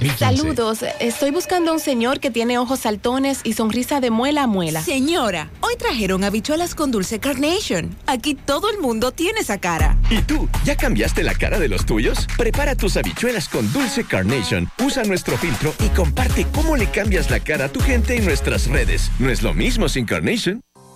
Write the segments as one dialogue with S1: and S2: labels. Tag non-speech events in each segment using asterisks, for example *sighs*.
S1: 2015.
S2: Saludos, estoy buscando a un señor que tiene ojos saltones y sonrisa de muela a muela.
S3: Señora, hoy trajeron habichuelas con dulce carnation. Aquí todo el mundo tiene esa cara.
S4: ¿Y tú, ya cambiaste la cara de los tuyos? Prepara tus habichuelas con dulce carnation, usa nuestro filtro y comparte cómo le cambias la cara a tu gente en nuestras redes. No es lo mismo sin carnation.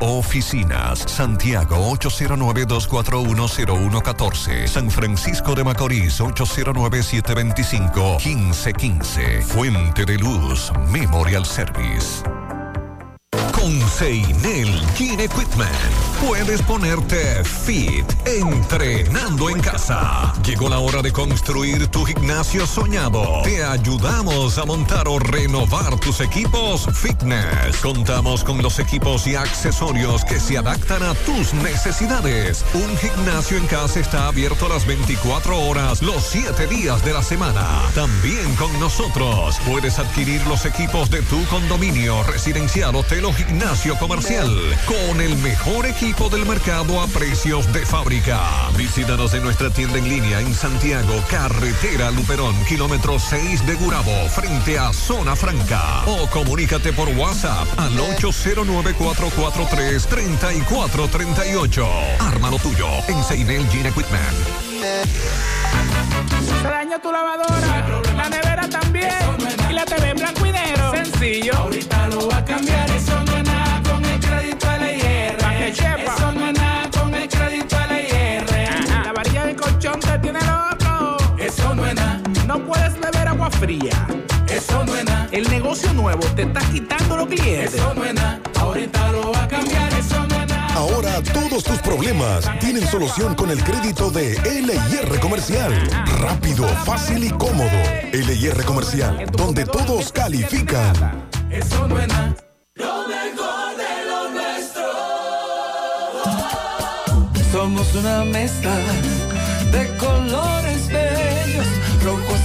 S5: oficinas. Santiago 809-241-0114. San Francisco de Macorís 809-725-1515. Fuente de Luz Memorial Service. Con Seinel Gene Equipment puedes ponerte fit entrenando en casa. Llegó la hora de construir tu gimnasio soñado. Te ayudamos a montar o renovar tus equipos fitness. Contamos con los equipos y accesorios que se adaptan a tus necesidades. Un gimnasio en casa está abierto las 24 horas, los 7 días de la semana. También con nosotros puedes adquirir los equipos de tu condominio, residencial, o gimnasio comercial con el mejor equipo del mercado a precios de fábrica. Visítanos en nuestra tienda en línea en Santiago, carretera Luperón, kilómetro 6 de Gurabo, frente a Zona Franca. O comunícate por WhatsApp al 809-443-3438. Ármalo tuyo en Seinel Gene Equipment.
S6: Daña tu lavadora, la nevera también, y la TV en blanco y negro. Sencillo. Eso no es nada. El negocio nuevo te está quitando los clientes. Eso no es nada. Ahorita lo va a cambiar, eso no es nada.
S7: Ahora todos tus problemas tienen solución con el crédito de LIR Comercial. Rápido, fácil y cómodo. LIR Comercial, donde todos califican.
S6: Eso no es nada.
S8: Lo mejor de lo nuestro. Somos una mezcla de colores rojo,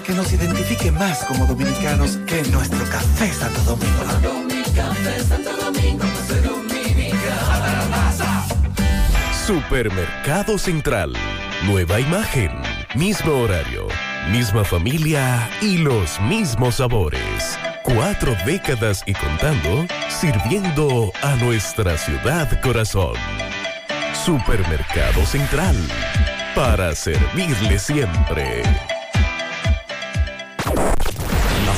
S8: que
S9: nos identifique más como dominicanos que nuestro café Santo Domingo.
S8: Café Santo Domingo.
S10: Supermercado Central. Nueva imagen, mismo horario, misma familia y los mismos sabores. Cuatro décadas y contando, sirviendo a nuestra ciudad corazón. Supermercado Central. Para servirle siempre.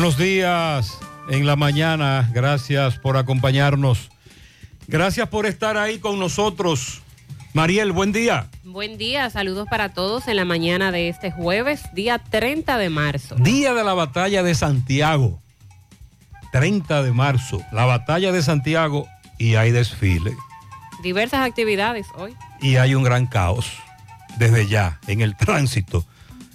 S11: Buenos días en la mañana. Gracias por acompañarnos. Gracias por estar ahí con nosotros. Mariel, buen día.
S12: Buen día, saludos para todos en la mañana de este jueves, día 30 de marzo.
S11: Día de la batalla de Santiago. 30 de marzo. La batalla de Santiago y hay desfile.
S12: Diversas actividades hoy.
S11: Y hay un gran caos desde ya en el tránsito.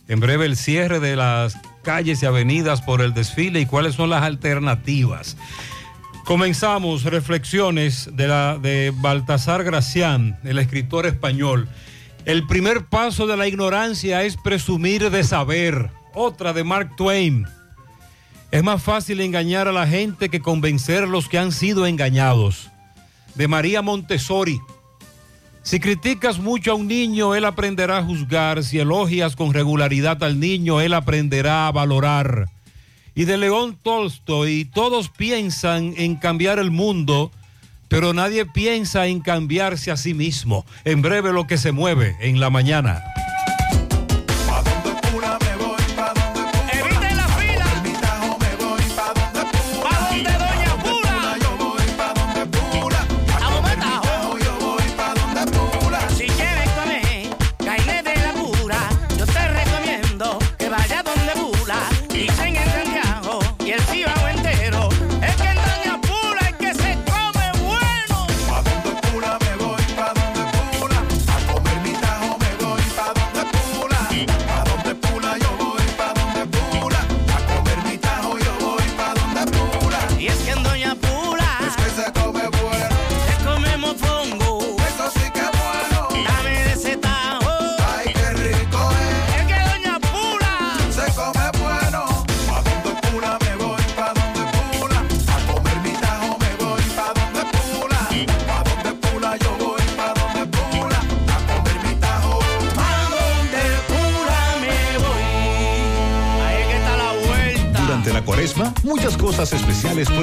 S11: En breve el cierre de las calles y avenidas por el desfile y cuáles son las alternativas. Comenzamos reflexiones de, la, de Baltasar Gracián, el escritor español. El primer paso de la ignorancia es presumir de saber.
S13: Otra de Mark Twain. Es más fácil engañar a la gente que convencer a los que han sido engañados. De María Montessori. Si criticas mucho a un niño, él aprenderá a juzgar. Si elogias con regularidad al niño, él aprenderá a valorar. Y de León Tolstoy, todos piensan en cambiar el mundo, pero nadie piensa en cambiarse a sí mismo. En breve lo que se mueve en la mañana.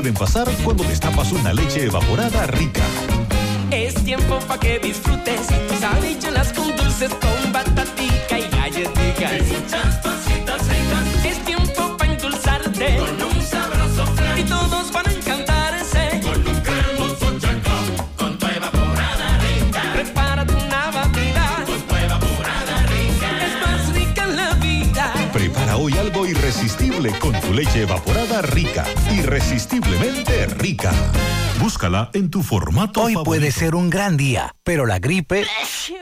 S14: Pueden pasar cuando destapas una leche evaporada Irresistiblemente rica. Búscala en tu formato
S15: Hoy puede ser un gran día, pero la gripe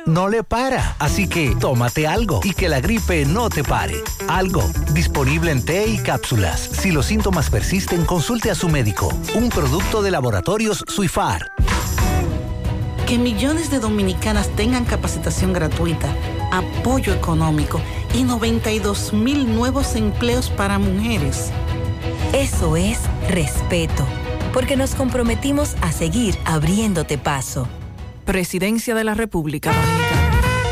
S15: no le para. Así que tómate algo y que la gripe no te pare. Algo, disponible en té y cápsulas. Si los síntomas persisten, consulte a su médico. Un producto de laboratorios Suifar.
S16: Que millones de dominicanas tengan capacitación gratuita, apoyo económico y 92 mil nuevos empleos para mujeres.
S17: Eso es respeto, porque nos comprometimos a seguir abriéndote paso.
S3: Presidencia de la República Dominicana.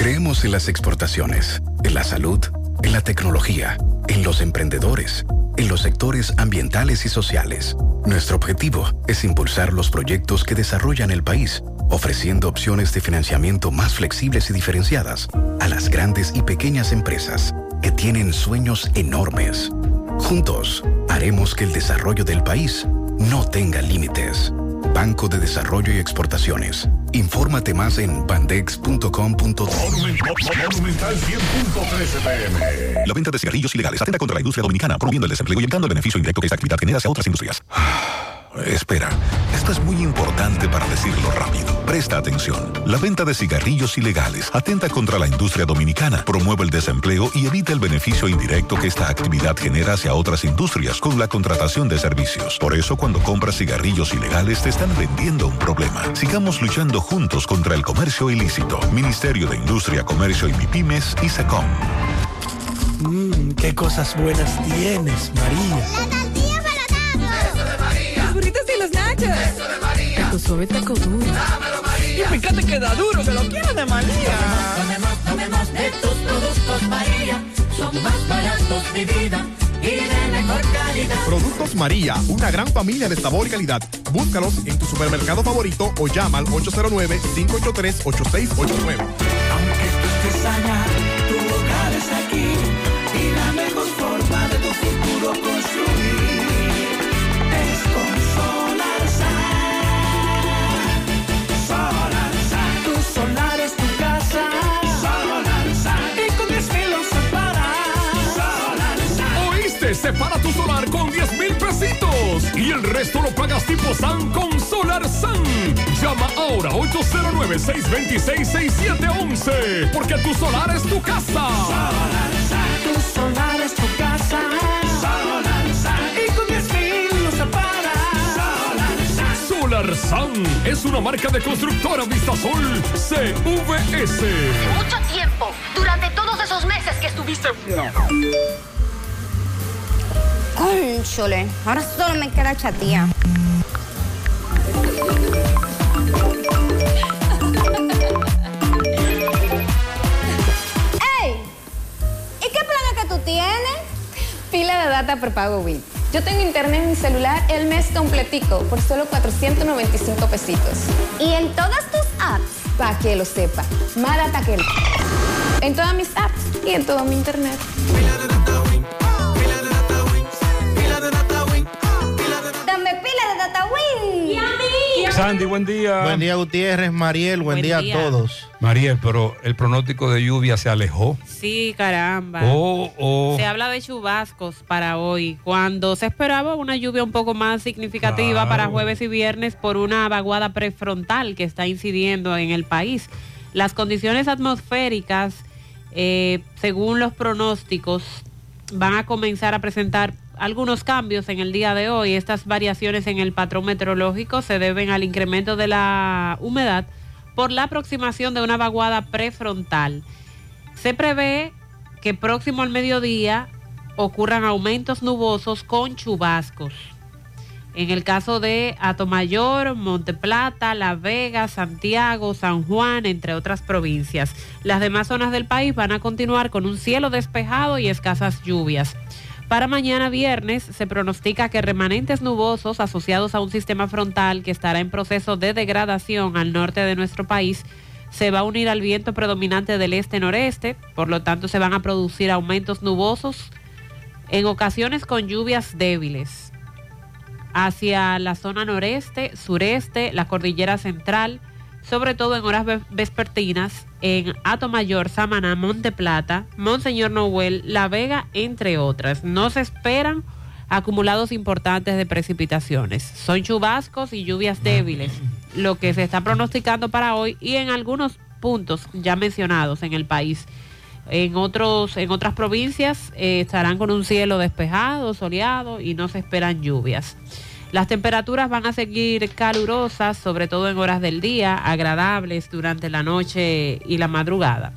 S18: Creemos en las exportaciones, en la salud, en la tecnología, en los emprendedores, en los sectores ambientales y sociales. Nuestro objetivo es impulsar los proyectos que desarrollan el país, ofreciendo opciones de financiamiento más flexibles y diferenciadas a las grandes y pequeñas empresas que tienen sueños enormes. Juntos, haremos que el desarrollo del país no tenga límites. Banco de Desarrollo y Exportaciones. Infórmate más en bandex.com.do.
S19: Monumental 100.13 pm.
S14: La venta de cigarrillos ilegales atenta contra la industria dominicana, promoviendo el desempleo y evitando el beneficio indirecto que esta actividad genera hacia otras industrias. *sighs* Espera, esto es muy importante para decirlo rápido. Presta atención. La venta de cigarrillos ilegales atenta contra la industria dominicana, promueve el desempleo y evita el beneficio indirecto que esta actividad genera hacia otras industrias con la contratación de servicios. Por eso, cuando compras cigarrillos ilegales, te están vendiendo un problema. Sigamos luchando juntos contra el comercio ilícito. Ministerio de Industria, Comercio y MIPIMES y SECOM.
S9: Mmm, qué cosas buenas tienes, María.
S20: Eso de María.
S21: Tu suave taco duro.
S20: Dámelo, María.
S21: Y fíjate que da duro, que lo quiero de María.
S20: Tomemos, tomemos de tus productos, María. Son más baratos de vida y de mejor calidad.
S22: Productos María, una gran familia de sabor y calidad. Búscalos en tu supermercado favorito o llama al 809-583-8689.
S20: Aunque tú estés allá, tu hogar es aquí. Solar Y con 10 mil se para. Solar solar con 10 mil pesitos. Y el resto lo pagas tipo SAN con Solar SAN. Llama ahora 809-626-6711. Porque tu solar es tu casa.
S23: Tu solar es tu casa. Y con 10 mil no se para.
S20: Solar SAN es una marca de constructora Vistasol CVS.
S24: Mucho tiempo, durante todos esos meses que estuviste.
S25: Cónchole, ahora solo me queda chatía. *laughs* ¡Ey! ¿Y qué plan es que tú tienes?
S26: Pila de data prepago Win. Yo tengo internet en mi celular el mes completico por solo 495 pesitos.
S25: ¿Y en todas tus apps?
S26: Para que lo sepa. Más data que el... En todas mis apps y en todo mi internet.
S11: Sandy, buen día.
S27: Buen día, Gutiérrez, Mariel, buen,
S12: Buen
S27: día,
S12: día.
S27: a todos.
S11: Mariel, pero el pronóstico de lluvia se alejó.
S12: Sí, caramba.
S11: Oh, oh.
S12: Se habla de chubascos para hoy, cuando se esperaba una lluvia un poco más significativa
S11: Claro.
S12: para jueves y viernes por una vaguada prefrontal que está incidiendo en el país. Las condiciones atmosféricas, eh, según los pronósticos, van a comenzar a presentar algunos cambios en el día de hoy. Estas variaciones en el patrón meteorológico se deben al incremento de la humedad por la aproximación de una vaguada prefrontal. Se prevé que próximo al mediodía ocurran aumentos nubosos con chubascos. En el caso de Atomayor, Monteplata, La Vega, Santiago, San Juan, entre otras provincias. Las demás zonas del país van a continuar con un cielo despejado y escasas lluvias. Para mañana viernes se pronostica que remanentes nubosos asociados a un sistema frontal que estará en proceso de degradación al norte de nuestro país se va a unir al viento predominante del este-noreste, por lo tanto se van a producir aumentos nubosos en ocasiones con lluvias débiles. Hacia la zona noreste, sureste, la cordillera central, sobre todo en horas ve- vespertinas en Atomayor, Samaná, Monte Plata, Monseñor Noel, La Vega, entre otras. No se esperan acumulados importantes de precipitaciones. Son chubascos y lluvias débiles, lo que se está pronosticando para hoy y en algunos puntos ya mencionados en el país. En, otros, en otras provincias eh, estarán con un cielo despejado, soleado y no se esperan lluvias. Las temperaturas van a seguir calurosas, sobre todo en horas del día, agradables durante la noche y la madrugada.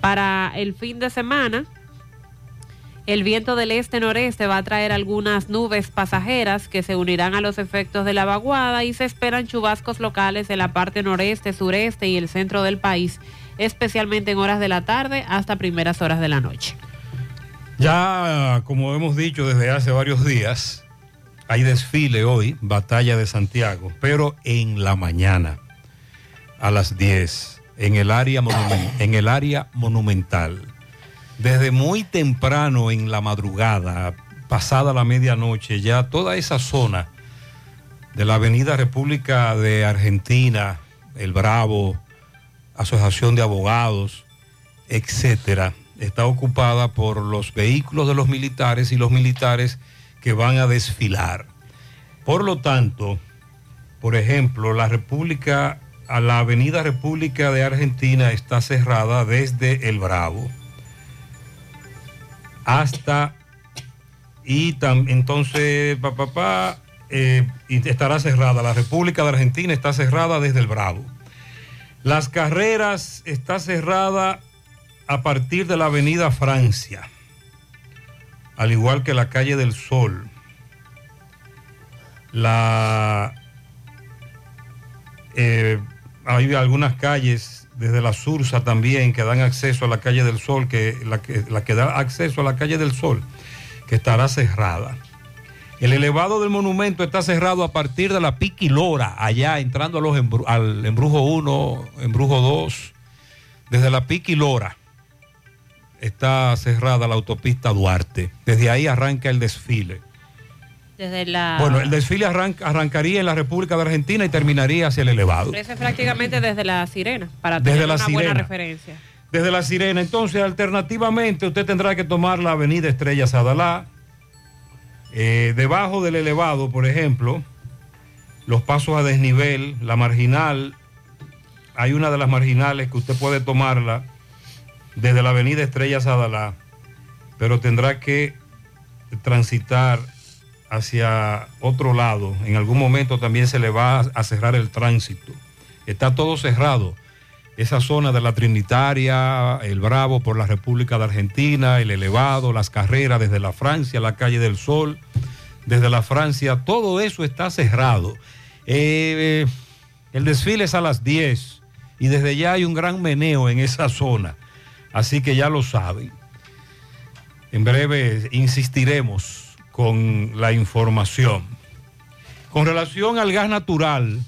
S12: Para el fin de semana, el viento del este-noreste va a traer algunas nubes pasajeras que se unirán a los efectos de la vaguada y se esperan chubascos locales en la parte noreste, sureste y el centro del país, especialmente en horas de la tarde hasta primeras horas de la noche.
S11: Ya, como hemos dicho desde hace varios días, hay desfile hoy, Batalla de Santiago, pero en la mañana, a las 10, en el área, *coughs* en el área monumental. Desde muy temprano en la madrugada, pasada la medianoche, ya toda esa zona de la Avenida República de Argentina, El Bravo, Asociación de Abogados, etcétera, está ocupada por los vehículos de los militares y los militares que van a desfilar. Por lo tanto, por ejemplo, la República, a la Avenida República de Argentina está cerrada desde El Bravo hasta y tam- entonces pa, pa, pa, eh, estará cerrada. La República de Argentina está cerrada desde el Bravo. Las carreras está cerrada a partir de la Avenida Francia, al igual que la calle del Sol. Eh, hay algunas calles desde la Sursa también que dan acceso a la calle del Sol, que la, que da acceso a la calle del Sol, que estará cerrada. El elevado del monumento está cerrado a partir de la Piquilora, allá entrando a los al embrujo 1, embrujo 2, desde la Piquilora está cerrada la autopista Duarte. Desde ahí arranca el desfile.
S12: Desde la...
S11: Bueno, el desfile arranca- arrancaría en la República de Argentina y terminaría hacia el elevado.
S12: Ese es prácticamente desde la sirena, para
S11: Desde
S12: tener
S11: la
S12: una buena referencia.
S11: Desde la Sirena, entonces alternativamente usted tendrá que tomar la avenida Estrella Sadalá, Eh, debajo del elevado, por ejemplo, los pasos a desnivel, la marginal, hay una de las marginales que usted puede tomarla desde la avenida Estrellas Adalá, pero tendrá que transitar hacia otro lado. En algún momento también se le va a cerrar el tránsito. Está todo cerrado. Esa zona de la Trinitaria, el Bravo por la República de Argentina, el Elevado, las carreras desde la Francia, la calle del Sol, desde la Francia, todo eso está cerrado. Eh, el desfile es a las 10 y desde ya hay un gran meneo en esa zona. Así que ya lo saben. En breve insistiremos con la información. Con relación al gas natural,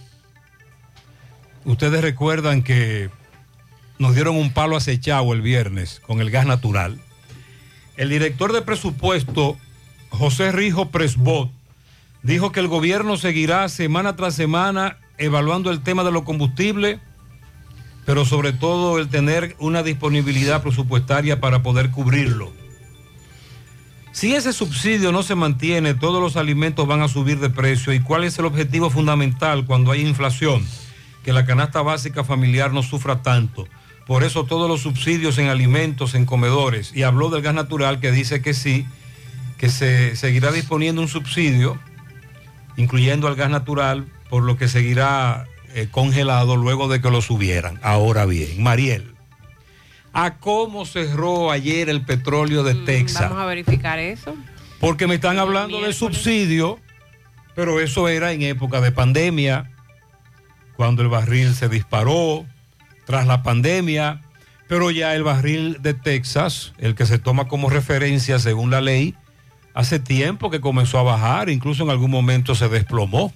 S11: ustedes recuerdan que nos dieron un palo acechado el viernes con el gas natural. El director de presupuesto, José Rijo Presbot, dijo que el gobierno seguirá semana tras semana evaluando el tema de los combustibles, pero sobre todo el tener una disponibilidad presupuestaria para poder cubrirlo. Si ese subsidio no se mantiene, todos los alimentos van a subir de precio. ¿Y cuál es el objetivo fundamental cuando hay inflación? Que la canasta básica familiar no sufra tanto. Por eso todos los subsidios en alimentos, en comedores. Y habló del gas natural que dice que sí, que se seguirá disponiendo un subsidio, incluyendo al gas natural, por lo que seguirá eh, congelado luego de que lo subieran. Ahora bien, Mariel, ¿a cómo cerró ayer el petróleo de Texas?
S12: Vamos a verificar eso.
S11: Porque me están hablando de subsidio, pero eso era en época de pandemia, cuando el barril se disparó, tras la pandemia, pero ya el barril de Texas, el que se toma como referencia según la ley, hace tiempo que comenzó a bajar, incluso en algún momento se desplomó.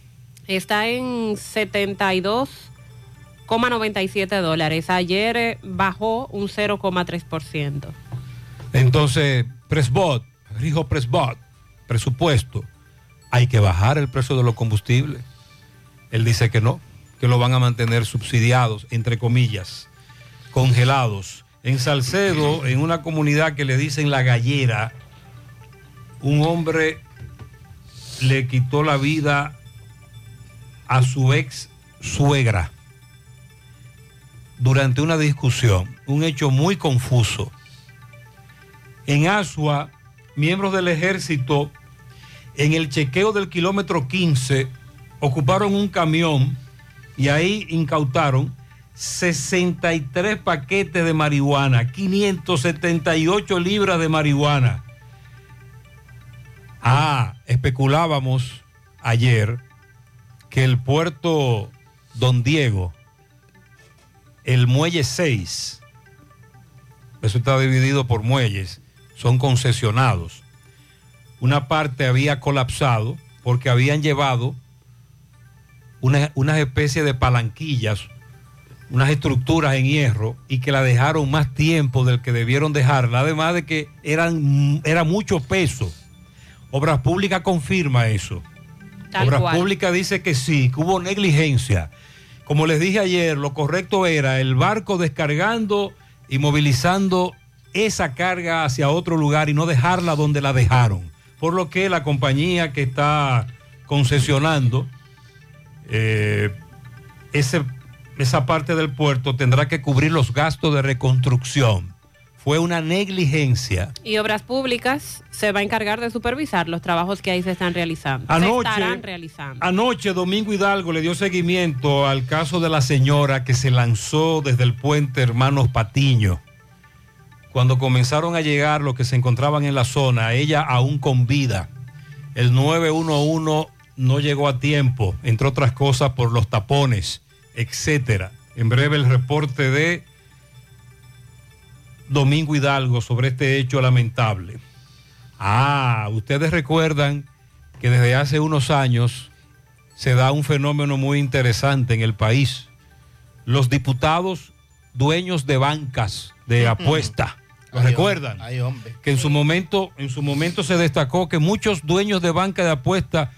S12: Está en 72,97 dólares. Ayer eh, bajó un 0,3%.
S11: Entonces, Presbot, dijo Presbot, presupuesto, hay que bajar el precio de los combustibles. Él dice que no, que lo van a mantener subsidiados, entre comillas, congelados. En Salcedo, en una comunidad que le dicen La Gallera, un hombre le quitó la vida a su ex suegra durante una discusión, un hecho muy confuso. En Asua, miembros del ejército, en el chequeo del kilómetro 15, ocuparon un camión y ahí incautaron 63 paquetes de marihuana, 578 libras de marihuana. Ah, especulábamos ayer que el puerto Don Diego, el muelle 6, eso está dividido por muelles, son concesionados. Una parte había colapsado porque habían llevado una, unas especies de palanquillas, unas estructuras en hierro y que la dejaron más tiempo del que debieron dejarla, además de que eran, era mucho peso. Obras Públicas confirma eso.
S12: Tal
S11: Obras
S12: cual.
S11: Públicas dice que sí, que hubo negligencia. Como les dije ayer, lo correcto era el barco descargando y movilizando esa carga hacia otro lugar y no dejarla donde la dejaron. Por lo que la compañía que está concesionando eh, ese- esa parte del puerto tendrá que cubrir los gastos de reconstrucción. Fue una negligencia.
S12: Y Obras Públicas se va a encargar de supervisar los trabajos que ahí se están realizando. se
S11: Anoche-
S12: estarán realizando.
S11: Anoche Domingo Hidalgo le dio seguimiento al caso de la señora que se lanzó desde el puente Hermanos Patiño. Cuando comenzaron a llegar los que se encontraban en la zona, ella aún con vida. El 911 no llegó a tiempo, entre otras cosas por los tapones, etcétera. En breve el reporte de Domingo Hidalgo sobre este hecho lamentable. Ah, ustedes recuerdan que desde hace unos años se da un fenómeno muy interesante en el país. Los diputados dueños de bancas de apuesta. ¿Lo recuerdan?
S27: ay, hombre.
S11: Que en su momento, en su momento se destacó que muchos dueños de banca de apuesta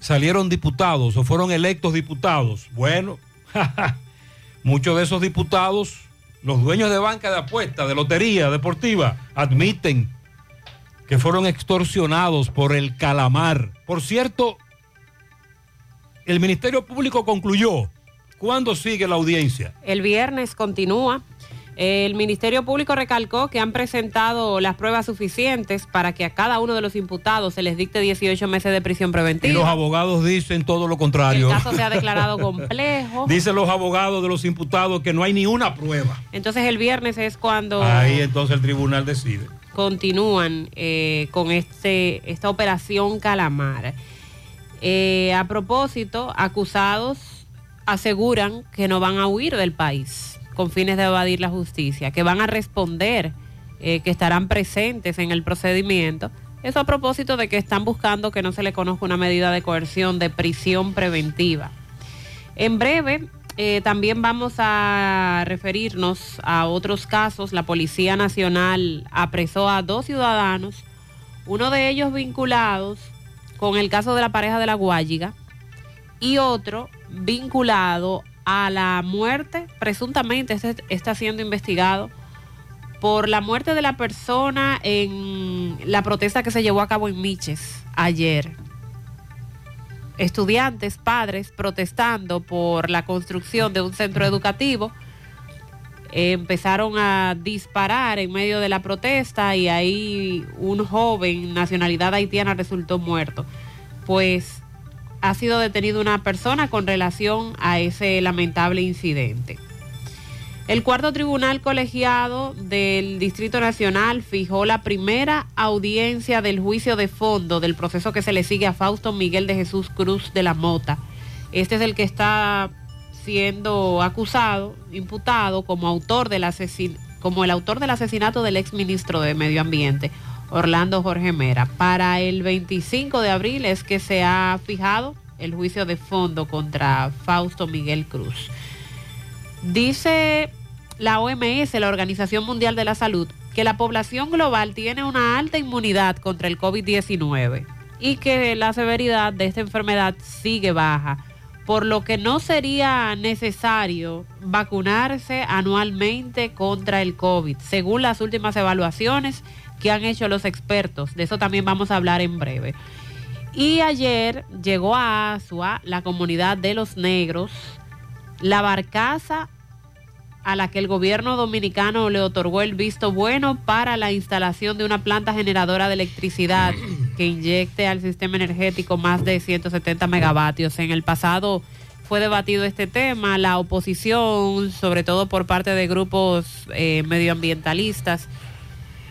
S11: salieron diputados o fueron electos diputados. Bueno, *laughs* muchos de esos diputados, los dueños de banca de apuesta, de lotería deportiva, admiten que fueron extorsionados por el calamar. Por cierto, el Ministerio Público concluyó. ¿Cuándo sigue la audiencia?
S12: El viernes continúa. El Ministerio Público recalcó que han presentado las pruebas suficientes para que a cada uno de los imputados se les dicte 18 meses de prisión
S11: Y
S12: preventiva.
S11: los abogados dicen todo lo contrario.
S12: El caso se ha declarado complejo. *laughs*
S11: Dicen los abogados de los imputados que no hay ni una prueba.
S12: Entonces el viernes es cuando
S11: Ahí entonces el tribunal decide.
S12: continúan eh, con este, esta operación Calamar. Eh, a propósito, acusados aseguran que no van a huir del país con fines de evadir la justicia, que van a responder, eh, que estarán presentes en el procedimiento. Eso a propósito de que están buscando que no se le conozca una medida de coerción de prisión preventiva. En breve, eh, también vamos a referirnos a otros casos. La Policía Nacional apresó a dos ciudadanos, uno de ellos vinculados con el caso de la pareja de la Guayiga y otro vinculado a la muerte, presuntamente este está siendo investigado por la muerte de la persona en la protesta que se llevó a cabo en Miches ayer estudiantes, padres protestando por la construcción de un centro educativo. Empezaron a disparar en medio de la protesta y ahí un joven nacionalidad haitiana resultó muerto. Pues ha sido detenido una persona con relación a ese lamentable incidente. El cuarto tribunal colegiado del Distrito Nacional fijó la primera audiencia del juicio de fondo del proceso que se le sigue a Fausto Miguel de Jesús Cruz de la Mota. Este es el que está siendo acusado, imputado como autor del como el autor del asesinato del exministro de Medio Ambiente, Orlando Jorge Mera. Para el 25 de abril es que se ha fijado el juicio de fondo contra Fausto Miguel Cruz. Dice la OMS, la Organización Mundial de la Salud, que la población global tiene una alta inmunidad contra el COVID-19 y que la severidad de esta enfermedad sigue baja, por lo que no sería necesario vacunarse anualmente contra el COVID, según las últimas evaluaciones que han hecho los expertos. De eso también vamos a hablar en breve. Y ayer llegó a Asua, la comunidad de los negros, la barcaza a la que el gobierno dominicano le otorgó el visto bueno para la instalación de una planta generadora de electricidad *clears throat* que inyecte al sistema energético más de 170 megavatios. En el pasado fue debatido este tema, la oposición, sobre todo por parte de grupos eh, medioambientalistas,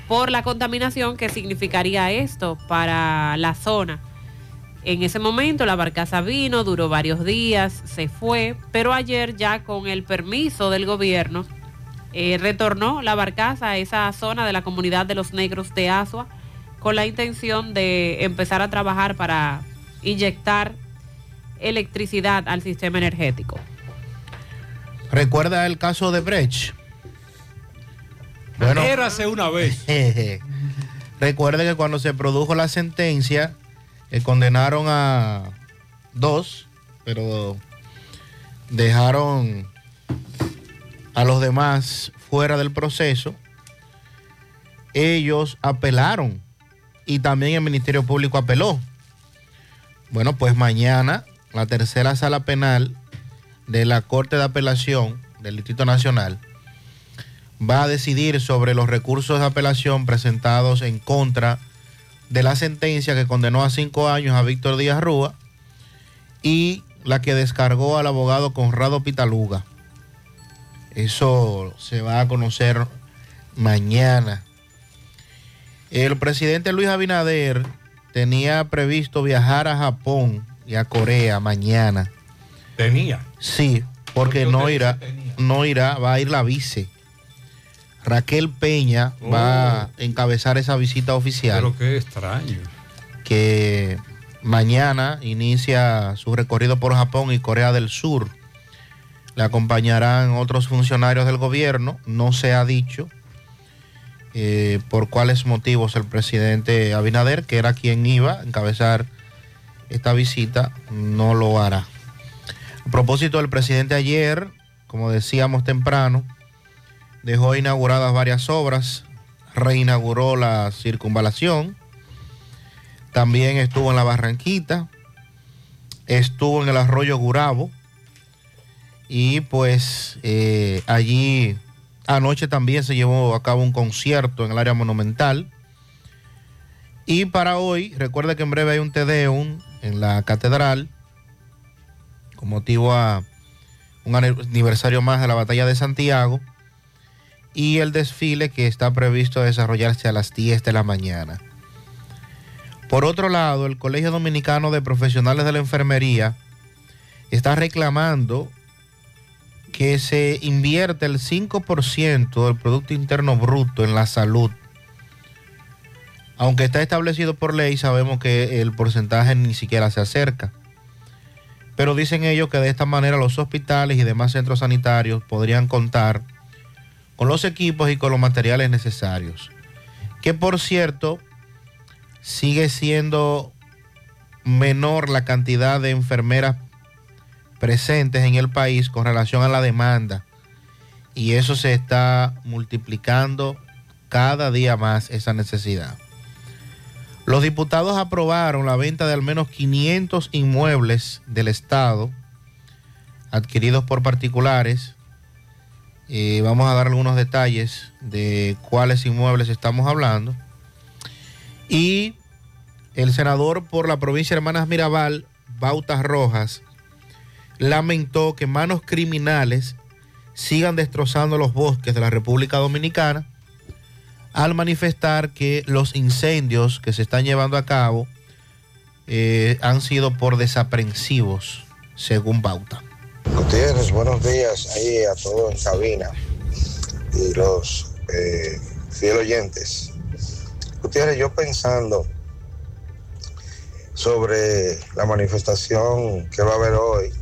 S12: por la contaminación que significaría esto para la zona. En ese momento la barcaza vino, duró varios días, se fue, pero ayer ya con el permiso del gobierno eh, retornó la barcaza a esa zona de la comunidad de los negros de Asua con la intención de empezar a trabajar para inyectar electricidad al sistema energético.
S27: ¿Recuerda el caso de Brecht? Bueno,
S11: Érase una vez. *laughs*
S27: recuerde que cuando se produjo la sentencia, que condenaron a dos, pero dejaron a los demás fuera del proceso, ellos apelaron y también el Ministerio Público apeló. Bueno, pues mañana la tercera sala penal de la Corte de Apelación del Distrito Nacional va a decidir sobre los recursos de apelación presentados en contra de la sentencia que condenó a cinco años a Víctor Díaz Rúa y la que descargó al abogado Conrado Pitaluga. Eso se va a conocer mañana. El presidente Luis Abinader tenía previsto viajar a Japón y a Corea mañana.
S11: Tenía.
S27: Sí, porque no irá, no irá, va a ir la vice. Raquel Peña va a encabezar esa visita oficial
S11: Pero qué extraño.
S27: que mañana inicia su recorrido por Japón y Corea del Sur. Le acompañarán otros funcionarios del gobierno, no se ha dicho eh, por cuáles motivos el presidente Abinader, que era quien iba a encabezar esta visita, no lo hará. A propósito, el presidente ayer, como decíamos temprano, dejó inauguradas varias obras, reinauguró la circunvalación también estuvo en la Barranquita, estuvo en el arroyo Gurabo y pues eh, allí anoche también se llevó a cabo un concierto en el área monumental. Y para hoy, recuerda que en breve hay un Tedeum en la catedral con motivo a un aniversario más de la batalla de Santiago y el desfile que está previsto desarrollarse a las 10 de la mañana. Por otro lado, el Colegio Dominicano de Profesionales de la Enfermería está reclamando que se invierte el 5% del Producto Interno Bruto en la salud. Aunque está establecido por ley, sabemos que el porcentaje ni siquiera se acerca. Pero dicen ellos que de esta manera los hospitales y demás centros sanitarios podrían contar con los equipos y con los materiales necesarios. Que por cierto, sigue siendo menor la cantidad de enfermeras presentes en el país con relación a la demanda. Y eso se está multiplicando cada día más esa necesidad. Los diputados aprobaron la venta de al menos 500 inmuebles del Estado adquiridos por particulares. Eh, vamos a dar algunos detalles de cuáles inmuebles estamos hablando. Y el senador por la provincia de Hermanas Mirabal, Bautas Rojas, lamentó que manos criminales sigan destrozando los bosques de la República Dominicana al manifestar que los incendios que se están llevando a cabo eh, han sido por desaprensivos, según Bauta.
S28: Gutiérrez, buenos días ahí a todos en cabina y los eh, fieles oyentes. Gutiérrez, yo pensando sobre la manifestación que va a haber hoy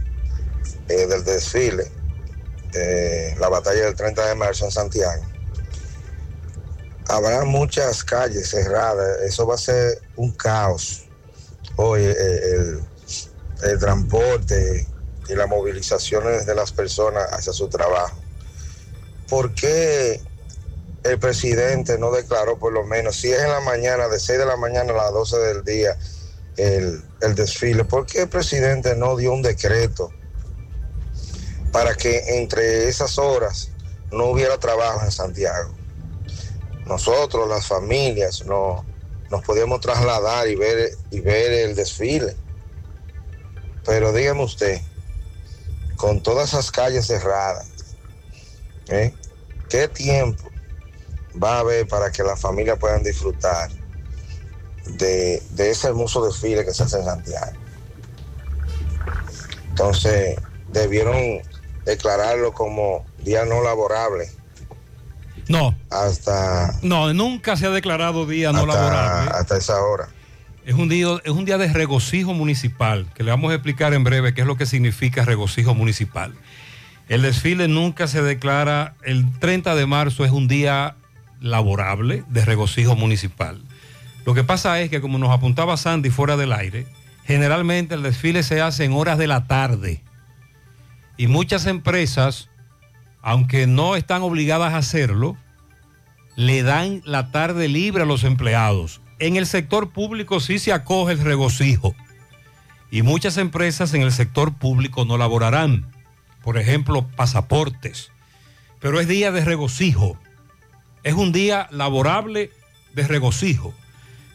S28: eh, del desfile, de la batalla del 30 de marzo en Santiago, habrá muchas calles cerradas, eso va a ser un caos. Hoy eh, el transporte y las movilizaciones de las personas hacia su trabajo. ¿Por qué el presidente no declaró por lo menos, si es en la mañana, de 6 de la mañana a las 12 del día, el, el desfile? ¿Por qué el presidente no dio un decreto para que entre esas horas no hubiera trabajo en Santiago? Nosotros, las familias, no, nos podíamos trasladar y ver, y ver el desfile. Pero dígame usted, con todas esas calles cerradas, ¿eh? ¿qué tiempo va a haber para que las familias puedan disfrutar de, de ese hermoso desfile que se hace en Santiago? Entonces, debieron declararlo como día no laborable.
S11: No.
S28: Hasta.
S11: No, nunca se ha declarado día no laborable.
S28: Hasta esa hora.
S11: Es un, día, de regocijo municipal, que le vamos a explicar en breve qué es lo que significa regocijo municipal. El desfile nunca se declara, el 30 de marzo es un día laborable de regocijo municipal. Lo que pasa es que como nos apuntaba Sandy fuera del aire, generalmente el desfile se hace en horas de la tarde. Y muchas empresas, aunque no están obligadas a hacerlo, le dan la tarde libre a los empleados. En el sector público sí se acoge el regocijo. Y muchas empresas en el sector público no laborarán. Por ejemplo, pasaportes. Pero es día de regocijo. Es un día laborable de regocijo.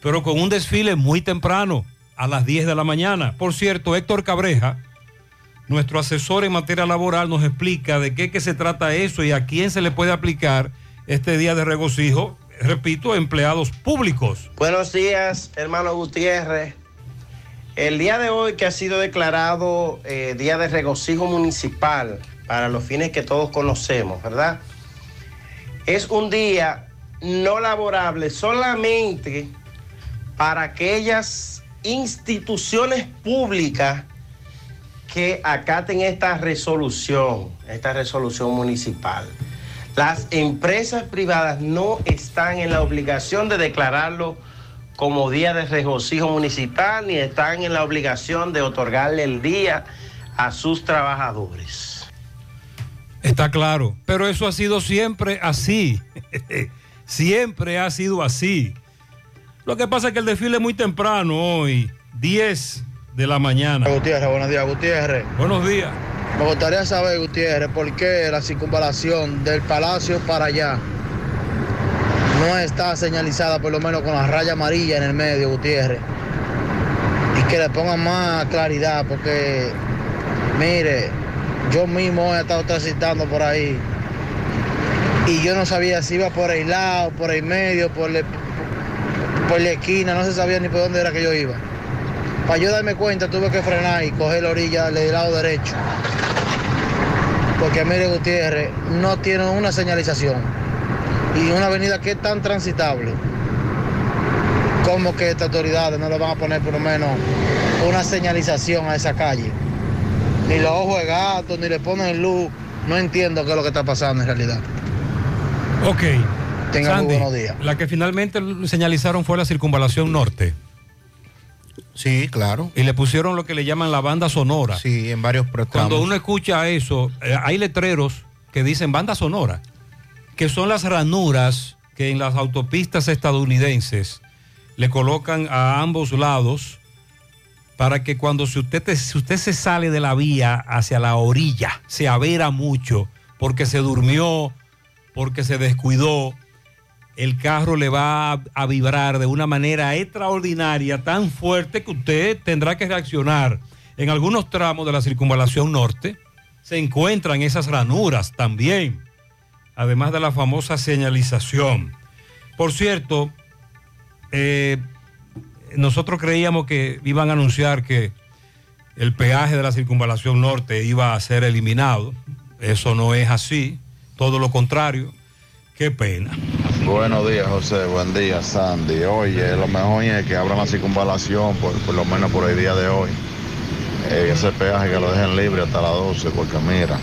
S11: Pero con un desfile muy temprano, a las 10 de la mañana. Por cierto, Héctor Cabreja, nuestro asesor en materia laboral, nos explica de qué que se trata eso y a quién se le puede aplicar este día de regocijo. Repito, empleados públicos.
S29: Buenos días, hermano Gutiérrez. El día de hoy que ha sido declarado eh, Día de Regocijo Municipal para los fines que todos conocemos, ¿verdad? Es un día no laborable solamente para aquellas instituciones públicas que acaten esta resolución, esta resolución municipal. Las empresas privadas no están en la obligación de declararlo como día de regocijo municipal ni están en la obligación de otorgarle el día a sus trabajadores.
S11: Está claro, pero eso ha sido siempre así. *laughs* siempre ha sido así. Lo que pasa es que el desfile es muy temprano hoy, 10 de la mañana.
S30: Gutiérrez, buenos días, Gutiérrez.
S11: Buenos días.
S30: Me gustaría saber, Gutiérrez, por qué la circunvalación del palacio para allá no está señalizada por lo menos con la raya amarilla en el medio, Gutiérrez. Y que le pongan más claridad, porque, mire, yo mismo he estado transitando por ahí y yo no sabía si iba por el lado, por el medio, por, el- por la esquina, no se sabía ni por dónde era que yo iba. Para yo darme cuenta tuve que frenar y coger la orilla del lado derecho. Porque mire Gutiérrez, no tiene una señalización. Y una avenida que es tan transitable. Como que estas autoridades no le van a poner por lo menos una señalización a esa calle. Ni los ojos de gato, ni le ponen luz. No entiendo qué es lo que está pasando en realidad.
S11: Ok.
S30: Tenga muy
S11: Sandy,
S30: buenos días.
S11: La que finalmente señalizaron fue la circunvalación norte.
S27: Sí, claro.
S11: Y le pusieron lo que le llaman la banda sonora.
S27: Sí, en varios tramos.
S11: Cuando uno escucha eso, eh, hay letreros que dicen banda sonora, que son las ranuras que en las autopistas estadounidenses le colocan a ambos lados para que cuando si usted, te- si usted se sale de la vía hacia la orilla, se avera mucho porque se durmió, porque se descuidó, el carro le va a, vibrar de una manera extraordinaria, tan fuerte que usted tendrá que reaccionar. En algunos tramos de la circunvalación norte se encuentran esas ranuras también, además de la famosa señalización. Por cierto, eh, nosotros creíamos que iban a anunciar que el peaje de la circunvalación norte iba a ser eliminado. Eso no es así, todo lo contrario. Qué pena.
S31: Buenos días, José. Buen día, Sandy. Oye, lo mejor es que abran la circunvalación, por, por lo menos por el día de hoy. Eh, ese peaje que lo dejen libre hasta las 12, porque mira,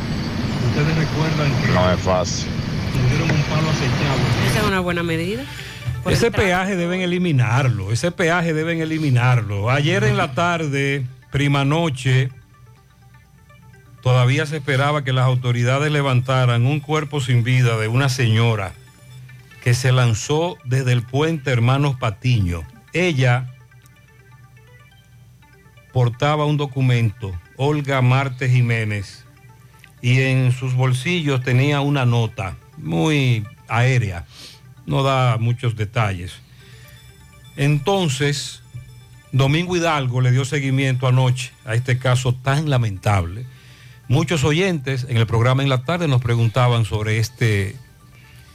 S11: Ustedes recuerdan que
S31: no es fácil.
S11: tuvieron un palo acechado.
S12: Esa es una buena medida.
S11: Ese peaje deben eliminarlo, ese peaje deben eliminarlo. Ayer en la tarde, prima noche, todavía se esperaba que las autoridades levantaran un cuerpo sin vida de una señora que se lanzó desde el puente Hermanos Patiño. Ella portaba un documento, Olga Marte Jiménez, y en sus bolsillos tenía una nota muy aérea, no da muchos detalles. Entonces, Domingo Hidalgo le dio seguimiento anoche a este caso tan lamentable. Muchos oyentes en el programa en la tarde nos preguntaban sobre este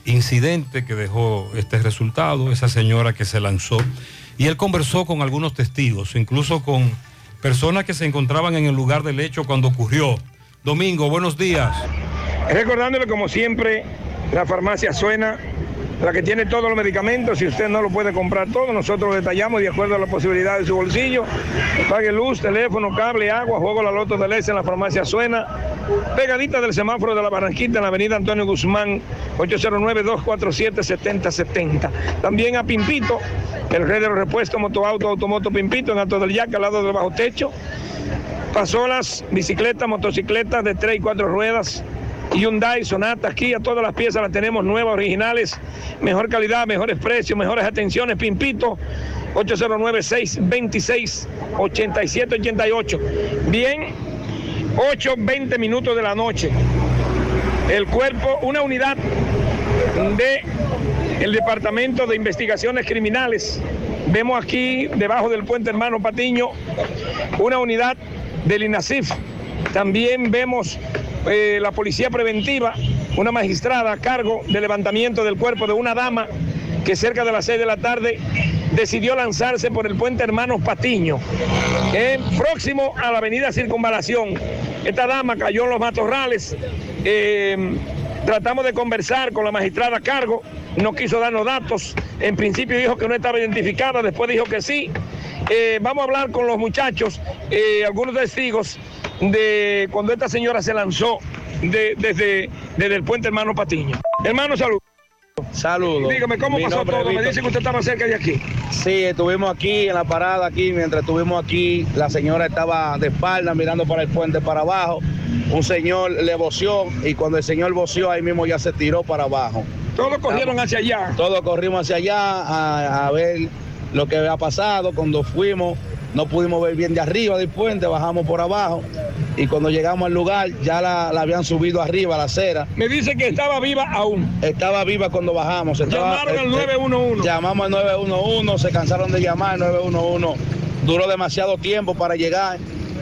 S11: incidente que dejó este resultado, esa señora que se lanzó. Y él conversó con algunos testigos, incluso con personas que se encontraban en el lugar del hecho cuando ocurrió. Domingo, buenos días.
S32: Recordándole como siempre, la farmacia suena, la que tiene todos los medicamentos, si usted no lo puede comprar todo, nosotros lo detallamos de acuerdo a la posibilidad de su bolsillo. Pague luz, teléfono, cable, agua, juego la loto del S en la farmacia suena, pegadita del semáforo de la Barranquita en la avenida Antonio Guzmán, 809-247-7070. También a Pimpito, el rey de los repuestos, motoauto, automoto Pimpito, en Alto del Yaque, al lado del bajo techo. Pasolas, bicicletas, motocicletas de 3 y 4 ruedas, Hyundai, Sonata, Kia, todas las piezas las tenemos nuevas, originales, mejor calidad, mejores precios, mejores atenciones, Pimpito, 809-626-8788. Bien, 8, 20 minutos de la noche. El cuerpo, una unidad de el Departamento de Investigaciones Criminales. Vemos aquí, debajo del puente Hermano Patiño, una unidad del INASIF. También vemos eh, la policía preventiva, una magistrada a cargo del levantamiento del cuerpo de una dama que cerca de las 6 de la tarde decidió lanzarse por el puente Hermanos Patiño, próximo a la avenida Circunvalación. Esta dama cayó en los matorrales. eh, tratamos de conversar con la magistrada a cargo, no quiso darnos datos. En principio dijo que no estaba identificada, después dijo que sí. Eh, vamos a hablar con los muchachos, eh, algunos testigos de cuando esta señora se lanzó de- desde, desde el puente Hermano Patiño. Hermano, salud.
S33: Saludos.
S32: Dígame, ¿cómo
S33: Mi
S32: pasó todo? Me dice que usted estaba cerca de aquí.
S33: Sí, estuvimos aquí en la parada, aquí, mientras estuvimos aquí, la señora estaba de espalda mirando para el puente para abajo. Un señor le voció y cuando el señor voció, ahí mismo ya se tiró para abajo.
S32: Todos corrieron hacia allá.
S33: Todos corrimos hacia allá a, a ver lo que ha pasado cuando fuimos. No pudimos ver bien de arriba del puente, bajamos por abajo y cuando llegamos al lugar ya la, la habían subido arriba a la acera.
S32: Me dice que estaba viva aún.
S33: Estaba viva cuando bajamos. Estaba-
S32: Llamaron al
S33: eh, eh,
S32: 911.
S33: Llamamos al 911, se cansaron de llamar al 911. Duró demasiado tiempo para llegar.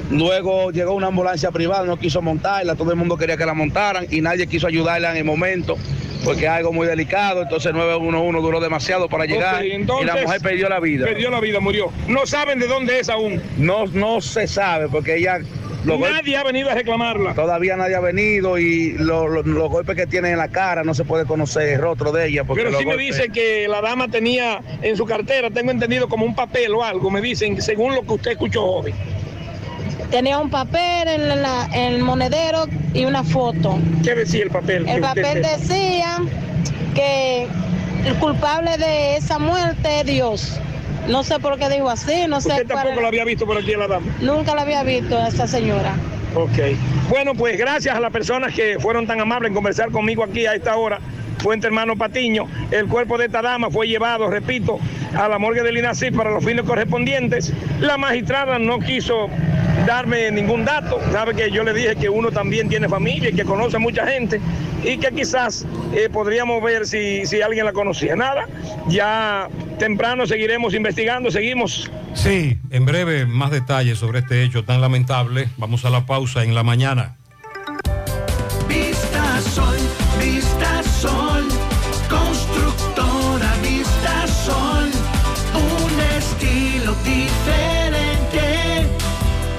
S33: Luego llegó una ambulancia privada, no quiso montarla, todo el mundo quería que la montaran y nadie quiso ayudarla en el momento porque es algo muy delicado. Entonces el 911 duró demasiado para llegar y la mujer perdió la vida.
S32: Perdió la vida, murió. No saben de dónde es aún.
S33: No, no se sabe porque ella...
S32: Nadie ha venido a reclamarla.
S33: Todavía nadie ha venido y lo- lo- los golpes que tiene en la cara no se puede conocer el rostro de ella. Porque
S32: Pero sí me dice que la dama tenía en su cartera, tengo entendido, como un papel o algo. Me dicen, según lo que usted escuchó, joven.
S34: Tenía un papel en, la- en el monedero y una foto.
S32: ¿Qué decía el papel?
S34: El papel decía que el culpable de esa muerte es Dios. No sé por qué dijo así, no sé.
S32: Usted
S34: cuál-
S32: tampoco la había visto por aquí a la dama.
S34: Nunca la había visto a esa señora.
S32: Ok. Bueno, pues gracias a las personas que fueron tan amables en conversar conmigo aquí a esta hora. Fuente Hermano Patiño, el cuerpo de esta dama fue llevado, repito, a la morgue del INACI para los fines correspondientes. La magistrada no quiso darme ningún dato. Sabe que yo le dije que uno también tiene familia y que conoce a mucha gente y que quizás eh, podríamos ver si, si alguien la conocía. Nada, ya temprano seguiremos investigando, seguimos
S11: Sí, en breve más detalles sobre este hecho tan lamentable. Vamos a la pausa en la mañana.
S35: Vista Sol, Vista Sol,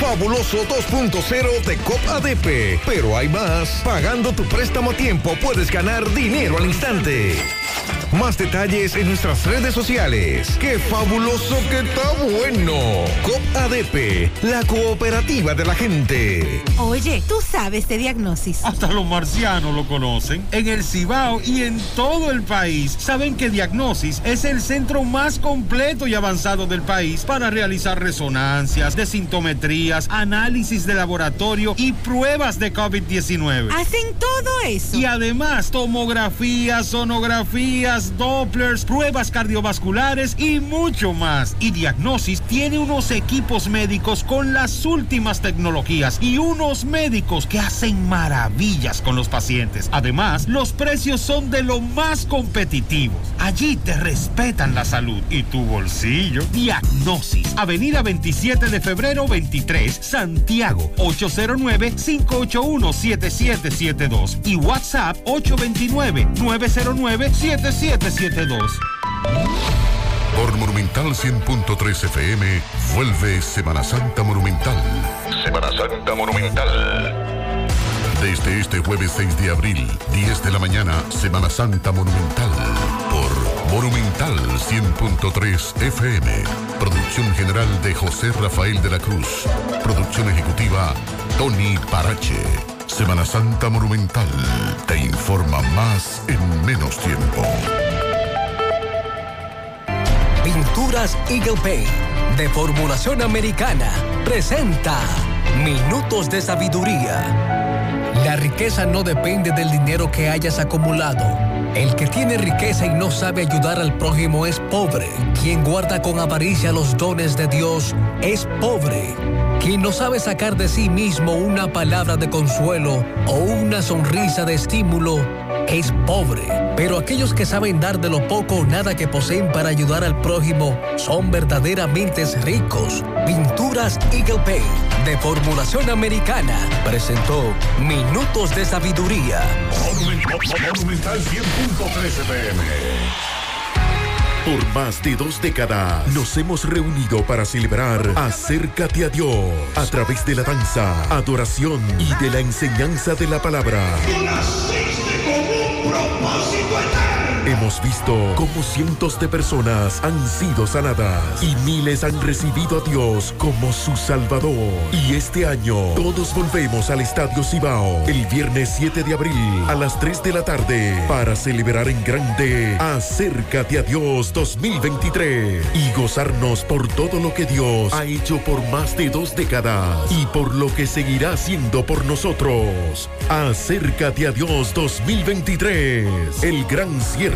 S36: Fabuloso 2.0 de COP ADP. Pero hay más. Pagando tu préstamo a tiempo puedes ganar dinero al instante. Más detalles en nuestras redes sociales. ¡Qué fabuloso que está bueno! COP ADP, la cooperativa de la gente.
S3: Oye, tú sabes de diagnosis.
S37: Hasta los marcianos lo conocen. En el Cibao y en todo el país saben que Diagnosis es el centro más completo y avanzado del país para realizar resonancias, desintometrías, análisis de laboratorio y pruebas de COVID-19.
S3: Hacen todo eso.
S37: Y además, tomografías, Dopplers, pruebas cardiovasculares y mucho más. Y Diagnosis tiene unos equipos médicos con las últimas tecnologías y unos médicos que hacen maravillas con los pacientes. Además, los precios son de lo más competitivos. Allí te respetan la salud y tu bolsillo. Diagnosis, Avenida 27 de febrero 23, Santiago, 809-581-7772 y WhatsApp 829-909-7772.
S19: Por Monumental 100.3 FM, vuelve Semana Santa Monumental. Semana Santa Monumental. Desde este jueves 6 de abril, 10 de la mañana, Semana Santa Monumental. Por Monumental 100.3 FM. Producción general de José Rafael de la Cruz. Producción ejecutiva, Tony Parache. Semana Santa Monumental. Te informa más en menos tiempo.
S38: Pinturas Eagle Paint de formulación americana presenta Minutos de Sabiduría. La riqueza no depende del dinero que hayas acumulado. El que tiene riqueza y no sabe ayudar al prójimo es pobre. Quien guarda con avaricia los dones de Dios es pobre. Quien no sabe sacar de sí mismo una palabra de consuelo o una sonrisa de estímulo es pobre. Pero aquellos que saben dar de lo poco o nada que poseen para ayudar al prójimo son verdaderamente ricos. Pinturas Eagle Paint de formulación americana presentó Minutos de Sabiduría.
S19: Monumental 100.13 pm. Por más de dos décadas nos hemos reunido para celebrar Acércate a Dios a través de la danza, adoración y de la enseñanza de la palabra. puro. Hemos visto cómo cientos de personas han sido sanadas y miles han recibido a Dios como su Salvador. Y este año todos volvemos al Estadio Cibao el viernes 7 de abril a las 3 de la tarde para celebrar en grande Acércate a Dios 2023 y gozarnos por todo lo que Dios ha hecho por más de dos décadas y por lo que seguirá haciendo por nosotros. Acércate a Dios 2023, el gran cierre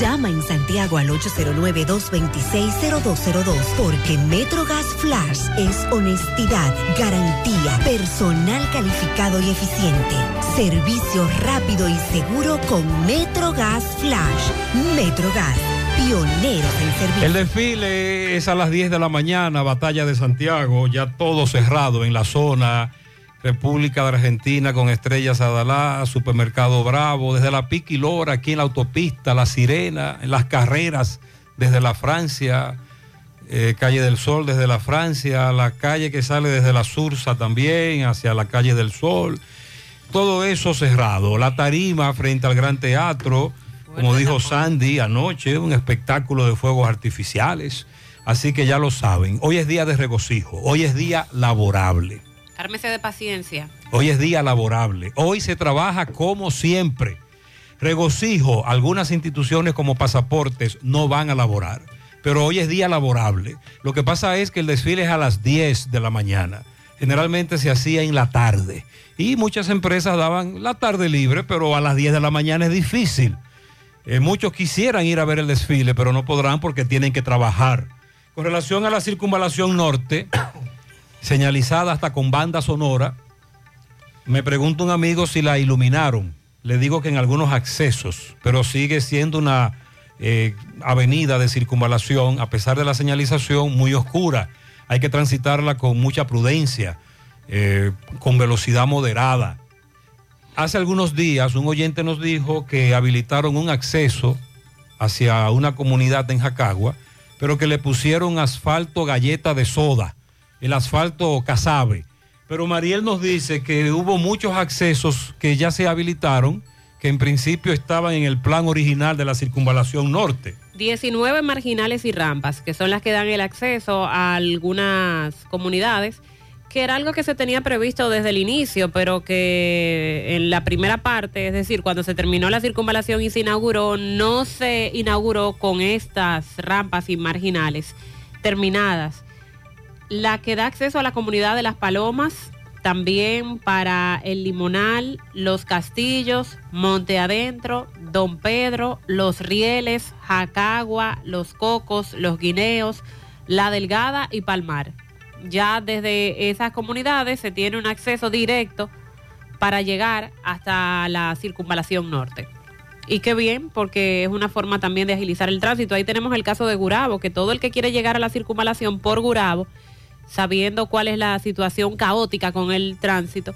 S39: Llama en Santiago al 809-226-0202 porque MetroGas Flash es honestidad, garantía, personal calificado y eficiente, servicio rápido y seguro con MetroGas Flash. MetroGas, pioneros en servicio.
S11: El desfile es a las 10 de la mañana, Batalla de Santiago, ya todo cerrado en la zona. República de Argentina con Estrellas Adalá, Supermercado Bravo, desde la Piqui Lora, aquí en la autopista, La Sirena, en las carreras desde la Francia, eh, Calle del Sol desde la Francia, la calle que sale desde la Sursa también, hacia la Calle del Sol. Todo eso cerrado. La tarima frente al Gran Teatro, como dijo Sandy anoche, un espectáculo de fuegos artificiales. Así que ya lo saben, hoy es día de regocijo, hoy es día laborable.
S12: Ármese de paciencia.
S11: Hoy es día laborable. Hoy se trabaja como siempre. Regocijo, algunas instituciones como pasaportes no van a laborar, pero hoy es día laborable. Lo que pasa es que el desfile es a las 10 de la mañana. Generalmente se hacía en la tarde y muchas empresas daban la tarde libre, pero a las 10 de la mañana es difícil. Eh, muchos quisieran ir a ver el desfile, pero no podrán porque tienen que trabajar. Con relación a la circunvalación norte, señalizada hasta con banda sonora. Me pregunta un amigo si la iluminaron. Le digo que en algunos accesos, pero sigue siendo una eh, avenida de circunvalación, a pesar de la señalización, muy oscura. Hay que transitarla con mucha prudencia, eh, con velocidad moderada. Hace algunos días un oyente nos dijo que habilitaron un acceso hacia una comunidad en Jacagua, pero que le pusieron asfalto galleta de soda el asfalto Casabe. Pero Mariel nos dice que hubo muchos accesos que ya se habilitaron, que en principio estaban en el plan original de la circunvalación norte.
S12: 19 marginales y rampas, que son las que dan el acceso a algunas comunidades que era algo que se tenía previsto desde el inicio, pero que en la primera parte, es decir, cuando se terminó la circunvalación y se inauguró, no se inauguró con estas rampas y marginales terminadas. La que da acceso a la comunidad de Las Palomas, también para el Limonal, Los Castillos, Monte Adentro, Don Pedro, Los Rieles, Jacagua, Los Cocos, Los Guineos, La Delgada y Palmar ya desde esas comunidades se tiene un acceso directo para llegar hasta la circunvalación norte. Y qué bien, porque es una forma también de agilizar el tránsito. Ahí tenemos el caso de Gurabo, que todo el que quiere llegar a la circunvalación por Gurabo, sabiendo cuál es la situación caótica con el tránsito,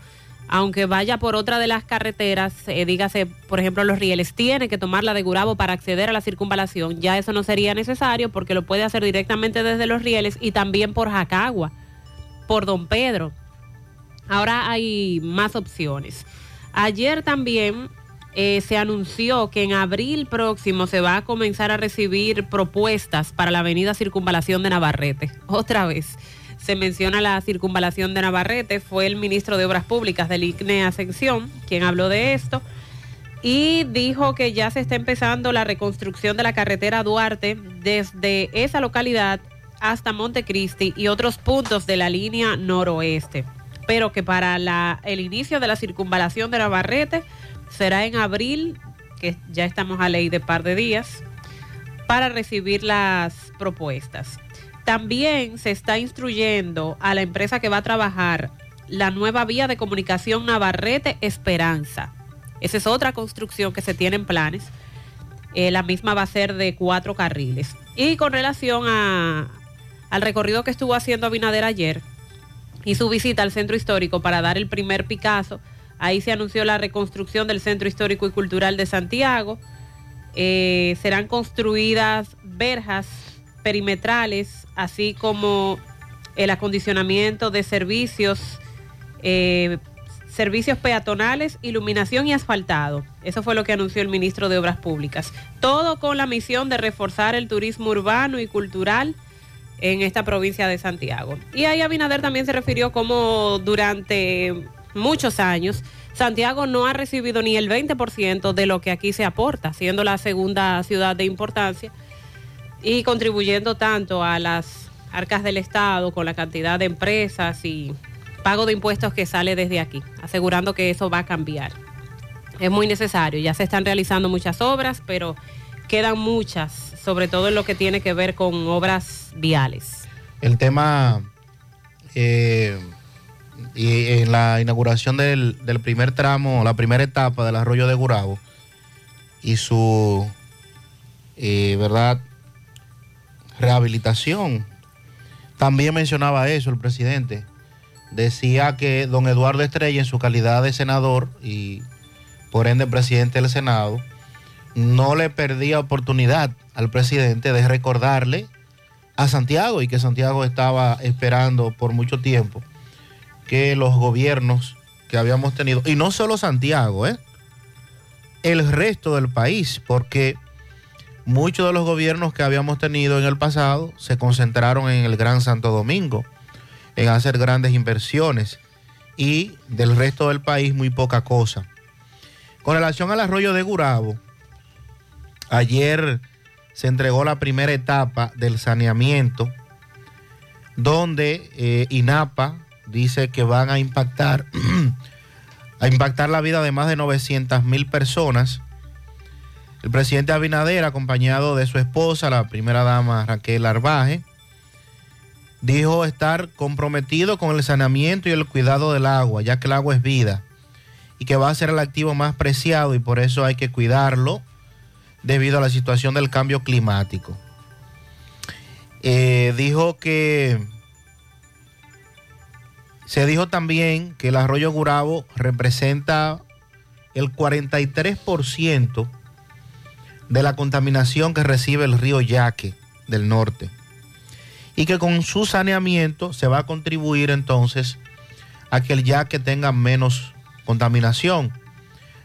S12: aunque vaya por otra de las carreteras, eh, dígase, por ejemplo, los rieles, tiene que tomar la de Gurabo para acceder a la circunvalación. Ya eso no sería necesario porque lo puede hacer directamente desde los rieles y también por Jacagua, por Don Pedro. Ahora hay más opciones. Ayer también eh, se anunció que en abril próximo se va a comenzar a recibir propuestas para la avenida Circunvalación de Navarrete. *laughs* Otra vez se menciona la circunvalación de Navarrete, fue el ministro de Obras Públicas del ICNE Ascensión quien habló de esto y dijo que ya se está empezando la reconstrucción de la carretera Duarte desde esa localidad hasta Montecristi y otros puntos de la línea noroeste, pero que para la, el inicio de la circunvalación de Navarrete será en abril, que ya estamos a ley de par de días, para recibir las propuestas. También se está instruyendo a la empresa que va a trabajar la nueva vía de comunicación Navarrete Esperanza. Esa es otra construcción que se tiene en planes. Eh, la misma va a ser de cuatro carriles. Y con relación a, al recorrido que estuvo haciendo Abinader ayer y su visita al centro histórico para dar el primer Picasso, ahí se anunció la reconstrucción del Centro Histórico y Cultural de Santiago. Eh, serán construidas verjas perimetrales, así como el acondicionamiento de servicios, eh, servicios peatonales, iluminación y asfaltado. Eso fue lo que anunció el ministro de Obras Públicas. Todo con la misión de reforzar el turismo urbano y cultural en esta provincia de Santiago. Y ahí Abinader también se refirió como durante muchos años Santiago no ha recibido ni el 20% de lo que aquí se aporta, siendo la segunda ciudad de importancia y contribuyendo tanto a las arcas del Estado con la cantidad de empresas y pago de impuestos que sale desde aquí, asegurando que eso va a cambiar. Es muy necesario, ya se están realizando muchas obras, pero quedan muchas, sobre todo en lo que tiene que ver con obras viales.
S27: El tema eh, y en la inauguración del, del, primer tramo, la primera etapa del arroyo de Gurabo y su eh, verdad rehabilitación. También mencionaba eso el presidente. Decía que don Eduardo Estrella, en su calidad de senador y por ende presidente del Senado, no le perdía oportunidad al presidente de recordarle a Santiago y que Santiago estaba esperando por mucho tiempo que los gobiernos que habíamos tenido, y no solo Santiago, ¿eh? el resto del país, porque muchos de los gobiernos que habíamos tenido en el pasado se concentraron en el Gran Santo Domingo, en hacer grandes inversiones y del resto del país muy poca cosa. Con relación al arroyo de Gurabo, ayer se entregó la primera etapa del saneamiento, donde eh, INAPA dice que van a impactar, *clears throat* a impactar la vida de más de 900 mil personas el presidente Abinader, acompañado de su esposa, la primera dama Raquel Arbaje, dijo estar comprometido con el saneamiento y el cuidado del agua, ya que el agua es vida y que va a ser el activo más preciado y por eso hay que cuidarlo debido a la situación del cambio climático. Eh, dijo que se dijo también que el arroyo Gurabo representa el 43% de la contaminación que recibe el río Yaque del norte. Y que con su saneamiento se va a contribuir entonces a que el Yaque tenga menos contaminación.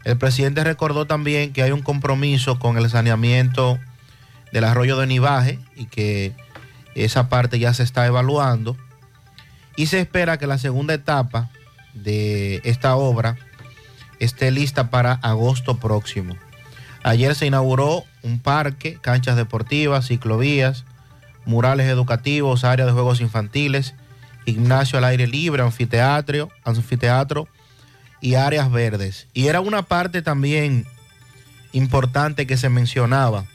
S27: El presidente recordó también que hay un compromiso con el saneamiento del arroyo de Nivaje y que esa parte ya se está evaluando. y se espera que la segunda etapa de esta obra esté lista para agosto próximo. Ayer se inauguró un parque, canchas deportivas, ciclovías, murales educativos, área de juegos infantiles, gimnasio al aire libre, anfiteatro, anfiteatro y áreas verdes. Y era una parte también importante que se mencionaba.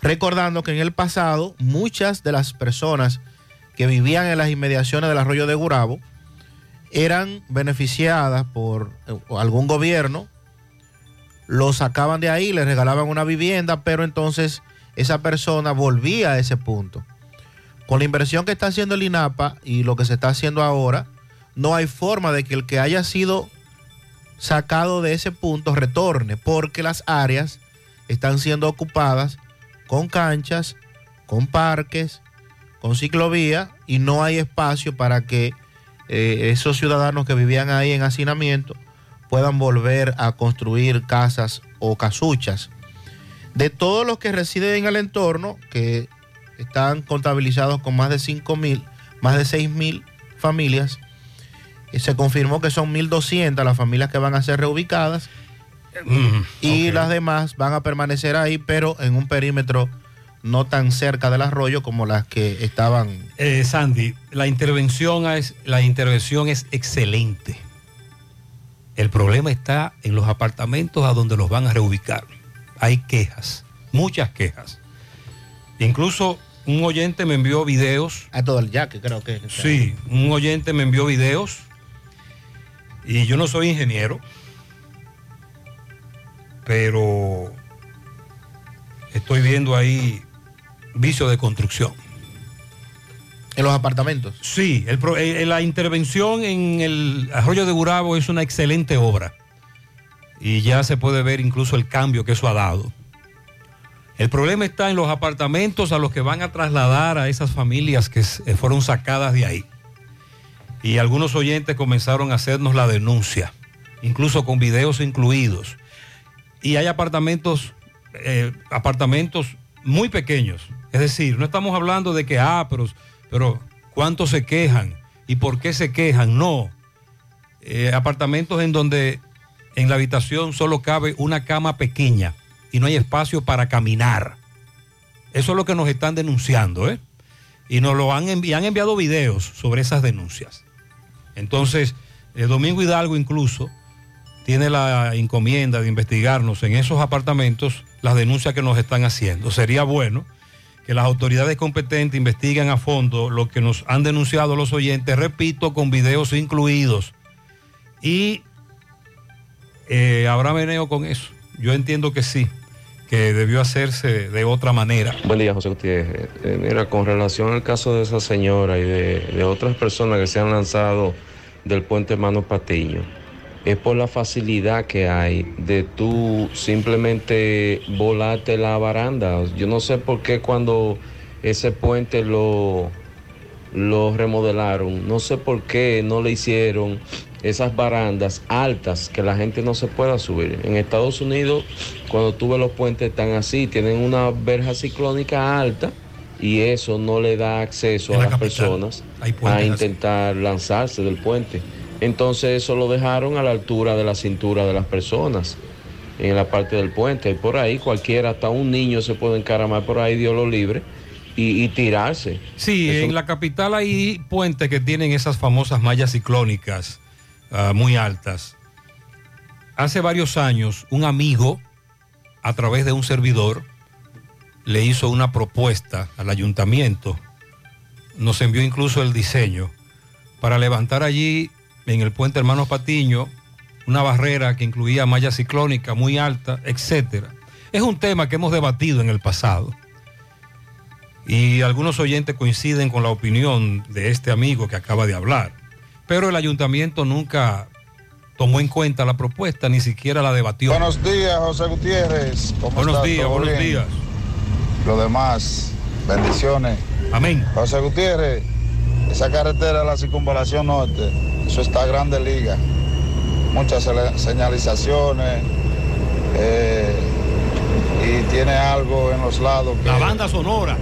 S27: Recordando que en el pasado muchas de las personas que vivían en las inmediaciones del arroyo de Gurabo eran beneficiadas por eh, algún gobierno, lo sacaban de ahí, le regalaban una vivienda, pero entonces esa persona volvía a ese punto. Con la inversión que está haciendo el INAPA y lo que se está haciendo ahora, no hay forma de que el que haya sido sacado de ese punto retorne, porque las áreas están siendo ocupadas con canchas, con parques, con ciclovía y no hay espacio para que eh, esos ciudadanos que vivían ahí en hacinamiento puedan volver a construir casas o casuchas. De todos los que residen en el entorno, que están contabilizados con más de 5 mil, más de 6 mil familias, eh, se confirmó que son 1.200 las familias que van a ser reubicadas y las demás van a permanecer ahí, pero en un perímetro no tan cerca del arroyo como las que estaban.
S11: Eh, Sandy, la intervención, es, la intervención es excelente. El problema está en los apartamentos a donde los van a reubicar. Hay quejas, muchas quejas. Incluso un oyente me envió videos.
S27: A todo el yaque, creo que.
S11: Sí, un oyente me envió videos. Y yo no soy ingeniero, pero estoy viendo ahí vicio de construcción.
S27: ¿En los apartamentos?
S11: Sí, pro- eh, la intervención en el arroyo de Gurabo es una excelente obra. Y ya se puede ver incluso el cambio que eso ha dado. El problema está en los apartamentos a los que van a trasladar a esas familias que eh, fueron sacadas de ahí. Y algunos oyentes comenzaron a hacernos la denuncia, incluso con videos incluidos. Y hay apartamentos, eh, apartamentos muy pequeños. Es decir, no estamos hablando de que, ah, pero, pero ¿cuántos se quejan? ¿Y por qué se quejan? No. Eh, apartamentos en donde en la habitación solo cabe una cama pequeña y no hay espacio para caminar. Eso es lo que nos están denunciando, ¿eh? Y nos lo han, han enviado videos sobre esas denuncias. Entonces, el Domingo Hidalgo incluso tiene la encomienda de investigarnos en esos apartamentos las denuncias que nos están haciendo. Sería bueno que las autoridades competentes investiguen a fondo lo que nos han denunciado los oyentes, repito, con videos incluidos. Y eh, habrá meneo con eso. Yo entiendo que sí, que debió hacerse de otra manera.
S40: Buen día, José Gutiérrez. Eh, mira, con relación al caso de esa señora y de, de otras personas que se han lanzado del puente Mano Patiño, es por la facilidad que hay de tú simplemente volarte la baranda. Yo no sé por qué cuando ese puente lo, lo remodelaron, no sé por qué no le hicieron esas barandas altas que la gente no se pueda subir. En Estados Unidos, cuando tú ves los puentes están así, tienen una verja ciclónica alta y eso no le da acceso
S11: En
S40: a
S11: la
S40: las
S11: capital
S40: personas a
S11: así.
S40: intentar lanzarse del puente. Entonces eso lo dejaron a la altura de la cintura de las personas, en la parte del puente. Y por ahí cualquiera, hasta un niño se puede encaramar por ahí, Dios lo libre, y, y tirarse.
S11: Sí, en la capital hay puentes que tienen esas famosas mallas ciclónicas ah, muy altas. Hace varios años, un amigo, a través de un servidor, le hizo una propuesta al ayuntamiento. Nos envió incluso el diseño para levantar allí, en el puente Hermanos Patiño, una barrera que incluía malla ciclónica muy alta, etcétera. Es un tema que hemos debatido en el pasado. Y algunos oyentes coinciden con la opinión de este amigo que acaba de hablar. Pero el ayuntamiento nunca tomó en cuenta la propuesta, ni siquiera la debatió.
S41: Buenos días, José Gutiérrez. ¿Cómo
S11: Buenos
S41: estás?
S11: días,
S41: ¿Todo
S11: buenos
S41: bien?
S11: días.
S41: Lo demás, bendiciones.
S11: Amén.
S41: José Gutiérrez, esa carretera de la circunvalación norte, eso está grande liga. Muchas señalizaciones eh, y tiene algo en los lados que,
S11: La banda sonora.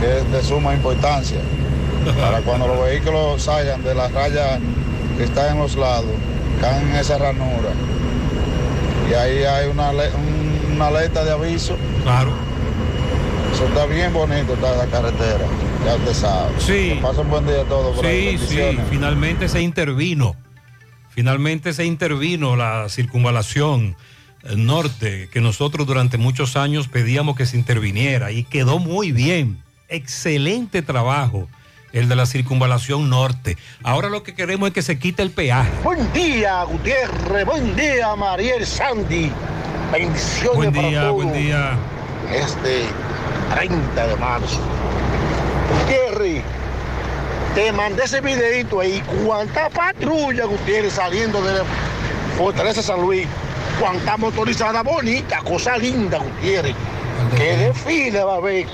S41: que es de suma importancia. para cuando los vehículos salgan de la raya que está en los lados, caen en esa ranura. Y ahí hay una, una alerta de aviso.
S11: Claro.
S41: Eso está bien bonito, está la carretera. Ya usted sabe.
S11: Sí.
S41: Que pasen buen día a todos. por ahí.
S11: Sí, sí, finalmente se intervino. Finalmente se intervino la circunvalación eh, norte, que nosotros durante muchos años pedíamos que se interviniera y quedó muy bien. Excelente trabajo el de la circunvalación norte. Ahora lo que queremos es que se quite el peaje.
S42: Buen día, Gutiérrez. Buen día, Mariel Sandy. Bendiciones
S11: Buen
S42: para
S11: día,
S42: todos.
S11: buen día.
S42: Este 30 de marzo. Gutiérrez, te mandé ese videito ahí. ¿Cuánta patrulla, Gutiérrez, saliendo de la Fortaleza San Luis? ¿Cuánta motorizada bonita? Cosa linda, Gutiérrez. ¿Qué desfile va a haber?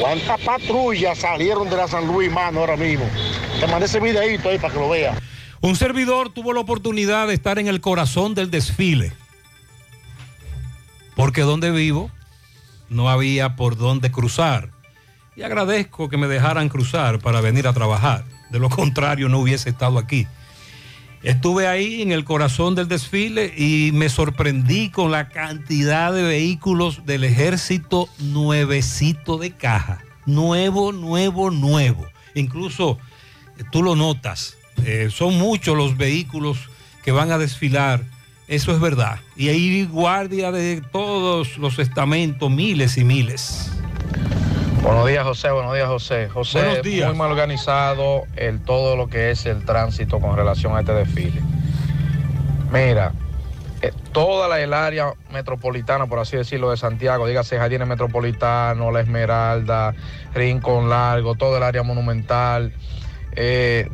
S42: ¿Cuántas patrullas salieron de la San Luis, mano, ahora mismo? Te mandé ese videito ahí para que lo veas.
S11: Un servidor tuvo la oportunidad de estar en el corazón del desfile. Porque donde vivo no había por dónde cruzar. Y agradezco que me dejaran cruzar para venir a trabajar. De lo *laughs* contrario, no hubiese estado aquí. Estuve ahí en el corazón del desfile y me sorprendí con la cantidad de vehículos del ejército nuevecito de caja. Nuevo, nuevo, nuevo. Incluso eh, tú lo notas. eh, son muchos los vehículos que van a desfilar. Eso es verdad. Y hay guardia de todos los estamentos, miles y miles.
S43: Buenos días, José. Buenos días, José. José,
S11: Buenos días.
S43: muy mal organizado el todo lo que es el tránsito con relación a este desfile. Mira, eh, toda la, el área metropolitana, por así decirlo, de Santiago, dígase Jardines Metropolitano, La Esmeralda, Rincón Largo, todo el área monumental, eh,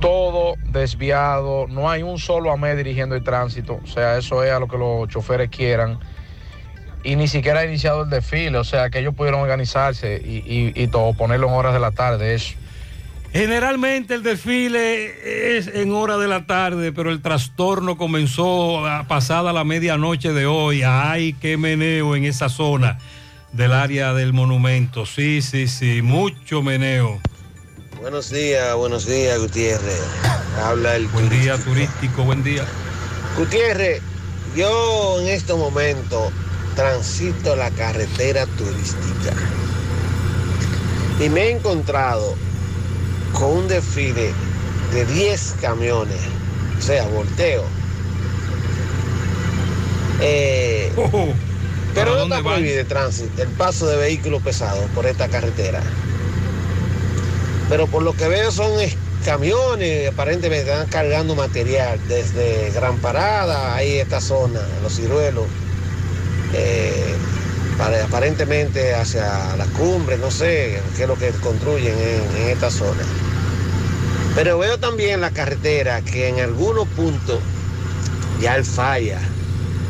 S43: todo desviado, no hay un solo AME dirigiendo el tránsito, o sea, eso es a lo que los choferes quieran y ni siquiera ha iniciado el desfile, o sea que ellos pudieron organizarse y, y- y todo, ponerlo en horas de la tarde, eso.
S11: Generalmente el desfile es en hora de la tarde, pero el trastorno comenzó pasada la medianoche de hoy. Ay, qué meneo en esa zona del área del monumento. Sí, sí, sí, mucho meneo.
S44: Buenos días, buenos días, Gutiérrez. Habla el
S11: Buen día turístico, buen día.
S44: Gutiérrez, yo en estos momentos transito la carretera turística y me he encontrado con un desfile de 10 camiones, o sea, volteo. Eh, pero no está prohibido el tránsito, el paso de vehículos pesados por esta carretera. Pero por lo que veo son es- camiones, aparentemente están cargando material desde Gran Parada, ahí esta zona, los ciruelos, eh, para- aparentemente hacia la cumbre, no sé qué es lo que construyen en, en esta zona. Pero veo también la carretera que en algunos puntos ya él falla,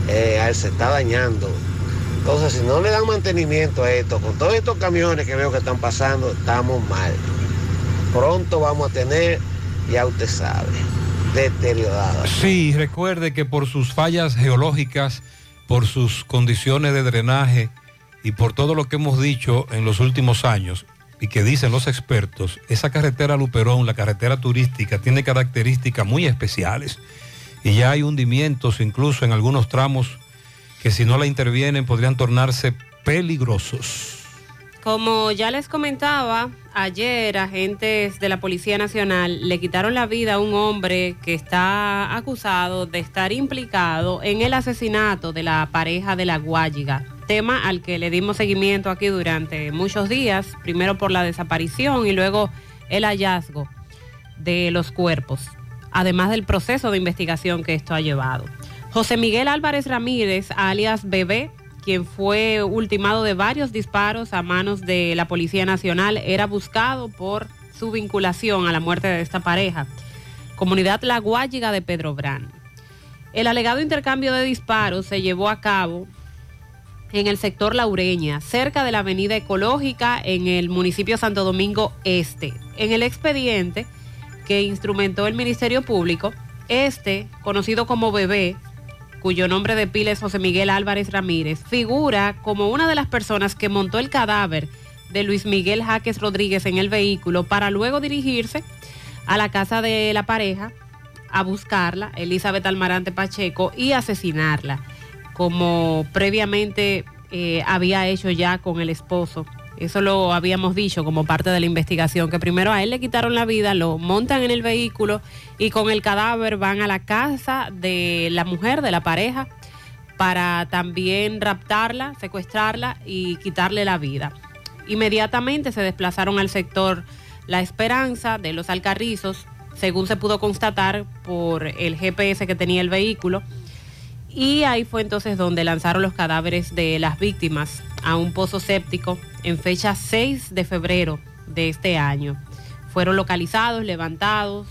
S44: eh, él se está dañando. Entonces, si no le dan mantenimiento a esto, con todos estos camiones que veo que están pasando, estamos mal. Pronto vamos a tener, ya usted sabe, deteriorada.
S11: Sí, recuerde que por sus fallas geológicas, por sus condiciones de drenaje y por todo lo que hemos dicho en los últimos años y que dicen los expertos, esa carretera Luperón, la carretera turística, tiene características muy especiales y ya hay hundimientos incluso en algunos tramos que si no la intervienen podrían tornarse peligrosos.
S12: Como ya les comentaba, ayer agentes de la Policía Nacional le quitaron la vida a un hombre que está acusado de estar implicado en el asesinato de la pareja de la Guayiga, tema al que le dimos seguimiento aquí durante muchos días, primero por la desaparición y luego el hallazgo de los cuerpos, además del proceso de investigación que esto ha llevado. José Miguel Álvarez Ramírez, alias Bebé, quien fue ultimado de varios disparos a manos de la Policía Nacional, era buscado por su vinculación a la muerte de esta pareja. Comunidad La Guayiga de Pedro Brán. El alegado intercambio de disparos se llevó a cabo en el sector Laureña, cerca de la Avenida Ecológica en el municipio Santo Domingo Este. En el expediente que instrumentó el Ministerio Público, este, conocido como Bebé, cuyo nombre de pila es José Miguel Álvarez Ramírez, figura como una de las personas que montó el cadáver de Luis Miguel Jaques Rodríguez en el vehículo para luego dirigirse a la casa de la pareja a buscarla, Elizabeth Almarante Pacheco, y asesinarla, como previamente eh, había hecho ya con el esposo. Eso lo habíamos dicho como parte de la investigación, que primero a él le quitaron la vida, lo montan en el vehículo y con el cadáver van a la casa de la mujer, de la pareja, para también raptarla, secuestrarla y quitarle la vida. Inmediatamente se desplazaron al sector La Esperanza de los Alcarrizos, según se pudo constatar por el GPS que tenía el vehículo. Y ahí fue entonces donde lanzaron los cadáveres de las víctimas a un pozo séptico en fecha 6 de febrero de este año. Fueron localizados, levantados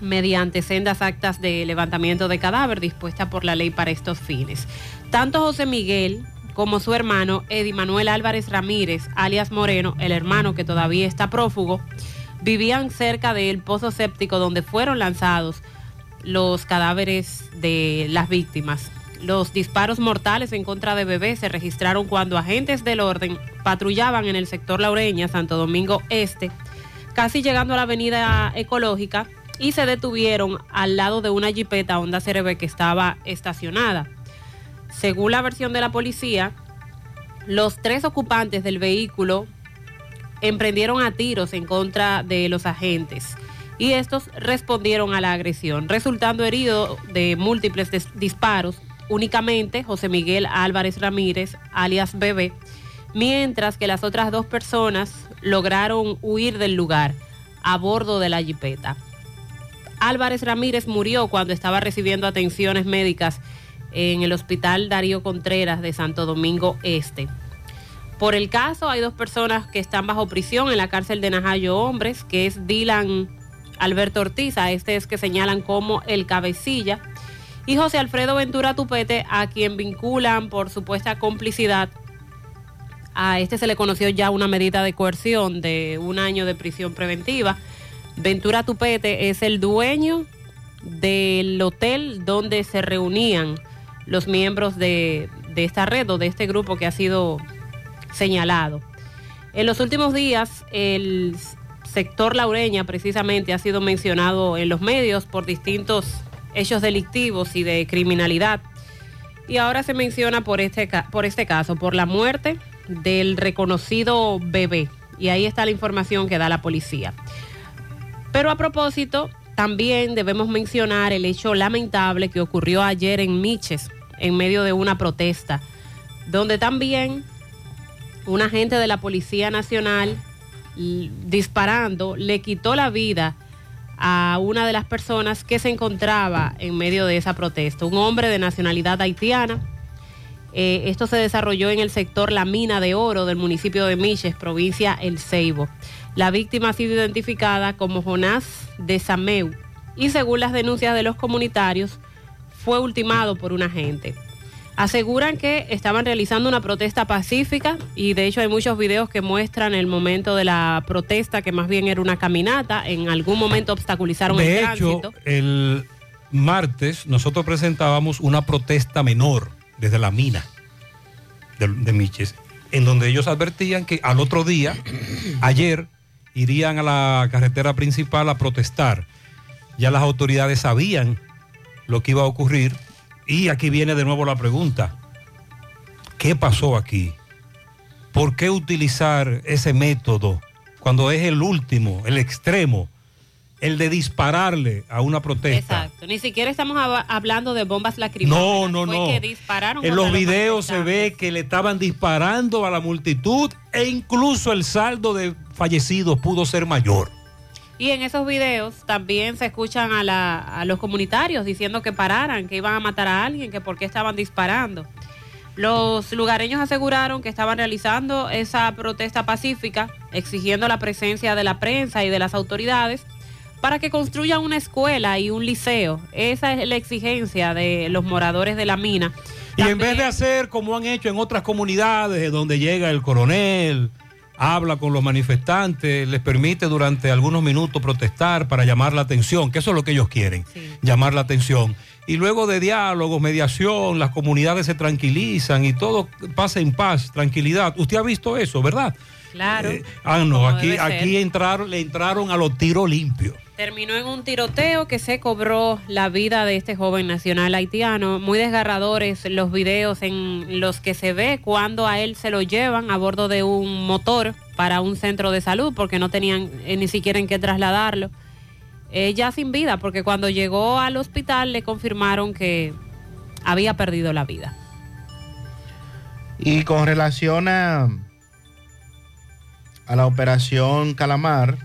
S12: mediante sendas actas de levantamiento de cadáver dispuestas por la ley para estos fines. Tanto José Miguel como su hermano Eddie Manuel Álvarez Ramírez, alias Moreno, el hermano que todavía está prófugo, vivían cerca del pozo séptico donde fueron lanzados los cadáveres de las víctimas. Los disparos mortales en contra de bebés se registraron cuando agentes del orden patrullaban en el sector Laureña, Santo Domingo Este, casi llegando a la avenida ecológica y se detuvieron al lado de una jipeta Honda CRB que estaba estacionada. Según la versión de la policía, los tres ocupantes del vehículo emprendieron a tiros en contra de los agentes y estos respondieron a la agresión, resultando herido de múltiples disparos únicamente José Miguel Álvarez Ramírez, alias Bebé, mientras que las otras dos personas lograron huir del lugar a bordo de la jipeta. Álvarez Ramírez murió cuando estaba recibiendo atenciones médicas en el Hospital Darío Contreras de Santo Domingo Este. Por el caso hay dos personas que están bajo prisión en la cárcel de Najayo Hombres, que es Dylan Alberto Ortiz, a este es que señalan como el cabecilla, y José Alfredo Ventura Tupete, a quien vinculan por supuesta complicidad. A este se le conoció ya una medida de coerción de un año de prisión preventiva. Ventura Tupete es el dueño del hotel donde se reunían los miembros de, de esta red o de este grupo que ha sido señalado. En los últimos días, el sector laureña precisamente ha sido mencionado en los medios por distintos hechos delictivos y de criminalidad. Y ahora se menciona por este, por este caso, por la muerte del reconocido bebé. Y ahí está la información que da la policía. Pero a propósito, también debemos mencionar el hecho lamentable que ocurrió ayer en Miches, en medio de una protesta, donde también un agente de la Policía Nacional disparando le quitó la vida a una de las personas que se encontraba en medio de esa protesta, un hombre de nacionalidad haitiana. Eh, esto se desarrolló en el sector La Mina de Oro del municipio de Miches, provincia El Ceibo. La víctima ha sido identificada como Jonás de Sameu y según las denuncias de los comunitarios, fue ultimado por un agente. Aseguran que estaban realizando una protesta pacífica y de hecho hay muchos videos que muestran el momento de la protesta, que más bien era una caminata. En algún momento obstaculizaron
S11: de
S12: el
S11: hecho,
S12: tránsito.
S11: el martes nosotros presentábamos una protesta menor desde la mina de, de Miches, en donde ellos advertían que al otro día, *coughs* ayer, irían a la carretera principal a protestar. Ya las autoridades sabían lo que iba a ocurrir y aquí viene de nuevo la pregunta. ¿Qué pasó aquí? ¿Por qué utilizar ese método cuando es el último, el extremo, el de dispararle a una protesta?
S12: Exacto. Ni siquiera estamos hab- hablando de bombas lacrimógenas.
S11: No, no,
S12: Fue
S11: no.
S12: que dispararon
S11: En los videos se ve que le estaban disparando a la multitud e incluso el saldo de fallecidos pudo ser mayor.
S12: Y en esos videos también se escuchan a, la- a los comunitarios diciendo que pararan, que iban a matar a alguien, que por qué estaban disparando. Los lugareños aseguraron que estaban realizando esa protesta pacífica, exigiendo la presencia de la prensa y de las autoridades para que construyan una escuela y un liceo. Esa es la exigencia de los moradores de la mina.
S11: Y en vez de hacer como han hecho en otras comunidades, donde llega el coronel, habla con los manifestantes, les permite durante algunos minutos protestar para llamar la atención, que eso es lo que ellos quieren, llamar la atención. y luego de diálogos, mediación, las comunidades se tranquilizan y todo pasa en paz, tranquilidad. Usted ha visto eso, ¿verdad?
S12: Claro.
S11: Eh, ah, no, aquí, aquí entraron, le entraron a los tiros limpios.
S12: Terminó en un tiroteo que se cobró la vida de este joven nacional haitiano. Muy desgarradores los videos en los que se ve cuando a él se lo llevan a bordo de un motor para un centro de salud porque no tenían eh, ni siquiera en qué trasladarlo. Eh, ya sin vida porque cuando llegó al hospital le confirmaron que había perdido la vida.
S27: Y con relación a la operación Calamar,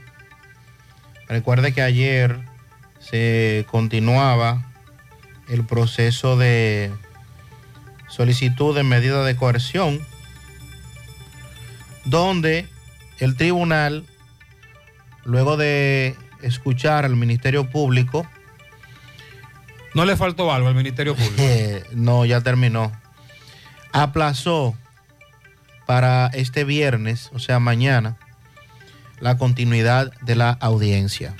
S27: recuerde que ayer se continuaba el proceso de solicitud de medida de coerción, donde el tribunal, luego de escuchar al Ministerio Público,
S11: No le faltó algo al Ministerio Público. *laughs*
S27: eh, no, ya terminó. Aplazó para este viernes, o sea, mañana, la continuidad de la audiencia.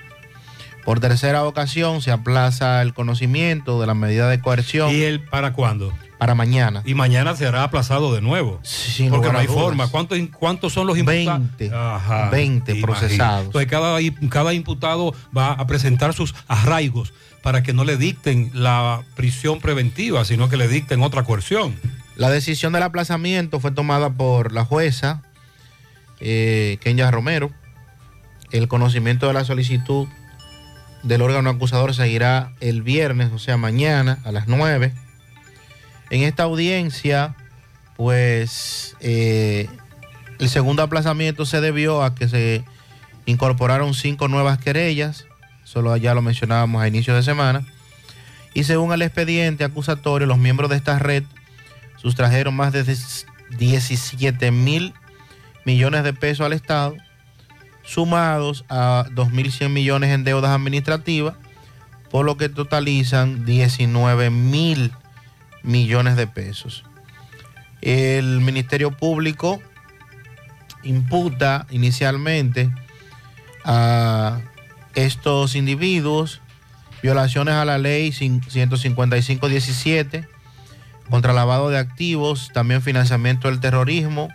S27: Por tercera ocasión se aplaza el conocimiento de la medida de coerción.
S11: ¿Y él para cuándo?
S27: Para mañana.
S11: Y mañana será aplazado de nuevo.
S27: Sin
S11: porque no hay
S27: dudas.
S11: forma. ¿Cuántos, ¿Cuántos son los imputados?
S27: 20.
S11: Ajá,
S27: 20
S11: imagino.
S27: procesados.
S11: Entonces cada, cada imputado va a presentar sus arraigos para que no le dicten la prisión preventiva, sino que le dicten otra coerción.
S27: La decisión del aplazamiento fue tomada por la jueza eh, Kenya Romero. El conocimiento de la solicitud del órgano acusador seguirá el viernes, o sea, mañana a las 9. En esta audiencia, pues eh, el segundo aplazamiento se debió a que se incorporaron cinco nuevas querellas, solo ya lo mencionábamos a inicio de semana, y según el expediente acusatorio, los miembros de esta red sustrajeron más de 17 mil millones de pesos al Estado, sumados a 2.100 millones en deudas administrativas, por lo que totalizan 19 mil millones de pesos. El Ministerio Público imputa inicialmente a estos individuos violaciones a la ley 155-17 contra lavado de activos, también financiamiento del terrorismo,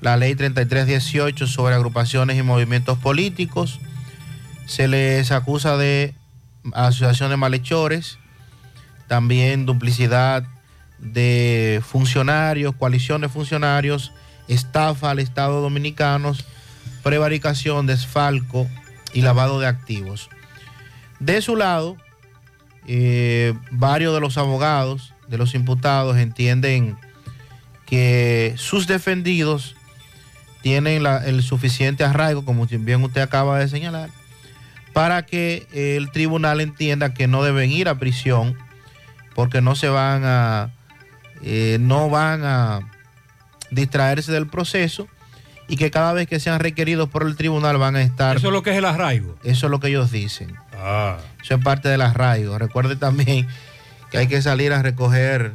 S27: la ley 3318 sobre agrupaciones y movimientos políticos. Se les acusa de asociación de malhechores, también duplicidad de funcionarios, coalición de funcionarios, estafa al Estado dominicano, prevaricación, desfalco y lavado de activos. De su lado, eh, varios de los abogados de los imputados entienden que sus defendidos tienen la- el suficiente arraigo, como bien usted acaba de señalar, para que el tribunal entienda que no deben ir a prisión porque no se van a, eh, no van a distraerse del proceso y que cada vez que sean requeridos por el tribunal van a estar...
S11: Eso es lo que es el arraigo.
S27: Eso es lo que ellos dicen.
S11: Ah.
S27: Eso es parte del arraigo. Recuerde también que hay que salir a recoger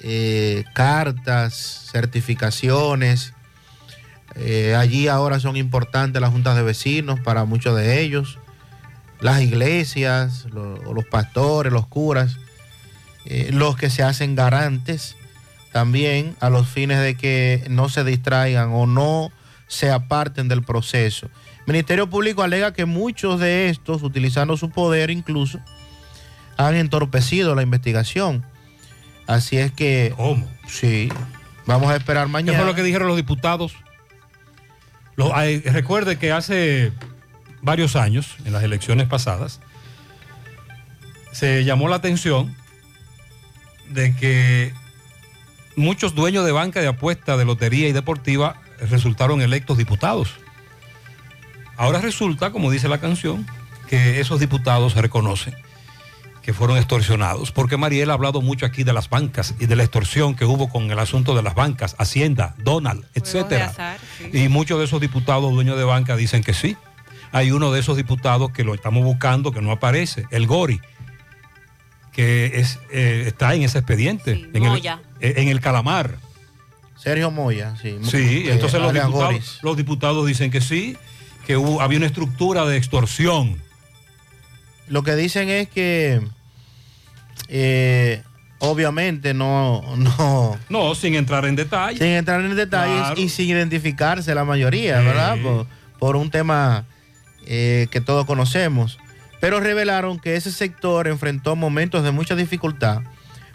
S27: eh, cartas, certificaciones. Eh, allí ahora son importantes las juntas de vecinos para muchos de ellos. Las iglesias, lo- los pastores, los curas, eh, los que se hacen garantes también a los fines de que no se distraigan o no se aparten del proceso. Ministerio Público alega que muchos de estos, utilizando su poder incluso, han entorpecido la investigación. Así es que...
S11: ¿Cómo?
S27: Sí. Vamos a esperar
S11: ¿Qué
S27: mañana.
S11: fue lo que dijeron los diputados? Recuerde que hace varios años, en las elecciones pasadas, se llamó la atención de que muchos dueños de banca de apuesta, de lotería y deportiva resultaron electos diputados. Ahora resulta, como dice la canción, que esos diputados reconocen que fueron extorsionados, porque Mariel ha hablado mucho aquí de las bancas y de la extorsión que hubo con el asunto de las bancas, Hacienda, Donald, etcétera.
S12: azar,
S11: Y muchos de esos diputados dueños de banca dicen que sí. Hay uno de esos diputados que lo estamos buscando que no aparece, el Gori, que es, eh, está en ese expediente, en,
S12: Moya.
S11: El, eh, en el Calamar.
S27: Sergio Moya, sí.
S11: Sí,
S27: Eh,
S11: entonces los diputados, los diputados dicen que sí, que hubo, había una estructura de extorsión.
S27: Lo que dicen es que Eh, obviamente no, no.
S11: No, sin entrar en detalle.
S27: Sin entrar en detalles
S11: Claro.
S27: y sin identificarse la mayoría, ¿verdad? Por, por un tema eh, que todos conocemos. Pero revelaron que ese sector enfrentó momentos de mucha dificultad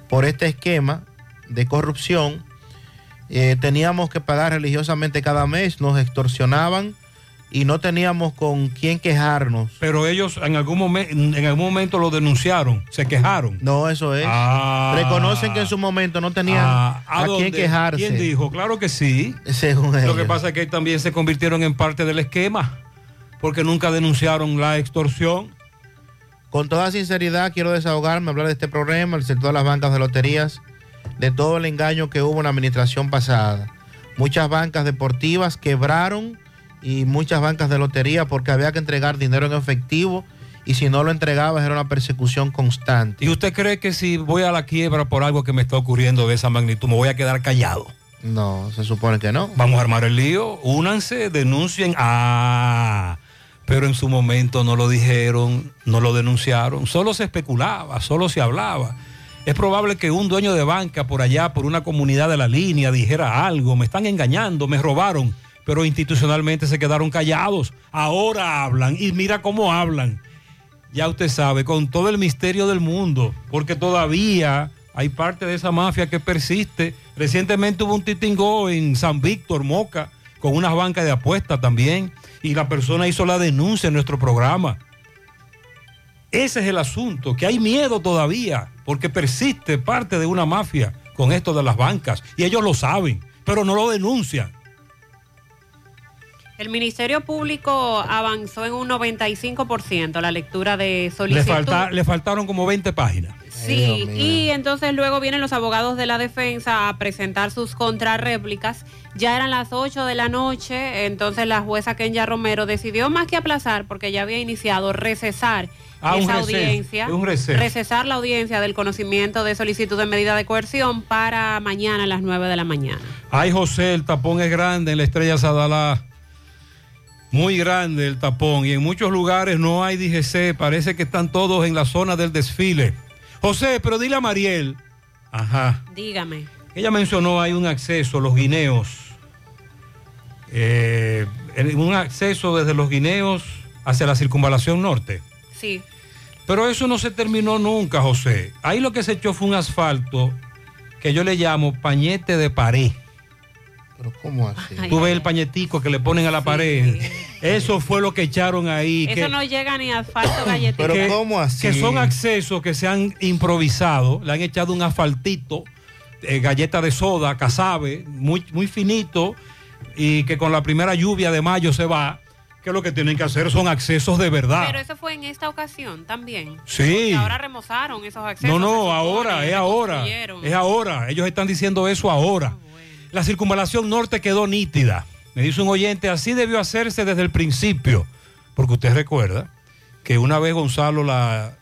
S27: por este esquema de corrupción. Eh, teníamos que pagar religiosamente cada mes, nos extorsionaban y no teníamos con quién quejarnos.
S11: Pero ellos en algún, momento en algún momento lo denunciaron, se quejaron.
S27: No, eso es.
S11: Ah.
S27: Reconocen que en su momento no tenían
S11: Ah,
S27: a, quién quejarse.
S11: ¿Quién dijo? Claro que sí.
S27: Según
S11: Lo que pasa es que también se convirtieron en parte del esquema, porque nunca denunciaron la extorsión.
S27: Con toda sinceridad quiero desahogarme, hablar de este problema, el sector de las bancas de loterías, de todo el engaño que hubo en la administración pasada. Muchas bancas deportivas quebraron y muchas bancas de lotería porque había que entregar dinero en efectivo y si no lo entregabas era una persecución constante.
S11: ¿Y usted cree que si voy a la quiebra por algo que me está ocurriendo de esa magnitud, me voy a quedar callado?
S27: No, se supone que no.
S11: Vamos a armar el lío, únanse, denuncien. Ah, pero en su momento no lo dijeron, no lo denunciaron, solo se especulaba, solo se hablaba. Es probable que un dueño de banca por allá, por una comunidad de la línea, dijera algo, me están engañando, me robaron, pero institucionalmente se quedaron callados. Ahora hablan y mira cómo hablan. Ya usted sabe, con todo el misterio del mundo, porque todavía hay parte de esa mafia que persiste. Recientemente hubo un titingó en San Víctor, Moca, con unas bancas de apuestas también, y la persona hizo la denuncia en nuestro programa. Ese es el asunto, que hay miedo todavía, porque persiste parte de una mafia con esto de las bancas, y ellos lo saben, pero no lo denuncian.
S12: El Ministerio Público avanzó en un 95% la lectura de
S11: Le,
S12: solicitud.
S11: falta- le faltaron como 20 páginas.
S12: Sí, y entonces luego vienen los abogados de la defensa a presentar sus contrarréplicas. Ya eran las 8 de la noche, entonces la jueza Kenya Romero decidió más que aplazar, porque ya había iniciado, recesar
S11: Ah, un
S12: esa
S11: receso,
S12: audiencia,
S11: un receso.
S12: recesar la audiencia del conocimiento de solicitud de medida de coerción para mañana a las 9 de la mañana.
S11: Ay, José, el tapón es grande en la estrella Sadalá. Muy grande el tapón. Y en muchos lugares no hay DGC. Parece que están todos en la zona del desfile. José, pero dile a Mariel. Ajá.
S12: Dígame.
S11: Ella mencionó hay un acceso, los guineos. Eh, un acceso desde los guineos hacia la circunvalación norte.
S12: Sí.
S11: Pero eso no se terminó nunca, José. Ahí lo que se echó fue un asfalto que yo le llamo pañete de pared.
S27: Pero ¿cómo así?
S11: Tú ves el pañetico que le ponen a la pared. Eso fue lo que echaron ahí.
S12: Eso
S11: que,
S12: no llega ni asfalto galletito.
S11: que- Que son accesos que se han improvisado. Le han echado un asfaltito, eh, galleta de soda, casabe, muy, muy finito. Y que con la primera lluvia de mayo se va. Que lo que tienen que hacer son accesos de verdad.
S12: Pero eso fue en esta ocasión también.
S11: Sí.
S12: Ahora remozaron esos accesos.
S11: No, no, ahora, es ahora. Es ahora. Ellos están diciendo eso ahora. La circunvalación norte quedó nítida. Me dice un oyente, así debió hacerse desde el principio. Porque usted recuerda que una vez Gonzalo la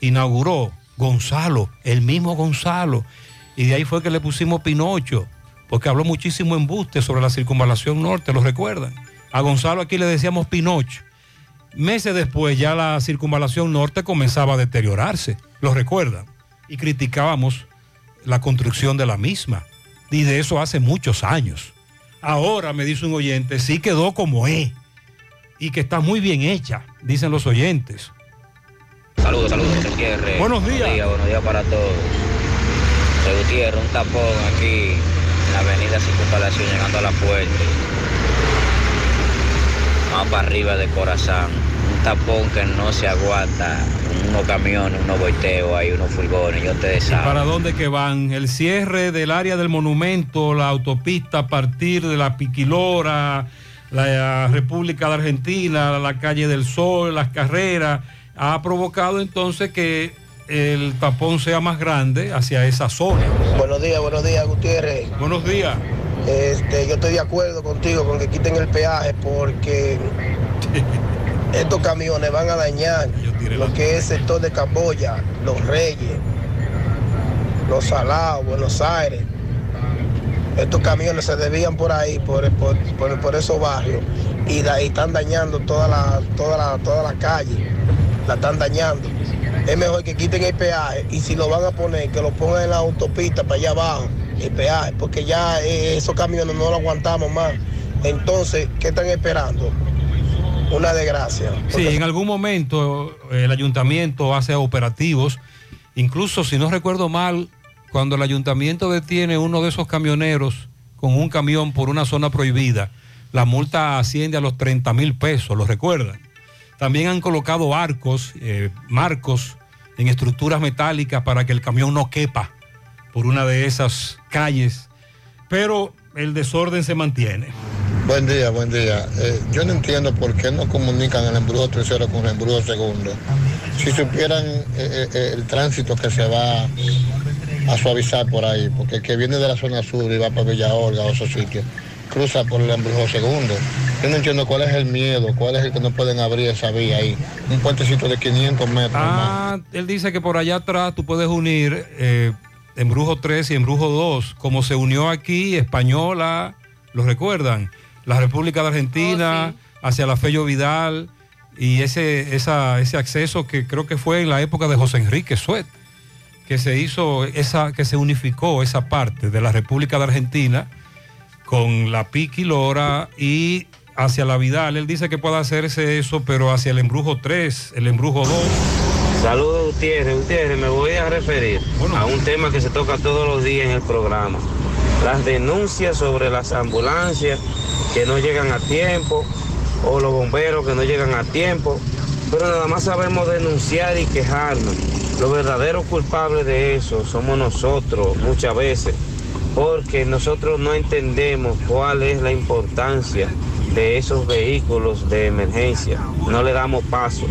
S11: inauguró. Gonzalo, el mismo Gonzalo. Y de ahí fue que le pusimos Pinocho. Porque habló muchísimo embuste sobre la circunvalación norte, ¿lo recuerdan? A Gonzalo aquí le decíamos Pinocho. Meses después ya la circunvalación norte comenzaba a deteriorarse, ¿lo recuerdan? Y criticábamos la construcción de la misma. Y de eso hace muchos años. Ahora, me dice un oyente, sí quedó como es. Y que está muy bien hecha, dicen los oyentes.
S45: Saludos, Gutiérrez.
S11: Buenos días.
S45: Buenos días, buenos días para todos. José Gutiérrez, un tapón aquí en la avenida Circunvalación llegando a la puerta. Más para arriba de Corazán. Tapón que no se aguanta. Unos camiones, unos boiteos, hay unos furgones, yo te
S11: ¿Y
S45: saben.
S11: para dónde que van? El cierre del área del monumento, la autopista a partir de la Piquilora, la República de Argentina, la calle del Sol, las carreras, ha provocado entonces que el tapón sea más grande hacia esa zona.
S44: Buenos días, buenos días, Gutiérrez.
S11: Buenos días.
S44: Este, yo estoy de acuerdo contigo con que quiten el peaje porque *laughs* estos camiones van a dañar lo que es el sector de Camboya, Los Reyes, Los Salados, Buenos Aires. Estos camiones se desvían por ahí, por, por, por- esos barrios, y, da- y están dañando toda la, toda la, toda la calle. La están dañando.
S42: es mejor que quiten el peaje y si lo van a poner, que lo pongan en la autopista para allá abajo, el peaje, porque ya eh, esos camiones no lo aguantamos más. Entonces, ¿qué están esperando? Una desgracia.
S11: Sí, en algún momento eh, el ayuntamiento hace operativos, incluso si no recuerdo mal, cuando el ayuntamiento detiene uno de esos camioneros con un camión por una zona prohibida, la multa asciende a los 30 mil pesos, ¿lo recuerdan? También han colocado arcos, eh, marcos en estructuras metálicas para que el camión no quepa por una de esas calles, pero el desorden se mantiene.
S46: Buen día, buen día. Eh, yo no entiendo por qué no comunican el embrujo tercero con el embrujo segundo. Si supieran eh, eh, el tránsito que se va a suavizar por ahí, porque el que viene de la zona sur y va para Villa Olga o esos sitios, cruza por el embrujo segundo. Yo no entiendo cuál es el miedo, cuál es el que no pueden abrir esa vía ahí. Un puentecito de 500 metros.
S11: Ah, él dice que por allá atrás tú puedes unir eh, Embrujo 3 y Embrujo 2, como se unió aquí Española, ¿lo recuerdan? La República de Argentina, hacia la Fello Vidal, y ese, esa, ese acceso que creo que fue en la época de José Enrique Suet, que se hizo, esa, que se unificó esa parte de la República de Argentina con la Piqui Lora y hacia la Vidal. Él dice que puede hacerse eso, pero hacia el Embrujo 3, el Embrujo 2.
S47: Saludos Gutiérrez, Gutiérrez, me voy a referir a un tema que se toca todos los días en el programa. Las denuncias sobre las ambulancias que no llegan a tiempo o los bomberos que no llegan a tiempo, pero nada más sabemos denunciar y quejarnos. Los verdaderos culpables de eso somos nosotros muchas veces, porque nosotros no entendemos cuál es la importancia de esos vehículos de emergencia, no le damos paso.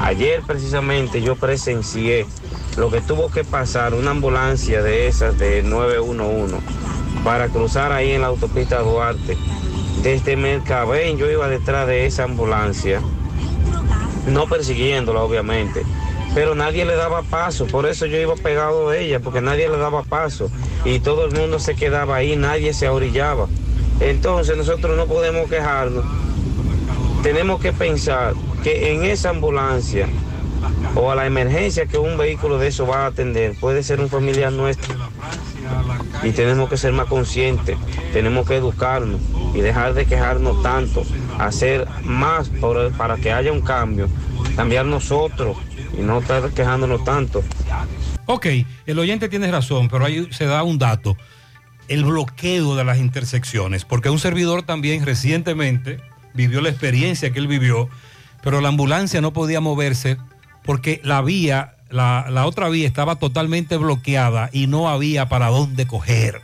S47: Ayer precisamente yo presencié lo que tuvo que pasar una ambulancia de esas de 911 para cruzar ahí en la autopista Duarte. Desde Mercabén yo iba detrás de esa ambulancia, no persiguiéndola obviamente, pero nadie le daba paso, por eso yo iba pegado de ella, porque nadie le daba paso y todo el mundo se quedaba ahí, nadie se orillaba. Entonces nosotros no podemos quejarnos, tenemos que pensar que en esa ambulancia o a la emergencia que un vehículo de eso va a atender puede ser un familiar nuestro. Y tenemos que ser más conscientes, tenemos que educarnos y dejar de quejarnos tanto, hacer más para que haya un cambio, cambiar nosotros y no estar quejándonos tanto.
S11: Ok, el oyente tiene razón, pero ahí se da un dato. El bloqueo de las intersecciones, porque un servidor también recientemente vivió la experiencia que él vivió, pero la ambulancia no podía moverse porque la vía, la, la otra vía estaba totalmente bloqueada y no había para dónde coger.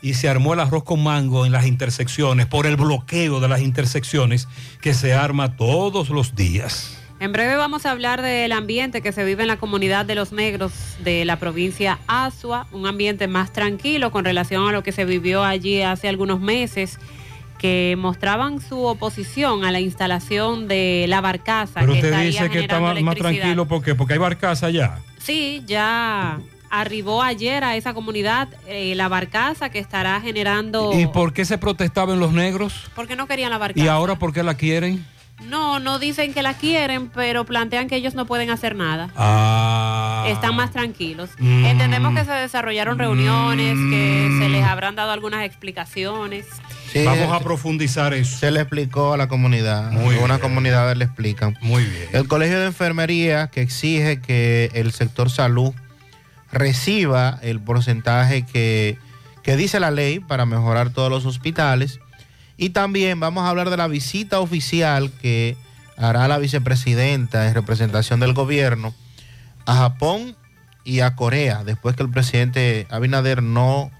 S11: Y se armó el arroz con mango en las intersecciones por el bloqueo de las intersecciones que se arma todos los días.
S12: En breve vamos a hablar del ambiente que se vive en la comunidad de los negros de la provincia Asua, un ambiente más tranquilo con relación a lo que se vivió allí hace algunos meses, que mostraban su oposición a la instalación de la barcaza
S11: Pero
S12: que
S11: usted dice que está más, tranquilo porque, porque hay barcaza allá.
S12: Sí, ya arribó ayer a esa comunidad eh, la barcaza que estará generando...
S11: ¿Y por qué se protestaban los negros?
S12: Porque no querían la barcaza.
S11: ¿Y ahora por qué la quieren?
S12: No, no dicen que la quieren, pero plantean que ellos no pueden hacer nada.
S11: Ah.
S12: Están más tranquilos.
S11: Mm.
S12: Entendemos que se desarrollaron reuniones, que se les habrán dado algunas explicaciones.
S11: Vamos a profundizar eso.
S27: Se le explicó a la comunidad.
S11: Muy
S27: Una
S11: bien.
S27: comunidad le explican.
S11: Muy bien.
S27: El Colegio de Enfermería que exige que el sector salud reciba el porcentaje que, que dice la ley para mejorar todos los hospitales. Y también vamos a hablar de la visita oficial que hará la vicepresidenta en representación del gobierno a Japón y a Corea, después que el presidente Abinader no,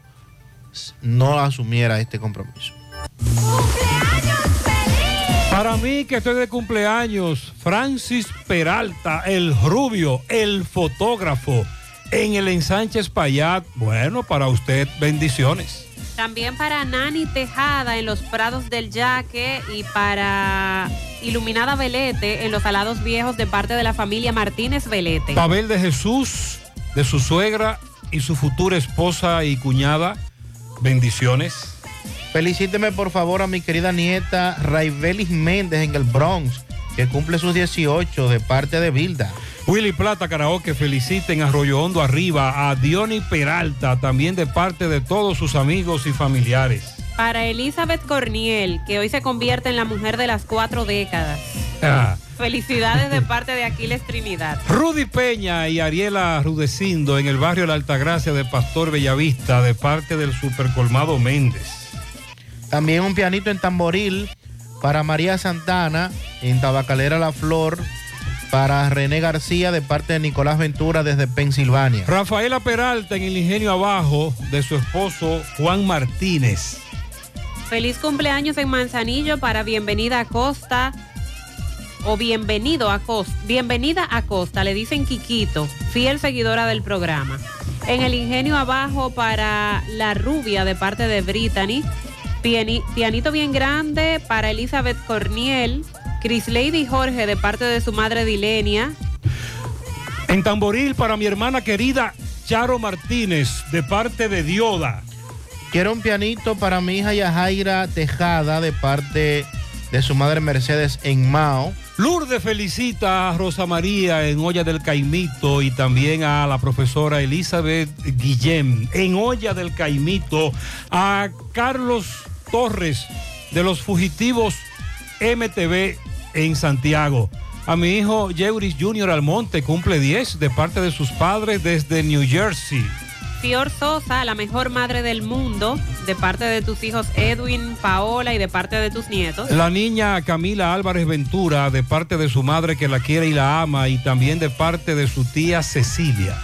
S27: no asumiera este compromiso.
S11: Para mí que estoy de cumpleaños, Francis Peralta, el rubio, el fotógrafo, en el ensanche Payat. Bueno, para usted, bendiciones.
S12: También para Nani Tejada en los Prados del Yaque y para Iluminada Velete en los Alados Viejos de parte de la familia Martínez Velete.
S11: Pavel de Jesús, de su suegra y su futura esposa y cuñada, bendiciones.
S27: Felicíteme por favor a mi querida nieta Raibelis Méndez en el Bronx, que cumple sus 18 de parte de Bilda.
S11: Willy Plata Karaoke felicita en Arroyo Hondo arriba a Diony Peralta, también de parte de todos sus amigos y familiares.
S12: Para Elizabeth Corniel, que hoy se convierte en la mujer de las cuatro décadas.
S11: Ah.
S12: Felicidades de *laughs* parte de Aquiles Trinidad.
S11: Rudy Peña y Ariela Rudecindo en el barrio La Altagracia de Pastor Bellavista, de parte del Supercolmado Méndez.
S27: También un pianito en tamboril para María Santana en Tabacalera La Flor. Para René García de parte de Nicolás Ventura desde Pensilvania.
S11: Rafaela Peralta en el ingenio abajo de su esposo Juan Martínez.
S12: Feliz cumpleaños en Manzanillo para Bienvenida a Costa o Bienvenido a Costa. Bienvenida a Costa, le dicen Quiquito, fiel seguidora del programa. En el ingenio abajo para La Rubia de parte de Brittany. Piani- pianito bien grande para Elizabeth Corniel. Chris Lady Jorge de parte de su madre Dilenia.
S11: En tamboril para mi hermana querida Charo Martínez, de parte de Dioda.
S27: Quiero un pianito para mi hija Yajaira Tejada de parte de su madre Mercedes en Mao.
S11: Lourdes felicita a Rosa María en Olla del Caimito y también a la profesora Elizabeth Guillem en Olla del Caimito, a Carlos Torres de los fugitivos MTV en Santiago. A mi hijo Yeuris Junior Almonte cumple 10 de parte de sus padres desde New Jersey.
S12: Fior Sosa, la mejor madre del mundo, de parte de tus hijos Edwin, Paola y de parte de tus nietos.
S11: La niña Camila Álvarez Ventura de parte de su madre que la quiere y la ama y también de parte de su tía Cecilia.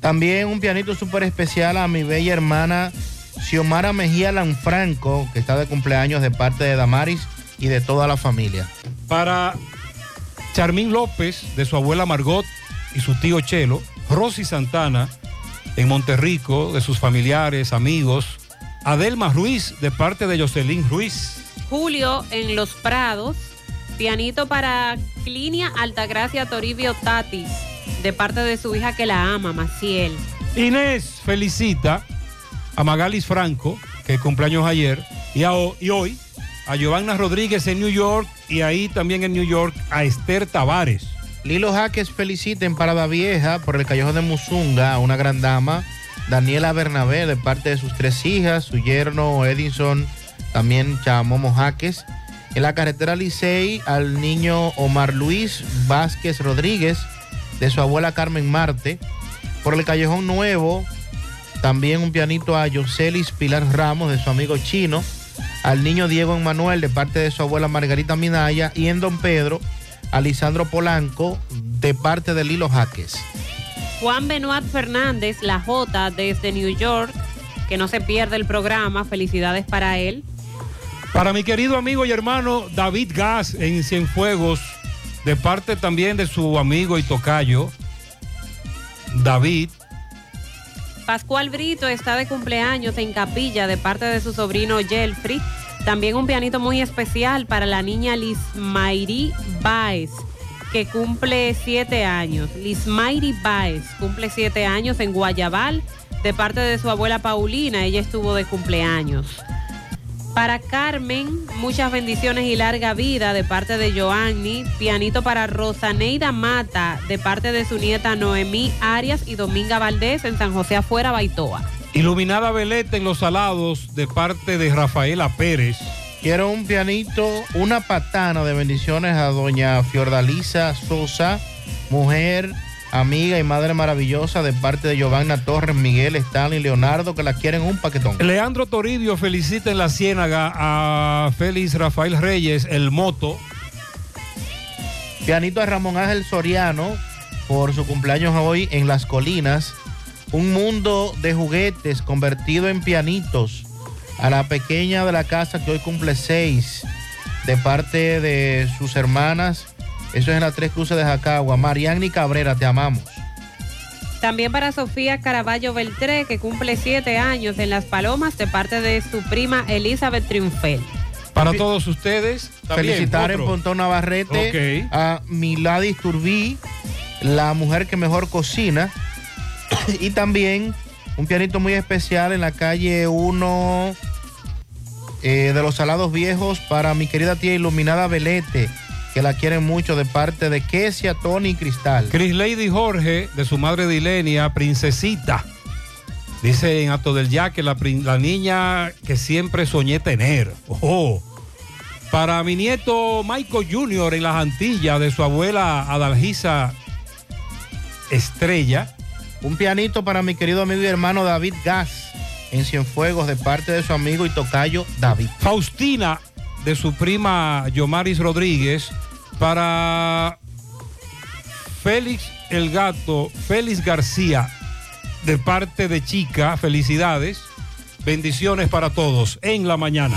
S27: También un pianito súper especial a mi bella hermana Xiomara Mejía Lanfranco, que está de cumpleaños de parte de Damaris y de toda la familia.
S11: Para Charmín López, de su abuela Margot y su tío Chelo, Rosy Santana, en Monterrico, de sus familiares, amigos, Adelma Ruiz, de parte de Jocelyn Ruiz.
S12: Julio en Los Prados. Pianito para Clinia Altagracia Toribio Tatis, de parte de su hija que la ama, Maciel.
S11: Inés felicita a Magalis Franco, que cumpleaños ayer, y, hoy a Giovanna Rodríguez en New York y ahí también en New York a Esther Tavares.
S27: Lilo Jaques felicita en Parada Vieja por el Callejón de Musunga una gran dama, Daniela Bernabé, de parte de sus tres hijas, su yerno Edison, también Chamomo Jaques. En la carretera Licey al niño Omar Luis Vázquez Rodríguez, de su abuela Carmen Marte. Por el Callejón Nuevo, también un pianito a Yoselis Pilar Ramos, de su amigo chino. Al niño Diego Emanuel, de parte de su abuela Margarita Minaya. Y en Don Pedro, a Lisandro Polanco, de parte de Lilo Jaques.
S12: Juan Benoit Fernández, la J desde New York, que no se pierde el programa. Felicidades para él.
S11: Para mi querido amigo y hermano David Gas en Cienfuegos, de parte también de su amigo y tocayo, David.
S12: Pascual Brito está de cumpleaños en Capilla de parte de su sobrino Jelfrey. También un pianito muy especial para la niña Lismayri Baez, que cumple siete años. Lismayri Baez cumple siete años en Guayabal de parte de su abuela Paulina. Ella estuvo de cumpleaños. Para Carmen, muchas bendiciones y larga vida de parte de Joanny. Pianito para Rosaneida Mata de parte de su nieta Noemí Arias y Dominga Valdés en San José Afuera, Baitoa.
S11: Iluminada Veleta en Los Salados, de parte de Rafaela Pérez.
S27: Quiero un pianito, una patana de bendiciones a doña Fiordalisa Sosa, mujer, amiga y madre maravillosa de parte de Giovanna Torres, Miguel, Stanley, Leonardo, que la quieren un paquetón.
S11: Leandro Toribio felicita en la Ciénaga a Félix Rafael Reyes, el moto.
S27: Pianito a Ramón Ángel Soriano por su cumpleaños hoy en Las Colinas. Un mundo de juguetes convertido en pianitos. A la pequeña de la casa que hoy cumple seis de parte de sus hermanas. Eso es en las Tres Cruces de Jacagua. Mariani Cabrera, te amamos.
S12: También para Sofía Caraballo Beltré, que cumple siete años en Las Palomas de parte de su prima Elizabeth Triunfel.
S11: Para todos ustedes, también,
S27: Felicitar en
S11: otro.
S27: Pontón Navarrete a Miladis Turbí, la mujer que mejor cocina. y también un pianito muy especial en la calle 1 eh, de los Salados Viejos para mi querida tía Iluminada Velete, que la quieren mucho de parte de Kesia, Tony y Cristal.
S11: Chris Lady Jorge, de su madre Dilenia, princesita. Dice en Acto del Ya que la, niña que siempre soñé tener. Ojo. Para mi nieto Michael Jr. en las Antillas, de su abuela Adalgisa Estrella.
S27: Un pianito para mi querido amigo y hermano David Gas en Cienfuegos de parte de su amigo y tocayo David.
S11: Faustina, de su prima Yomaris Rodríguez. Para Félix el Gato, Félix García, de parte de Chica. Felicidades. Bendiciones para todos en la mañana.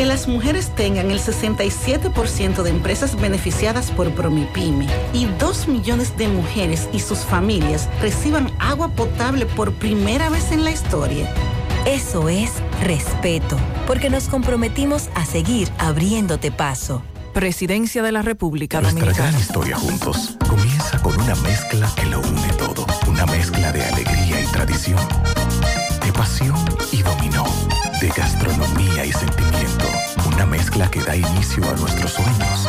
S48: Que las mujeres tengan el 67% de empresas beneficiadas por Promipyme y 2 millones de mujeres y sus familias reciban agua potable por primera vez en la historia.
S39: Eso es respeto, porque nos comprometimos a seguir abriéndote paso.
S3: Presidencia de la República
S18: Nuestra
S3: Dominicana.
S18: gran historia juntos comienza con una mezcla que lo une todo. Una mezcla de alegría y tradición, de pasión y dominó, de gastronomía y sentimiento. Una mezcla que da inicio a nuestros sueños,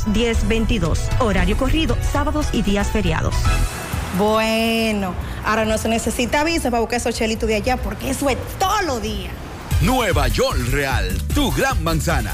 S49: 1-210-22. Horario corrido, sábados y días feriados.
S34: Bueno, ahora no se necesita visa para buscar esos chelitos de allá porque eso es todo lo día.
S50: Nueva York Real, tu gran manzana.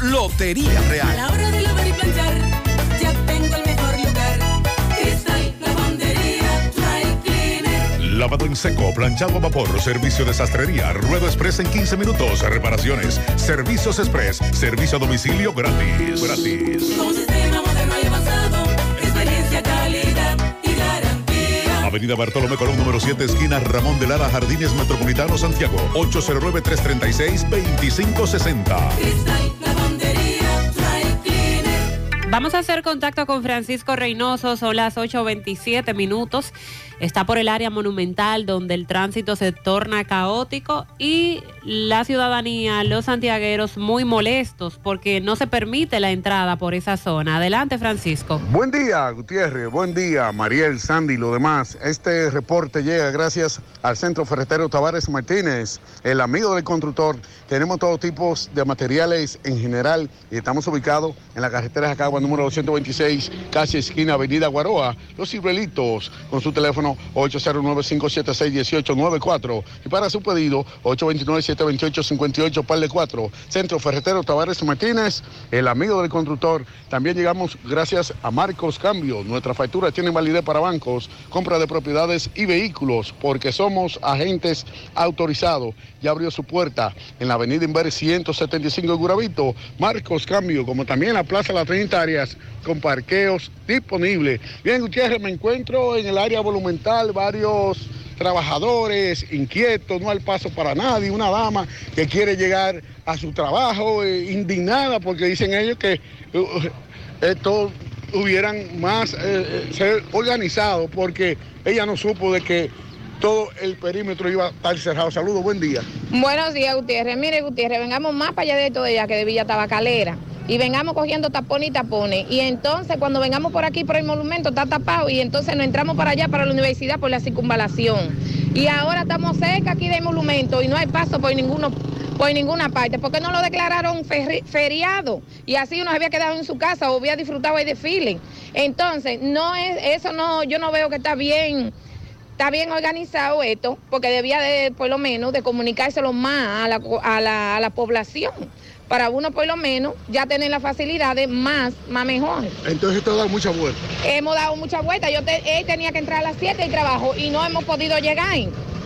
S51: Lotería
S52: A
S51: Real.
S52: la hora de lavar y planchar, ya tengo el mejor lugar. Cristal, lavandería, dry cleaner.
S53: Lavado en seco, planchado a vapor, servicio de sastrería, ruedo express en 15 minutos, reparaciones, servicios express, servicio a domicilio gratis. Gratis.
S52: Con sistema
S53: Avenida Bartolomé Colón, número 7, esquina Ramón de Lara, Jardines Metropolitano, Santiago. 809-336-2560.
S52: Cristal, lavandería, dry cleaner.
S12: Vamos a hacer contacto con Francisco Reynoso, son las 8.27 minutos. Está por el área monumental donde el tránsito se torna caótico y la ciudadanía, los santiagueros muy molestos porque no se permite la entrada por esa zona. Adelante, Francisco.
S54: Buen día, Gutiérrez. Buen día, Mariel, Sandy y lo demás. Este reporte llega gracias al Centro Ferretero Tavares Martínez, el amigo del constructor. Tenemos todo tipo de materiales en general y estamos ubicados en la carretera Jacagua número 226, casi esquina Avenida Guaroa. Los cibrelitos con su teléfono 809-576-1894 y para su pedido 829-728-58, par de 4. Centro Ferretero Tavares Martínez, el amigo del constructor. También llegamos gracias a Marcos Cambio. Nuestra factura tiene validez para bancos, compra de propiedades y vehículos, porque somos agentes autorizados. Ya abrió su puerta en la avenida Inver 175 de Guravito. Marcos Cambio, como también la Plaza Las Trinitarias, con parqueos disponibles. Bien, Gutiérrez, me encuentro en el área varios trabajadores inquietos, no hay paso para nadie, una dama que quiere llegar a su trabajo eh, indignada porque dicen ellos que uh, esto hubieran más eh, eh, ser organizado porque ella no supo de que todo el perímetro iba a estar cerrado. Saludos, buen día.
S55: Buenos días, Gutiérrez. Mire, Gutiérrez, vengamos más para allá de todo ya que de Villa Tabacalera. Y vengamos cogiendo tapones y tapones. Y entonces, cuando vengamos por aquí, por el monumento, está tapado. Y entonces nos entramos para allá, para la universidad, por la circunvalación. Y ahora estamos cerca aquí del monumento y no hay paso por ninguno por ninguna parte, porque no lo declararon feriado y así uno había quedado en su casa o había disfrutado el desfile. Entonces, no es eso no yo no veo que está bien está bien organizado esto, porque debía de, por lo menos, de comunicárselo más a la, a la, a la población, para uno por lo menos ya tener las facilidades más, más mejor.
S54: Entonces esto da mucha vuelta.
S55: Hemos dado muchas vueltas, yo te- él tenía que entrar a las 7 y trabajo y no hemos podido llegar.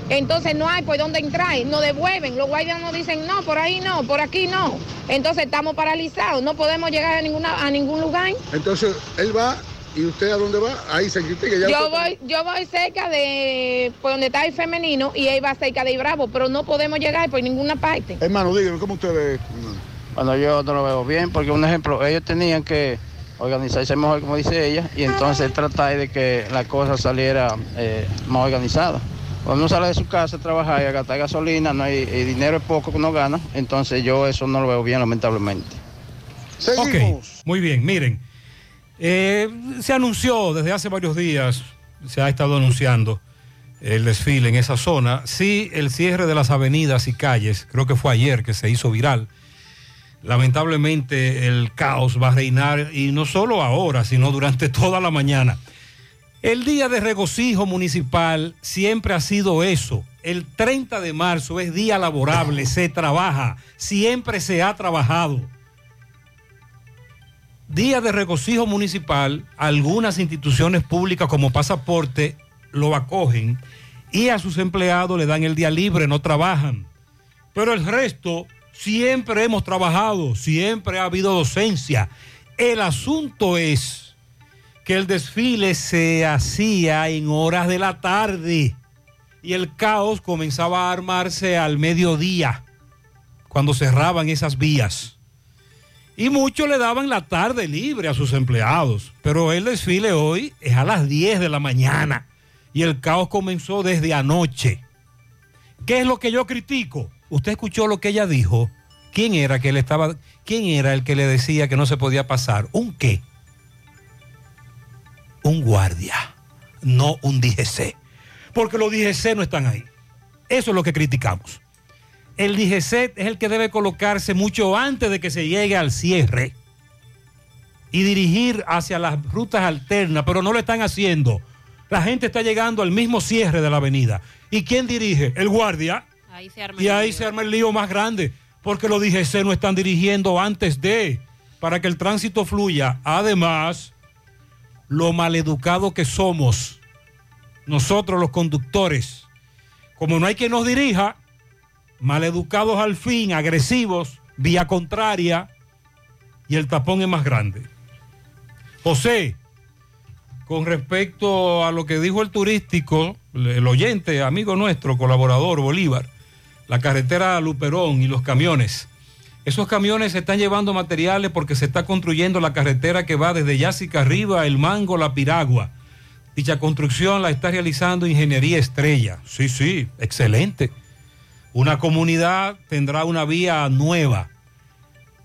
S55: Entonces no hay por dónde entrar, nos devuelven, los guardias nos dicen no, por ahí no, por aquí no. Entonces estamos paralizados, no podemos llegar a, ninguna, a ningún lugar.
S54: Entonces él va y usted a dónde va? Ahí se critica. Ya
S55: Yo voy, yo voy cerca de por donde está el femenino y él va cerca de Bravo, pero no podemos llegar por ninguna parte.
S54: Hermano, dígame, ¿cómo usted ve?
S56: Bueno, yo no lo veo bien porque, un ejemplo, ellos tenían que organizarse mejor, como dice ella, y entonces tratar de que la cosa saliera eh, más organizada. Cuando uno sale de su casa a trabajar y a gastar gasolina, no hay, y dinero es poco que uno gana, entonces yo eso no lo veo bien, lamentablemente.
S11: Ok, muy bien, miren. Eh, se anunció desde hace varios días, se ha estado anunciando el desfile en esa zona. Sí, el cierre de las avenidas y calles, creo que fue ayer que se hizo viral. Lamentablemente el caos va a reinar y no solo ahora, sino durante *laughs* toda la mañana. El día de regocijo municipal siempre ha sido eso. El 30 de marzo es día laborable, se trabaja, siempre se ha trabajado. Día de regocijo municipal, algunas instituciones públicas como pasaporte lo acogen y a sus empleados le dan el día libre, no trabajan. Pero el resto siempre hemos trabajado, siempre ha habido docencia. El asunto es que el desfile se hacía en horas de la tarde y el caos comenzaba a armarse al mediodía, cuando cerraban esas vías. Y muchos le daban la tarde libre a sus empleados, pero el desfile hoy es a las 10 de la mañana y el caos comenzó desde anoche. ¿Qué es lo que yo critico? Usted escuchó lo que ella dijo, ¿Quién era que le estaba, quién era el que le decía que no se podía pasar? ¿Un qué? Un guardia, no un DGC. Porque los DGC no están ahí. Eso es lo que criticamos. El DGC es el que debe colocarse mucho antes de que se llegue al cierre y dirigir hacia las rutas alternas, pero no lo están haciendo. La gente está llegando al mismo cierre de la avenida. ¿Y quién dirige? El guardia.
S12: Ahí se arma
S11: Y ahí se arma el lío más grande, porque los DGC no están dirigiendo antes de, para que el tránsito fluya. Además, lo maleducado que somos, nosotros los conductores, como no hay quien nos dirija, maleducados al fin, agresivos, vía contraria, y el tapón es más grande. José, con respecto a lo que dijo el turístico, el oyente, amigo nuestro, colaborador Bolívar, la carretera Luperón y los camiones. Esos camiones se están llevando materiales porque se está construyendo la carretera que va desde Yásica arriba, El Mango, La Piragua. Dicha construcción la está realizando Ingeniería Estrella. Sí, sí, excelente. Una comunidad tendrá una vía nueva,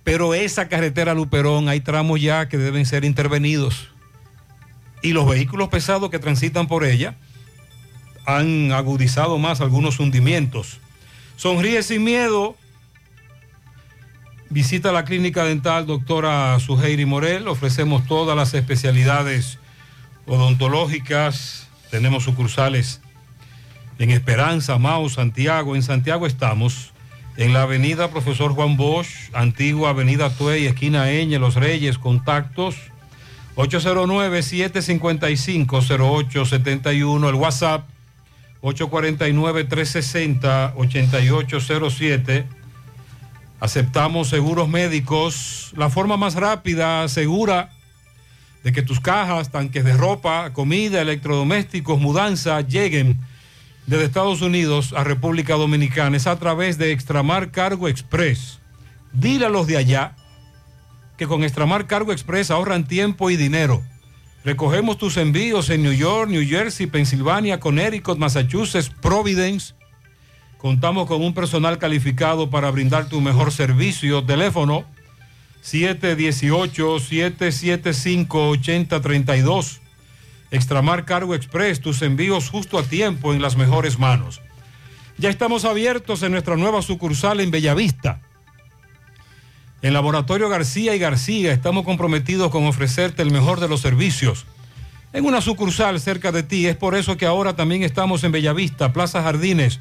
S11: pero esa carretera Luperón hay tramos ya que deben ser intervenidos y los vehículos pesados que transitan por ella han agudizado más algunos hundimientos. Sonríe sin miedo. Visita la clínica dental doctora Suheiri Morel. Ofrecemos todas las especialidades odontológicas. Tenemos sucursales en Esperanza, Mao, Santiago. En Santiago estamos en la avenida Profesor Juan Bosch, antigua avenida Tuey, esquina Eñe, Los Reyes, contactos 809-755-0871, el WhatsApp 849-360-8807. Aceptamos seguros médicos, la forma más rápida, segura, de que tus cajas, tanques de ropa, comida, electrodomésticos, mudanza lleguen desde Estados Unidos a República Dominicana es a través de Extramar Cargo Express. Dile a los de allá que con Extramar Cargo Express ahorran tiempo y dinero. Recogemos tus envíos en New York, New Jersey, Pensilvania, Connecticut, Massachusetts, Providence. Contamos con un personal calificado para brindar tu mejor servicio. Teléfono 718-775-8032. Extramar Cargo Express, tus envíos justo a tiempo en las mejores manos. Ya estamos abiertos en nuestra nueva sucursal en Bellavista. En Laboratorio García y García estamos comprometidos con ofrecerte el mejor de los servicios. En una sucursal cerca de ti, es por eso que ahora también estamos en Bellavista, Plaza Jardines,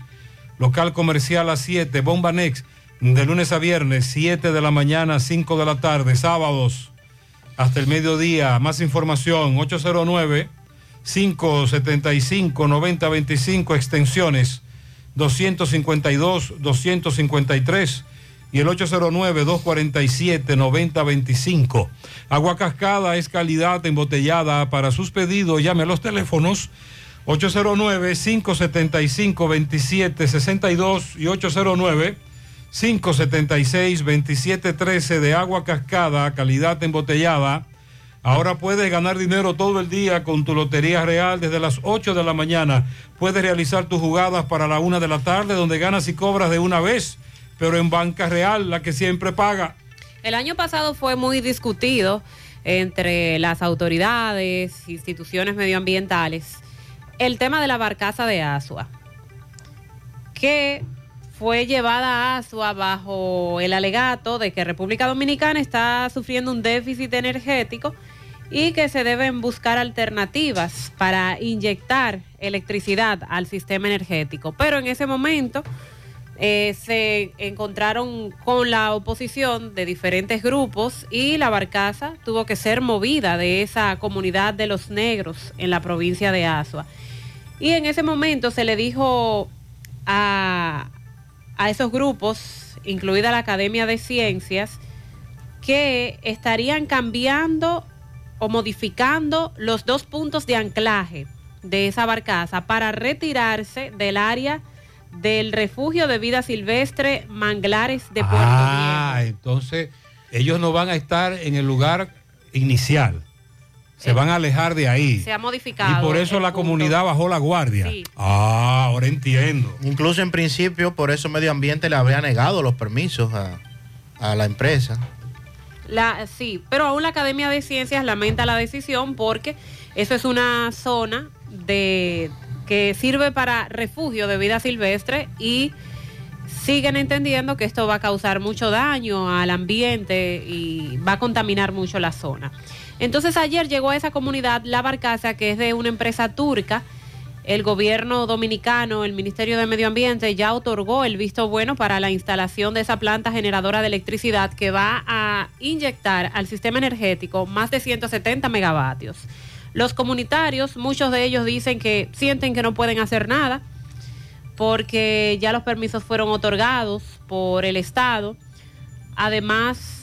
S11: local comercial a 7, Bomba Next, de lunes a viernes, 7 de la mañana, 5 de la tarde, sábados hasta el mediodía. Más información, 809-575-9025, extensiones 252, 253 y el 809-247-9025. Agua Cascada es calidad embotellada. Para sus pedidos, llame a los teléfonos 809-575-2762 y 809-576-2713 de agua cascada, calidad embotellada. Ahora puedes ganar dinero todo el día con tu Lotería Real desde las 8 de la mañana. Puedes realizar tus jugadas para la 1 de la tarde donde ganas y cobras de una vez, pero en Banca Real, la que siempre paga.
S12: El año pasado fue muy discutido entre las autoridades, instituciones medioambientales, el tema de la barcaza de Asua, que fue llevada a Asua bajo el alegato de que República Dominicana está sufriendo un déficit energético y que se deben buscar alternativas para inyectar electricidad al sistema energético. Pero en ese momento eh, se encontraron con la oposición de diferentes grupos y la barcaza tuvo que ser movida de esa comunidad de los negros en la provincia de Asua. Y en ese momento se le dijo a, a esos grupos, incluida la Academia de Ciencias, que estarían cambiando o modificando los dos puntos de anclaje de esa barcaza para retirarse del área del refugio de vida silvestre Manglares de Puerto
S11: Ah, entonces ellos no van a estar en el lugar inicial. Se van a alejar de ahí.
S12: Se ha modificado.
S11: Y por eso la
S12: punto.
S11: comunidad bajó la guardia.
S12: Sí.
S11: Ah, ahora entiendo.
S57: Incluso en principio, por eso Medio Ambiente le habría negado los permisos a,
S27: a la empresa.
S12: La, sí, pero aún la Academia de Ciencias lamenta la decisión porque eso es una zona de que sirve para refugio de vida silvestre y siguen entendiendo que esto va a causar mucho daño al ambiente y va a contaminar mucho la zona. Entonces ayer llegó a esa comunidad la barcaza que es de una empresa turca. El gobierno dominicano, el Ministerio de Medio Ambiente ya otorgó el visto bueno para la instalación de esa planta generadora de electricidad que va a inyectar al sistema energético más de 170 megavatios. Los comunitarios, muchos de ellos dicen que sienten que no pueden hacer nada porque ya los permisos fueron otorgados por el Estado. Además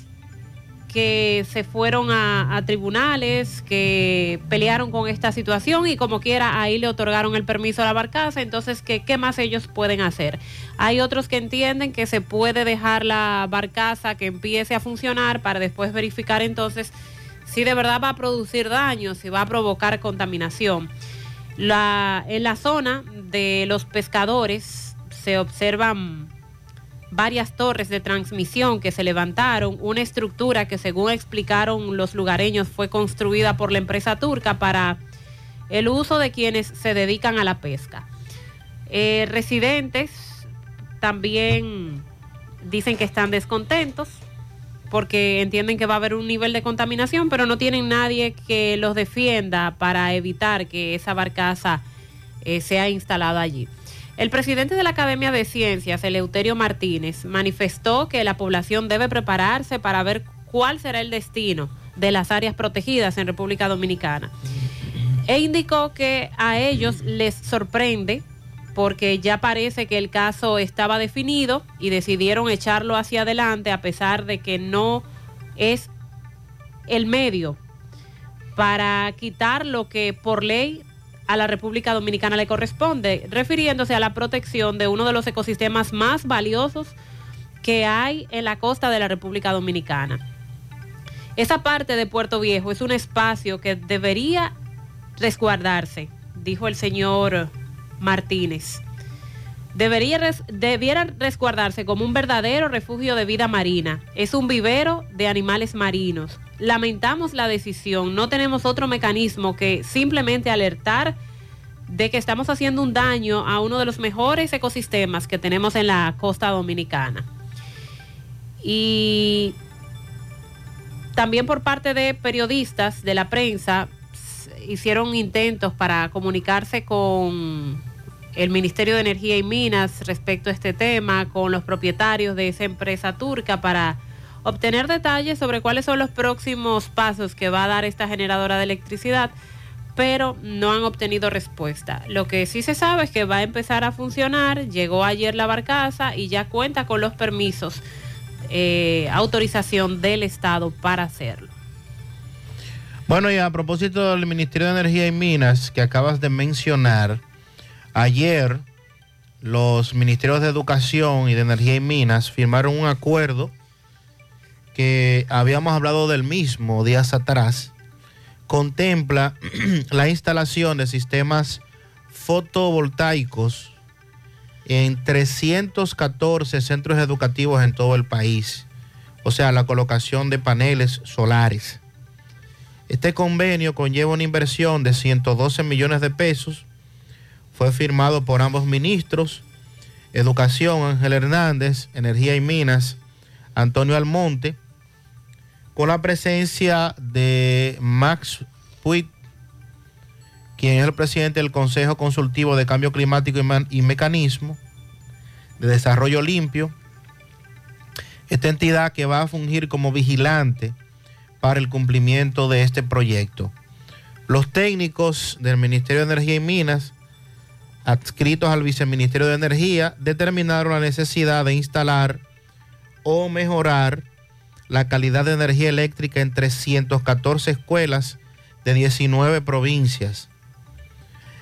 S12: que se fueron a, tribunales, que pelearon con esta situación y como quiera ahí le otorgaron el permiso a la barcaza, entonces ¿qué más ellos pueden hacer? Hay otros que entienden que se puede dejar la barcaza que empiece a funcionar para después verificar entonces si de verdad va a producir daño, si va a provocar contaminación. La, en la zona de los pescadores se observan varias torres de transmisión que se levantaron, una estructura que según explicaron los lugareños fue construida por la empresa turca para el uso de quienes se dedican a la pesca. Eh, residentes también dicen que están descontentos porque entienden que va a haber un nivel de contaminación, pero no tienen nadie que los defienda para evitar que esa barcaza eh, sea instalada allí. El presidente de la Academia de Ciencias, Eleuterio Martínez, manifestó que la población debe prepararse para ver cuál será el destino de las áreas protegidas en República Dominicana. E indicó que a ellos les sorprende porque ya parece que el caso estaba definido y decidieron echarlo hacia adelante a pesar de que no es el medio para quitar lo que por ley a la República Dominicana le corresponde, refiriéndose a la protección de uno de los ecosistemas más valiosos que hay en la costa de la República Dominicana. Esa parte de Puerto Viejo es un espacio que debería resguardarse, dijo el señor Martínez. Debería debiera resguardarse como un verdadero refugio de vida marina. Es un vivero de animales marinos. Lamentamos la decisión. No tenemos otro mecanismo que simplemente alertar de que estamos haciendo un daño a uno de los mejores ecosistemas que tenemos en la costa dominicana. Y también por parte de periodistas de la prensa hicieron intentos para comunicarse con el Ministerio de Energía y Minas respecto a este tema, con los propietarios de esa empresa turca para obtener detalles sobre cuáles son los próximos pasos que va a dar esta generadora de electricidad, pero no han obtenido respuesta. Lo que sí se sabe es que va a empezar a funcionar, llegó ayer la barcaza y ya cuenta con los permisos, eh, autorización del Estado para hacerlo.
S27: Bueno, y a propósito del Ministerio de Energía y Minas que acabas de mencionar, ayer los ministerios de Educación y de Energía y Minas firmaron un acuerdo que habíamos hablado del mismo días atrás. Contempla *clears throat* la instalación de sistemas fotovoltaicos en 314 centros educativos en todo el país. O sea, la colocación de paneles solares. Este convenio conlleva una inversión de 112 millones de pesos. Fue firmado por ambos ministros, Educación Ángel Hernández, Energía y Minas, Antonio Almonte, con la presencia de Max Puig, quien es el presidente del Consejo Consultivo de Cambio Climático y, y Mecanismo de Desarrollo Limpio. Esta entidad que va a fungir como vigilante para el cumplimiento de este proyecto. Los técnicos del Ministerio de Energía y Minas, adscritos al Viceministerio de Energía, determinaron la necesidad de instalar o mejorar la calidad de energía eléctrica en 314 escuelas de 19 provincias.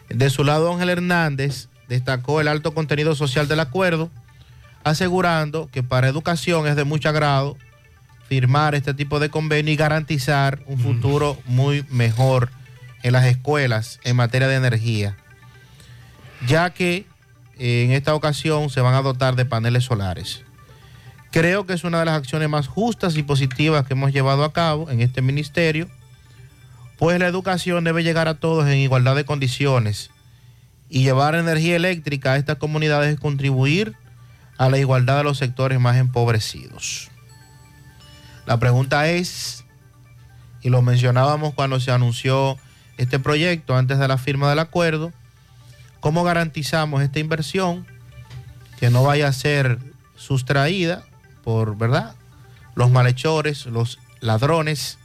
S27: De su lado, Ángel Hernández destacó el alto contenido social del acuerdo, asegurando que para educación es de mucho agrado firmar este tipo de convenio y garantizar un futuro muy mejor en las escuelas en materia de energía, ya que eh, en esta ocasión se van a dotar de paneles solares. Creo que es una de las acciones más justas y positivas que hemos llevado a cabo en este ministerio, pues la educación debe llegar a todos en igualdad de condiciones y llevar energía eléctrica a estas comunidades es contribuir a la igualdad de los sectores más empobrecidos. La pregunta es, y lo mencionábamos cuando se anunció este proyecto antes de la firma del acuerdo, ¿cómo garantizamos esta inversión que no vaya a ser sustraída por, ¿verdad? Los malhechores, los ladrones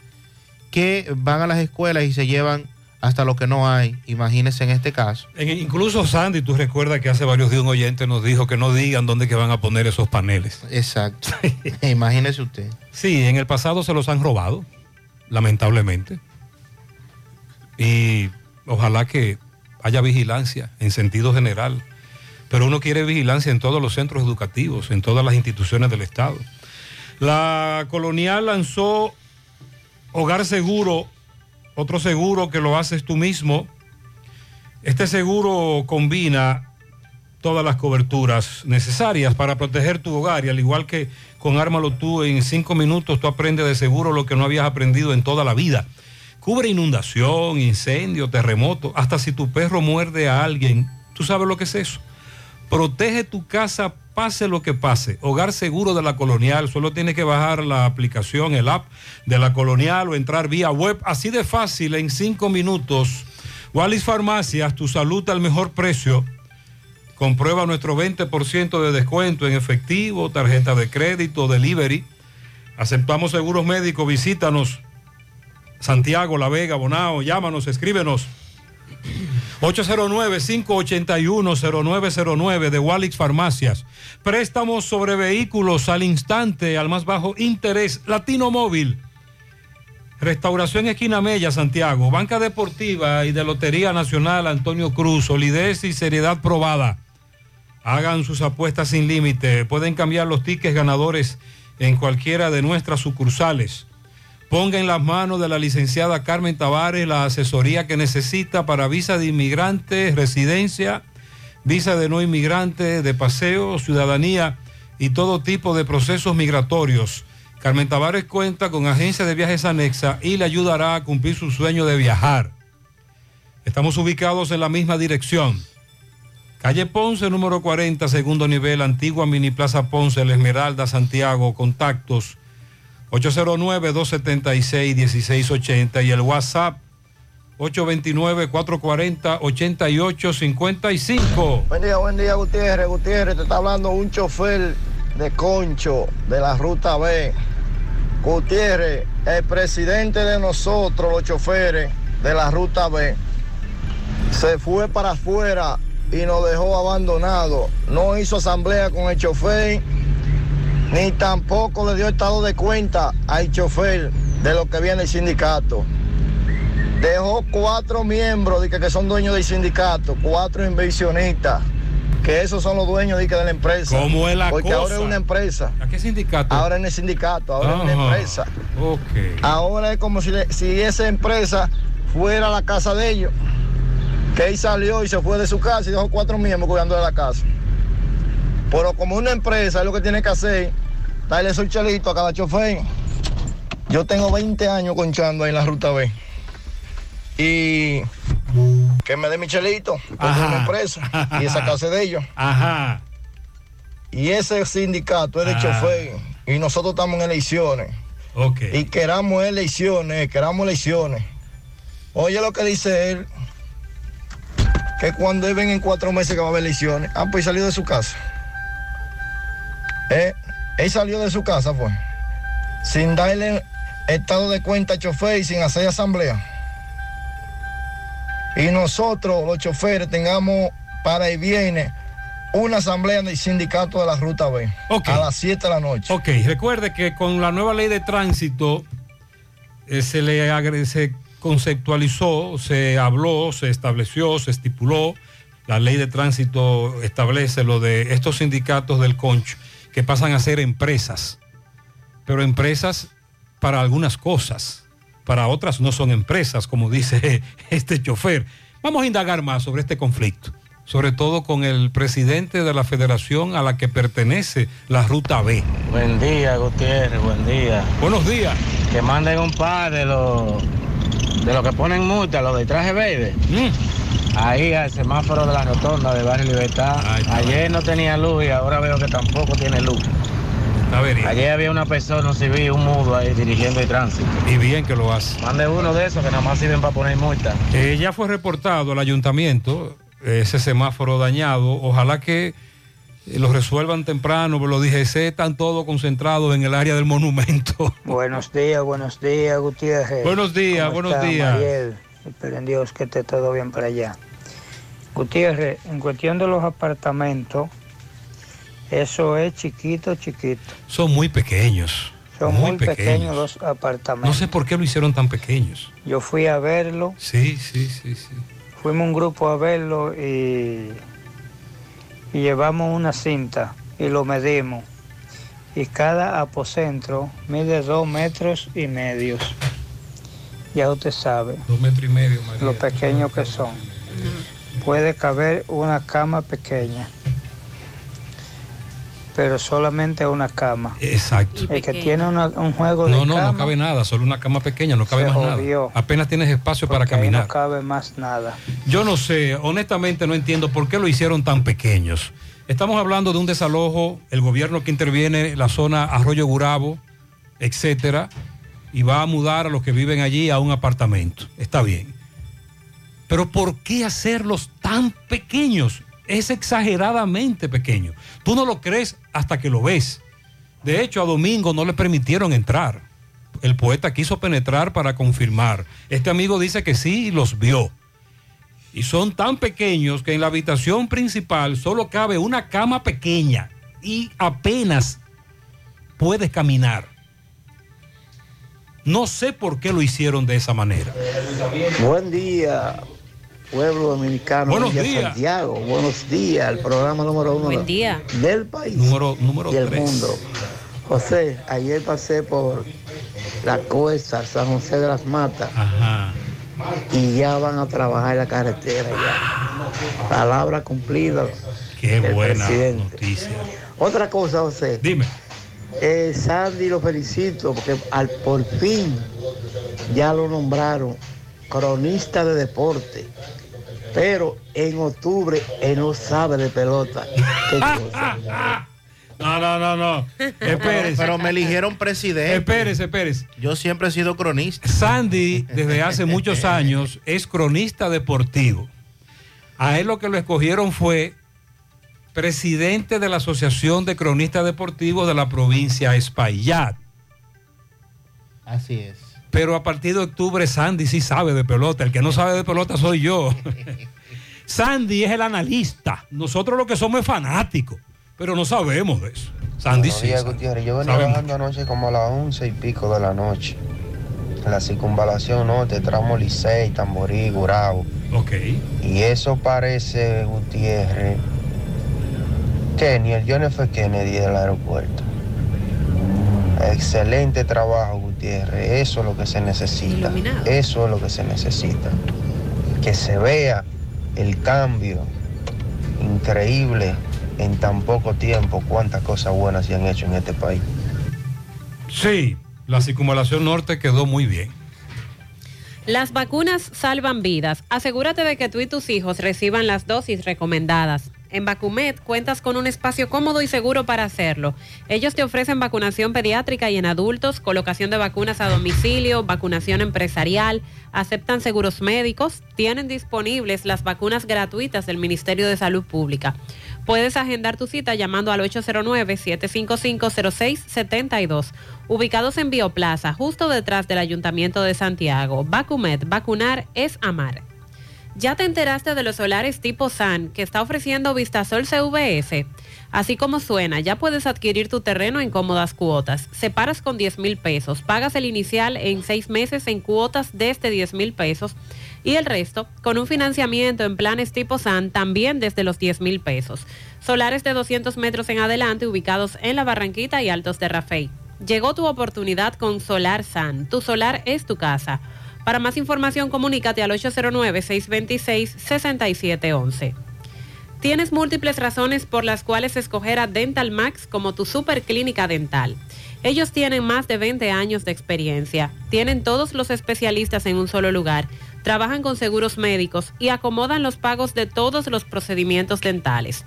S27: que van a las escuelas y se llevan hasta lo que no hay, imagínense en este caso.
S11: En- incluso Sandy, tú recuerdas que hace varios días un oyente nos dijo que no digan dónde que van a poner esos paneles.
S27: Exacto. *laughs* Imagínese usted.
S11: Sí, en el pasado se los han robado, lamentablemente. Y ojalá que haya vigilancia en sentido general. Pero uno quiere vigilancia en todos los centros educativos, en todas las instituciones del Estado. La colonial lanzó Hogar Seguro, otro seguro que lo haces tú mismo. Este seguro combina todas las coberturas necesarias para proteger tu hogar y al igual que con Ármalo tú en cinco minutos tú aprendes de seguro lo que no habías aprendido en toda la vida. Cubre inundación, incendio, terremoto, hasta si tu perro muerde a alguien, tú sabes lo que es eso. Protege tu casa, pase lo que pase. Hogar seguro de la colonial, solo tienes que bajar la aplicación, el app de la colonial o entrar vía web, así de fácil en cinco minutos. Wallis Farmacias, tu salud al mejor precio. Comprueba nuestro 20% de descuento en efectivo, tarjeta de crédito, delivery. Aceptamos seguros médicos, visítanos. Santiago, La Vega, Bonao, llámanos, escríbenos. 809-581-0909 de Walix Farmacias. Préstamos sobre vehículos al instante, al más bajo interés. Latino Móvil. Restauración Esquina Mella, Santiago. Banca Deportiva y de Lotería Nacional Antonio Cruz. Solidez y seriedad probada. Hagan sus apuestas sin límite. Pueden cambiar los tickets ganadores en cualquiera de nuestras sucursales. Ponga en las manos de la licenciada Carmen Tavares la asesoría que necesita para visa de inmigrante, residencia, visa de no inmigrante, de paseo, ciudadanía y todo tipo de procesos migratorios. Carmen Tavares cuenta con agencia de viajes anexa y le ayudará a cumplir su sueño de viajar. Estamos ubicados en la misma dirección. Calle Ponce, número 40, segundo nivel, antigua Mini Plaza Ponce, La Esmeralda, Santiago, contactos 809-276-1680 y el WhatsApp 829-440-8855.
S30: Buen día, buen día, Gutiérrez. Gutiérrez, te está hablando un chofer de Concho de la Ruta B. Gutiérrez, el presidente de nosotros, los choferes de la Ruta B, se fue para afuera y nos dejó abandonados. No hizo asamblea con el chofer, ni tampoco le dio estado de cuenta al chofer de lo que viene el sindicato. Dejó cuatro miembros de que, que son dueños del sindicato, cuatro inversionistas, que esos son los dueños de, que de la empresa.
S11: ¿Cómo es la
S30: Porque
S11: cosa?
S30: ahora es una empresa.
S11: ¿A qué sindicato?
S30: Ahora en el sindicato, ahora es una empresa.
S11: Ok.
S30: Ahora es como si, le- si esa empresa fuera la casa de ellos. Que él salió y se fue de su casa y dejó cuatro miembros cuidando de la casa. Pero como una empresa es lo que tiene que hacer, darle esos chelitos a cada chofer. Yo tengo 20 años conchando ahí en la ruta B. Y que me dé mi chelito, es una empresa. Y esa *laughs* casa de ellos.
S11: Ajá.
S30: Y ese sindicato es de
S11: Ah.
S30: chofer. Y nosotros estamos en elecciones.
S11: Ok.
S30: Y queramos elecciones, queramos elecciones. Oye lo que dice él, que cuando él ven en cuatro meses que va a haber elecciones, ah, pues salió de su casa. Eh, él salió de su casa, pues, sin darle estado de cuenta al chofer y sin hacer asamblea. Y nosotros, los choferes, tengamos para el viernes una asamblea del sindicato de la Ruta B a las 7 de la noche.
S11: Ok, recuerde que con la nueva ley de tránsito eh, se le agre- se conceptualizó, se habló, se estableció, se estipuló. La ley de tránsito establece lo de estos sindicatos del concho que pasan a ser empresas, pero empresas para algunas cosas, para otras no son empresas, como dice *laughs* este chofer. Vamos a indagar más sobre este conflicto, sobre todo con el presidente de la federación a la que pertenece la Ruta B.
S58: Buen día, Gutiérrez, buen día.
S11: Buenos días.
S58: Que manden un par de los de los que ponen multa, los de traje verde.
S11: Mm.
S58: Ahí al semáforo de la rotonda de Barrio Libertad. Ayer no tenía luz y ahora veo que tampoco tiene luz. Ayer había una persona, un civil, un mudo ahí dirigiendo el tránsito.
S11: Y bien que lo hace.
S58: Mande uno de esos que nada más sirven para poner multa.
S11: Eh, ya fue reportado al ayuntamiento ese semáforo dañado. Ojalá que eh, lo resuelvan temprano, pero los DGC están todos concentrados en el área del monumento.
S59: Buenos días, buenos días, Gutiérrez.
S11: Buenos días,
S59: ¿Cómo
S11: buenos
S59: está,
S11: días.
S59: Mariel? Espero en Dios que esté todo bien para allá. Gutiérrez, en cuestión de los apartamentos, eso es chiquito, chiquito.
S11: Son muy pequeños.
S59: Son muy, pequeños. los
S11: No
S59: apartamentos.
S11: sé por qué lo hicieron tan pequeños.
S59: Yo fui a verlo,
S11: Sí, sí, sí, sí.
S59: fuimos un grupo a verlo y, y llevamos una cinta y lo medimos. Y cada apocentro mide dos metros y medios. Ya usted sabe.
S11: Dos metros y medio, María.
S59: lo pequeños que son. Puede caber una cama pequeña, pero solamente una cama.
S11: Exacto.
S59: El que tiene una- un juego de
S11: No, no, no cabe nada, solo una cama pequeña, no cabe
S59: Se
S11: más
S59: jodió.
S11: nada. Apenas tienes espacio para caminar.
S59: no cabe más nada.
S11: Yo no sé, honestamente no entiendo por qué lo hicieron tan pequeños. Estamos hablando de un desalojo, el gobierno que interviene en la zona Arroyo Gurabo, etcétera, y va a mudar a los que viven allí a un apartamento. Está bien. Pero ¿por qué hacerlos tan pequeños? Es exageradamente pequeño. Tú no lo crees hasta que lo ves. De hecho, a Domingo no le permitieron entrar. El poeta quiso penetrar para confirmar. Este amigo dice que sí y los vio. Y son tan pequeños que en la habitación principal solo cabe una cama pequeña y apenas puedes caminar. No sé por qué lo hicieron de esa manera.
S60: Buen día, pueblo dominicano
S11: Buenos
S60: Villa
S11: días.
S60: Santiago. Buenos días, el programa número uno
S12: Buen día.
S60: del país
S11: Número, número
S60: y el
S11: tres.
S60: mundo. José, ayer pasé por la costa, San José de las Matas,
S11: Ajá.
S60: y ya van a trabajar en la carretera ya. Palabra cumplida.
S11: Qué
S60: del
S11: buena
S60: presidente.
S11: noticia.
S60: Otra cosa, José.
S11: Dime.
S60: Eh, Sandy lo felicito porque al por fin ya lo nombraron cronista de deporte. Pero en octubre él no sabe de pelota. *laughs* Qué cosa. *laughs*
S11: No, no, no, no. Espérese.
S57: Pero me eligieron presidente.
S11: Espérese, espérese.
S57: Yo siempre he sido cronista.
S11: Sandy, desde hace muchos años, es cronista deportivo. A él lo que lo escogieron fue presidente de la Asociación de Cronistas Deportivos de la provincia Espaillat.
S57: Así es.
S11: Pero a partir de octubre Sandy sí sabe de pelota. El que no sabe de pelota soy yo. *laughs* Sandy es el analista. Nosotros lo que somos es fanáticos, pero no sabemos de eso. Sandy sí.
S61: días. Gutiérrez. Yo venía bajando anoche como a las once y pico de la noche. En la circunvalación norte, tramo Licey, Tamborí, Gurabo.
S11: Ok.
S61: Y eso parece, Gutiérrez, que ni el John F. Kennedy del aeropuerto. Excelente trabajo, Gutiérrez. Eso es lo que se necesita. Eso es lo que se necesita. Que se vea el cambio increíble en tan poco tiempo, cuántas cosas buenas se han hecho en este país.
S11: Sí, la circunvalación norte quedó muy bien.
S12: Las vacunas salvan vidas. Asegúrate de que tú y tus hijos reciban las dosis recomendadas. En Vacumet cuentas con un espacio cómodo y seguro para hacerlo. Ellos te ofrecen vacunación pediátrica y en adultos, colocación de vacunas a domicilio, vacunación empresarial, aceptan seguros médicos, tienen disponibles las vacunas gratuitas del Ministerio de Salud Pública. Puedes agendar tu cita llamando al 809-755-0672, ubicados en Bioplaza, justo detrás del Ayuntamiento de Santiago. Vacumet, vacunar es amar. ¿Ya te enteraste de los solares tipo SAN que está ofreciendo Vistasol CVS? Así como suena, ya puedes adquirir tu terreno en cómodas cuotas. Separas con 10 mil pesos, pagas el inicial en seis meses en cuotas desde 10 mil pesos y el resto con un financiamiento en planes tipo SAN también desde los 10 mil pesos. Solares de 200 metros en adelante ubicados en la Barranquita y Altos de Rafey. Llegó tu oportunidad con Solar SAN. Tu solar es tu casa. Para más información, comunícate al 809-626-6711. Tienes múltiples razones por las cuales escoger a Dental Max como tu super clínica dental. Ellos tienen más de 20 años de experiencia, tienen todos los especialistas en un solo lugar, trabajan con seguros médicos y acomodan los pagos de todos los procedimientos dentales.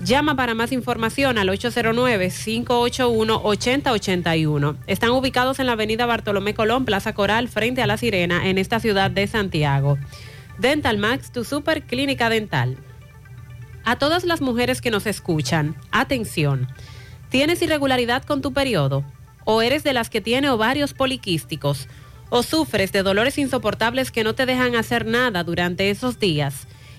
S12: Llama para más información al 809-581-8081. Están ubicados en la avenida Bartolomé Colón, Plaza Coral, frente a La Sirena, en esta ciudad de Santiago. Dental Max, tu super clínica dental. A todas las mujeres que nos escuchan, atención. ¿Tienes irregularidad con tu periodo? ¿O eres de las que tiene ovarios poliquísticos? ¿O sufres de dolores insoportables que no te dejan hacer nada durante esos días?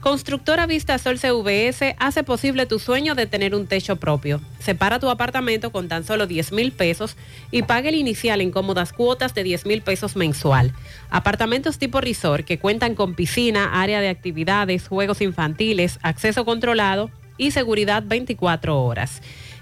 S12: Constructora Vista Sol CVS hace posible tu sueño de tener un techo propio. Separa tu apartamento con tan solo 10 mil pesos y paga el inicial en cómodas cuotas de 10 mil pesos mensual. Apartamentos tipo resort que cuentan con piscina, área de actividades, juegos infantiles, acceso controlado y seguridad 24 horas.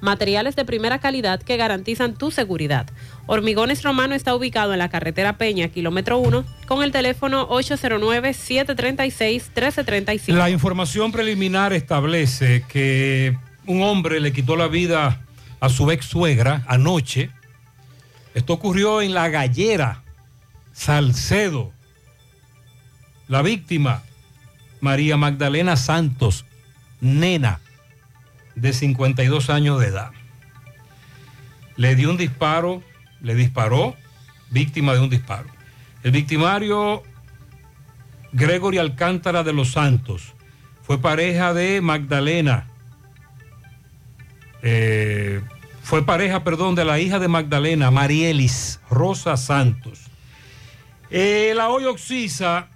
S12: materiales de primera calidad que garantizan tu seguridad. Hormigones Romano está ubicado en la carretera Peña, kilómetro 1, con el teléfono 809-736-1335.
S11: La información preliminar establece que un hombre le quitó la vida a su ex suegra anoche. Esto ocurrió en La Gallera, Salcedo. La víctima, María Magdalena Santos, nena de 52 años de edad. Le dio un disparo, le disparó, víctima de un disparo. El victimario Gregory Alcántara de los Santos fue pareja de Magdalena, eh, fue pareja, perdón, de la hija de Magdalena, Marielis Rosa Santos. Eh, la hoy Oxisa,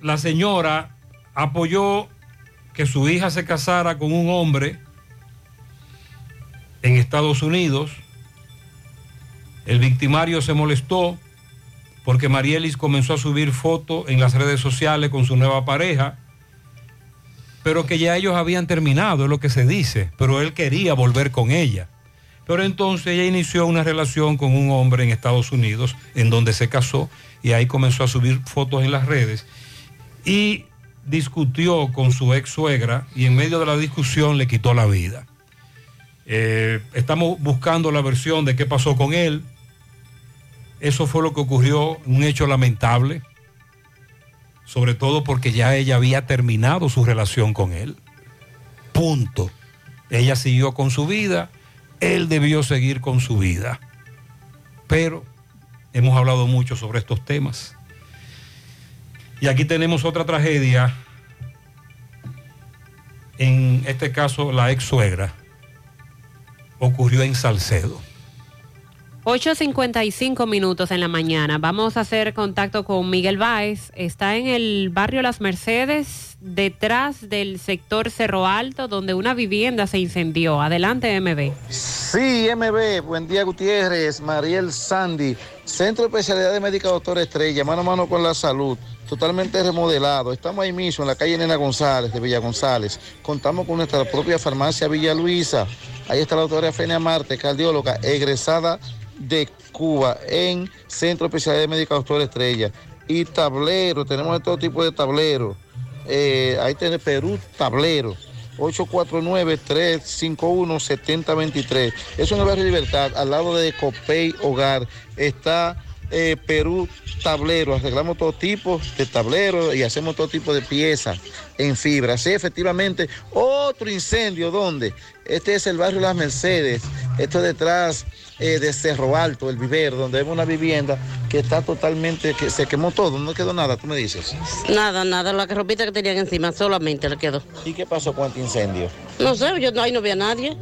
S11: la señora apoyó que su hija se casara con un hombre en Estados Unidos. El victimario se molestó porque Marielis comenzó a subir fotos en las redes sociales con su nueva pareja, pero que ya ellos habían terminado, es lo que se dice, pero él quería volver con ella. Pero entonces ella inició una relación con un hombre en Estados Unidos, en donde se casó, y ahí comenzó a subir fotos en las redes. Y discutió con su ex suegra y en medio de la discusión le quitó la vida. Eh, estamos buscando la versión de qué pasó con él. Eso fue lo que ocurrió, un hecho lamentable, sobre todo porque ya ella había terminado su relación con él. Punto. Ella siguió con su vida, él debió seguir con su vida. Pero hemos hablado mucho sobre estos temas. Y aquí tenemos otra tragedia, en este caso la ex suegra, ocurrió en Salcedo.
S12: 8.55 minutos en la mañana. Vamos a hacer contacto con Miguel Báez. Está en el barrio Las Mercedes, detrás del sector Cerro Alto, donde una vivienda se incendió. Adelante, MB.
S62: Sí, MB, buen día Gutiérrez, Mariel Sandy, Centro de Especialidad de Médica Doctor Estrella, mano a mano con la salud, totalmente remodelado. Estamos ahí mismo en la calle Nena González de Villa González. Contamos con nuestra propia farmacia Villa Luisa. Ahí está la doctora Fenia Marte, cardióloga, egresada de Cuba en Centro de Especialidad de Médica Doctor Estrella. Y tablero, tenemos todo tipo de tablero. Eh, ahí tiene Perú tablero. 849-351-7023. Eso en el barrio Libertad, al lado de Copey Hogar. Está eh, Perú Tablero. Arreglamos todo tipo de tableros y hacemos todo tipo de piezas en fibra. Sí, efectivamente, otro incendio, ¿dónde? Este es el barrio Las Mercedes. Esto es detrás eh, de Cerro Alto, el vivero, donde vemos una vivienda que está totalmente, que se quemó todo, no quedó nada, tú me dices.
S63: Nada, nada, la ropita que tenían encima solamente le quedó.
S62: ¿Y qué pasó con este incendio?
S63: No sé, yo no- ahí no vi a nadie.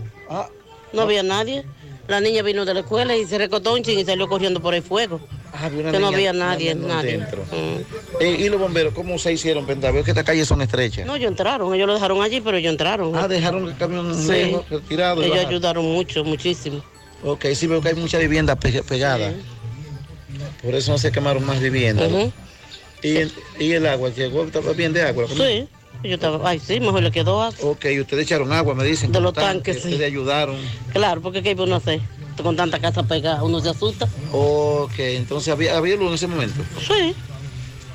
S63: no vi a nadie. La niña vino de la escuela y se recotó un ching y salió corriendo por el fuego.
S62: Una
S63: que no había nadie, nadie.
S62: dentro. Eh, ¿Y los bomberos cómo se hicieron? Penta? Veo que estas calles son estrechas.
S63: No, ellos entraron, ellos lo dejaron allí, pero ellos entraron.
S62: Ah, dejaron el camión
S63: Sí.
S62: lejos, retirado.
S63: Ellos ayudaron mucho, muchísimo.
S62: Ok, sí veo que hay muchas viviendas pe- pegadas. Por eso no se quemaron más viviendas. ¿Y, el, ¿Y el agua? ¿Llegó? ¿Estaba bien de agua?
S63: Sí, yo estaba, ay, sí, mejor le quedó agua.
S62: Ok, ustedes echaron agua, me dicen.
S63: De los tanques, sí.
S62: Ustedes ayudaron.
S63: Claro, porque qué iba uno a hacer con tanta casa pegada, uno se asusta.
S62: Ok, entonces había, había luz en ese momento.
S63: Sí,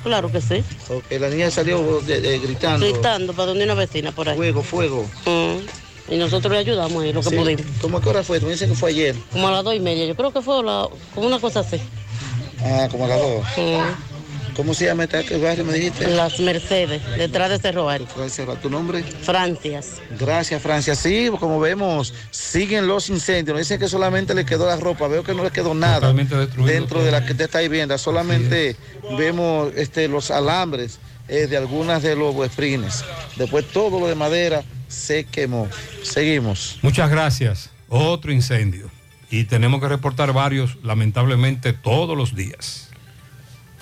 S63: claro que sí.
S62: Ok, la niña salió de- de- gritando.
S63: Gritando para donde una vecina por ahí.
S62: Fuego, fuego.
S63: Mm, Y nosotros le ayudamos ahí, lo que
S62: Sí.
S63: pudimos.
S62: ¿Cómo a qué hora fue? Tú me que fue ayer.
S63: Como a las dos y media, yo creo que fue la- como una cosa así.
S62: Ah, como a las dos.
S63: Mm.
S62: ¿Cómo se llama este barrio, me dijiste?
S63: Las Mercedes, detrás de Cerro Alto.
S62: ¿tu nombre?
S63: Francias.
S62: Gracias, Francia. Sí, como vemos, siguen los incendios. Dicen que solamente le quedó la ropa. Veo que no le quedó nada dentro de la que te está vivienda. Solamente vemos este, los alambres eh, de algunas de los sprines. Después todo lo de madera se quemó. Seguimos.
S11: Muchas gracias. Otro incendio. Y tenemos que reportar varios, lamentablemente, todos los días.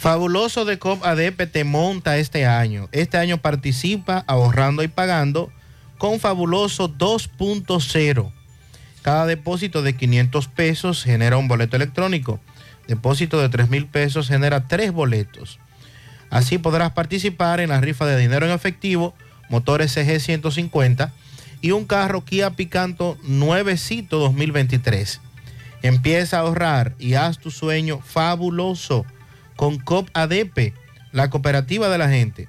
S27: Fabuloso de COP ADP te monta este año. Este año participa ahorrando y pagando con Fabuloso 2.0. Cada depósito de 500 pesos genera un boleto electrónico. Depósito de 3 mil pesos genera tres boletos. Así podrás participar en la rifa de dinero en efectivo, motor SG 150 y un carro Kia Picanto nuevecito 2023. Empieza a ahorrar y haz tu sueño fabuloso con COP ADP, la cooperativa de la gente.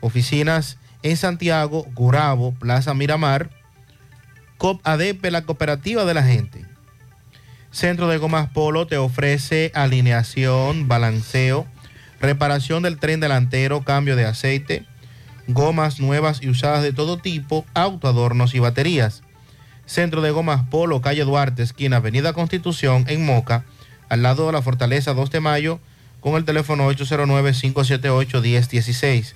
S27: Oficinas en Santiago, Gurabo, Plaza Miramar. COP ADP, la cooperativa de la gente. Centro de Gomas Polo te ofrece alineación, balanceo, reparación del tren delantero, cambio de aceite, gomas nuevas y usadas de todo tipo, autoadornos y baterías. Centro de Gomas Polo, calle Duarte, esquina Avenida Constitución, en Moca, al lado de la Fortaleza 2 de Mayo, con el teléfono 809-578-1016.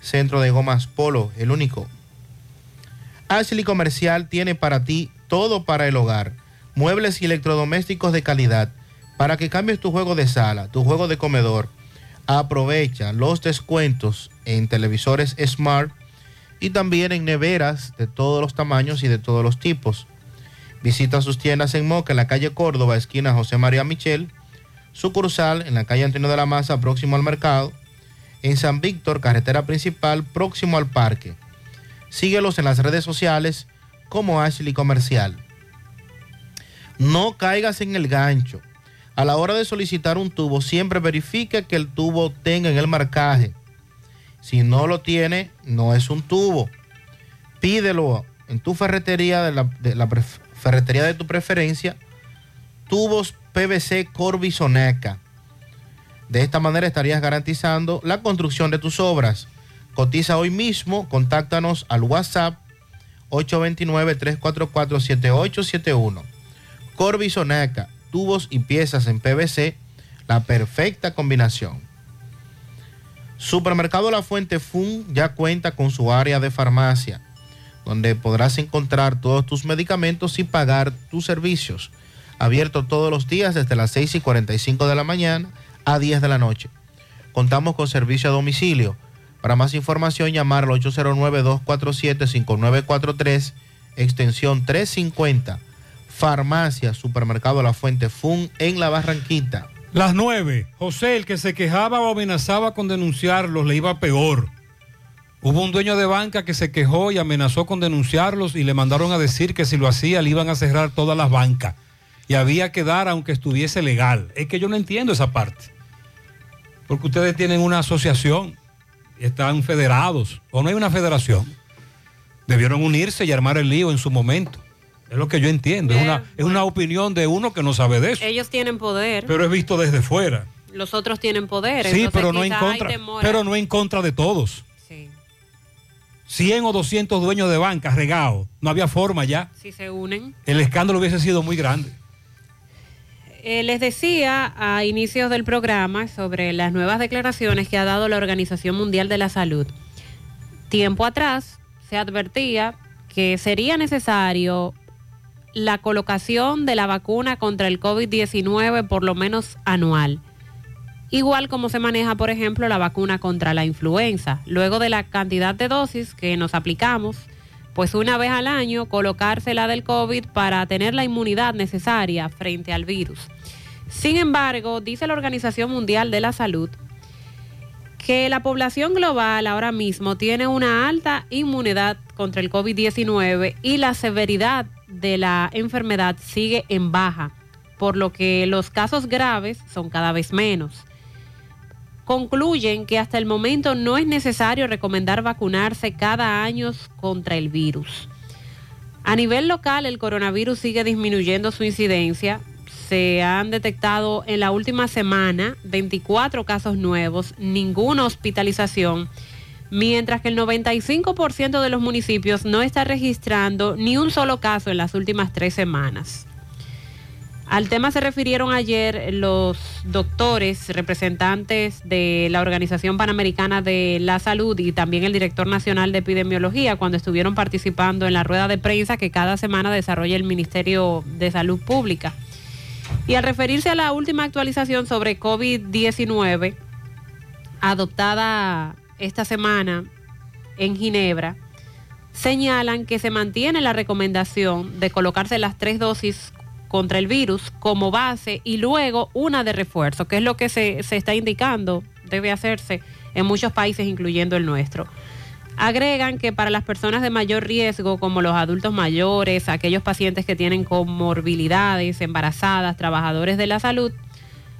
S27: Centro de Gomas Polo, el único. Ashley Comercial tiene para ti todo para el hogar. Muebles y electrodomésticos de calidad. Para que cambies tu juego de sala, tu juego de comedor. Aprovecha los descuentos en televisores Smart y también en neveras de todos los tamaños y de todos los tipos. Visita sus tiendas en Moca, en la calle Córdoba, esquina José María Michel. Sucursal en la calle Antonio de la Maza, próximo al mercado. En San Víctor, carretera principal, próximo al parque. Síguelos en las redes sociales como Ashley Comercial. No caigas en el gancho. A la hora de solicitar un tubo, siempre verifique que el tubo tenga en el marcaje. Si no lo tiene, no es un tubo. Pídelo en tu ferretería de la, ferretería de tu preferencia. Tubos PVC Corby Soneca. De esta manera estarías garantizando la construcción de tus obras. Cotiza hoy mismo, contáctanos al WhatsApp 829-344-7871. Corby Soneca, tubos y piezas en PVC, la perfecta combinación. Supermercado La Fuente Fun ya cuenta con su área de farmacia, donde podrás encontrar todos tus medicamentos y pagar tus servicios. Abierto todos los días desde las 6 y 45 de la mañana a 10 de la noche. Contamos con servicio a domicilio. Para más información, llamar al 809-247-5943, extensión 350. Farmacia, Supermercado La Fuente Fun en La Barranquita.
S11: Las nueve. José, el que se quejaba o amenazaba con denunciarlos, le iba peor. Hubo un dueño de banca que se quejó y amenazó con denunciarlos y le mandaron a decir que si lo hacía le iban a cerrar todas las bancas. Y había que dar aunque estuviese legal. Es que yo no entiendo esa parte. Porque ustedes tienen una asociación, están federados, o no hay una federación. Debieron unirse y armar el lío en su momento. Es lo que yo entiendo. es, una, es una opinión de uno que no sabe de eso.
S12: Ellos tienen poder,
S11: Pero es visto desde fuera.
S12: los otros tienen poder.
S11: Sí, pero no en contra. Pero no en contra de todos.
S12: Sí.
S11: 100 o 200 dueños de bancas regados. No había forma ya.
S12: Si se unen.
S11: El escándalo hubiese sido muy grande.
S12: Eh, les decía a inicios del programa sobre las nuevas declaraciones que ha dado la Organización Mundial de la Salud. Tiempo atrás se advertía que sería necesario la colocación de la vacuna contra el COVID-19 por lo menos anual. Igual como se maneja, por ejemplo, la vacuna contra la influenza. Luego de la cantidad de dosis que nos aplicamos, pues una vez al año colocársela del COVID para tener la inmunidad necesaria frente al virus. Sin embargo, dice la Organización Mundial de la Salud que la población global ahora mismo tiene una alta inmunidad contra el COVID-19 y la severidad de la enfermedad sigue en baja, por lo que los casos graves son cada vez menos concluyen que hasta el momento no es necesario recomendar vacunarse cada año contra el virus. A nivel local, el coronavirus sigue disminuyendo su incidencia. Se han detectado en la última semana 24 casos nuevos, ninguna hospitalización, mientras que el 95% de los municipios no está registrando ni un solo caso en las últimas tres semanas. Al tema se refirieron ayer los doctores, representantes de la Organización Panamericana de la Salud y también el director nacional de epidemiología cuando estuvieron participando en la rueda de prensa que cada semana desarrolla el Ministerio de Salud Pública. Y al referirse a la última actualización sobre COVID-19, adoptada esta semana en Ginebra, señalan que se mantiene la recomendación de colocarse las tres dosis contra el virus como base y luego una de refuerzo, que es lo que se, se está indicando debe hacerse en muchos países, incluyendo el nuestro. Agregan que para las personas de mayor riesgo, como los adultos mayores, aquellos pacientes que tienen comorbilidades, embarazadas, trabajadores de la salud,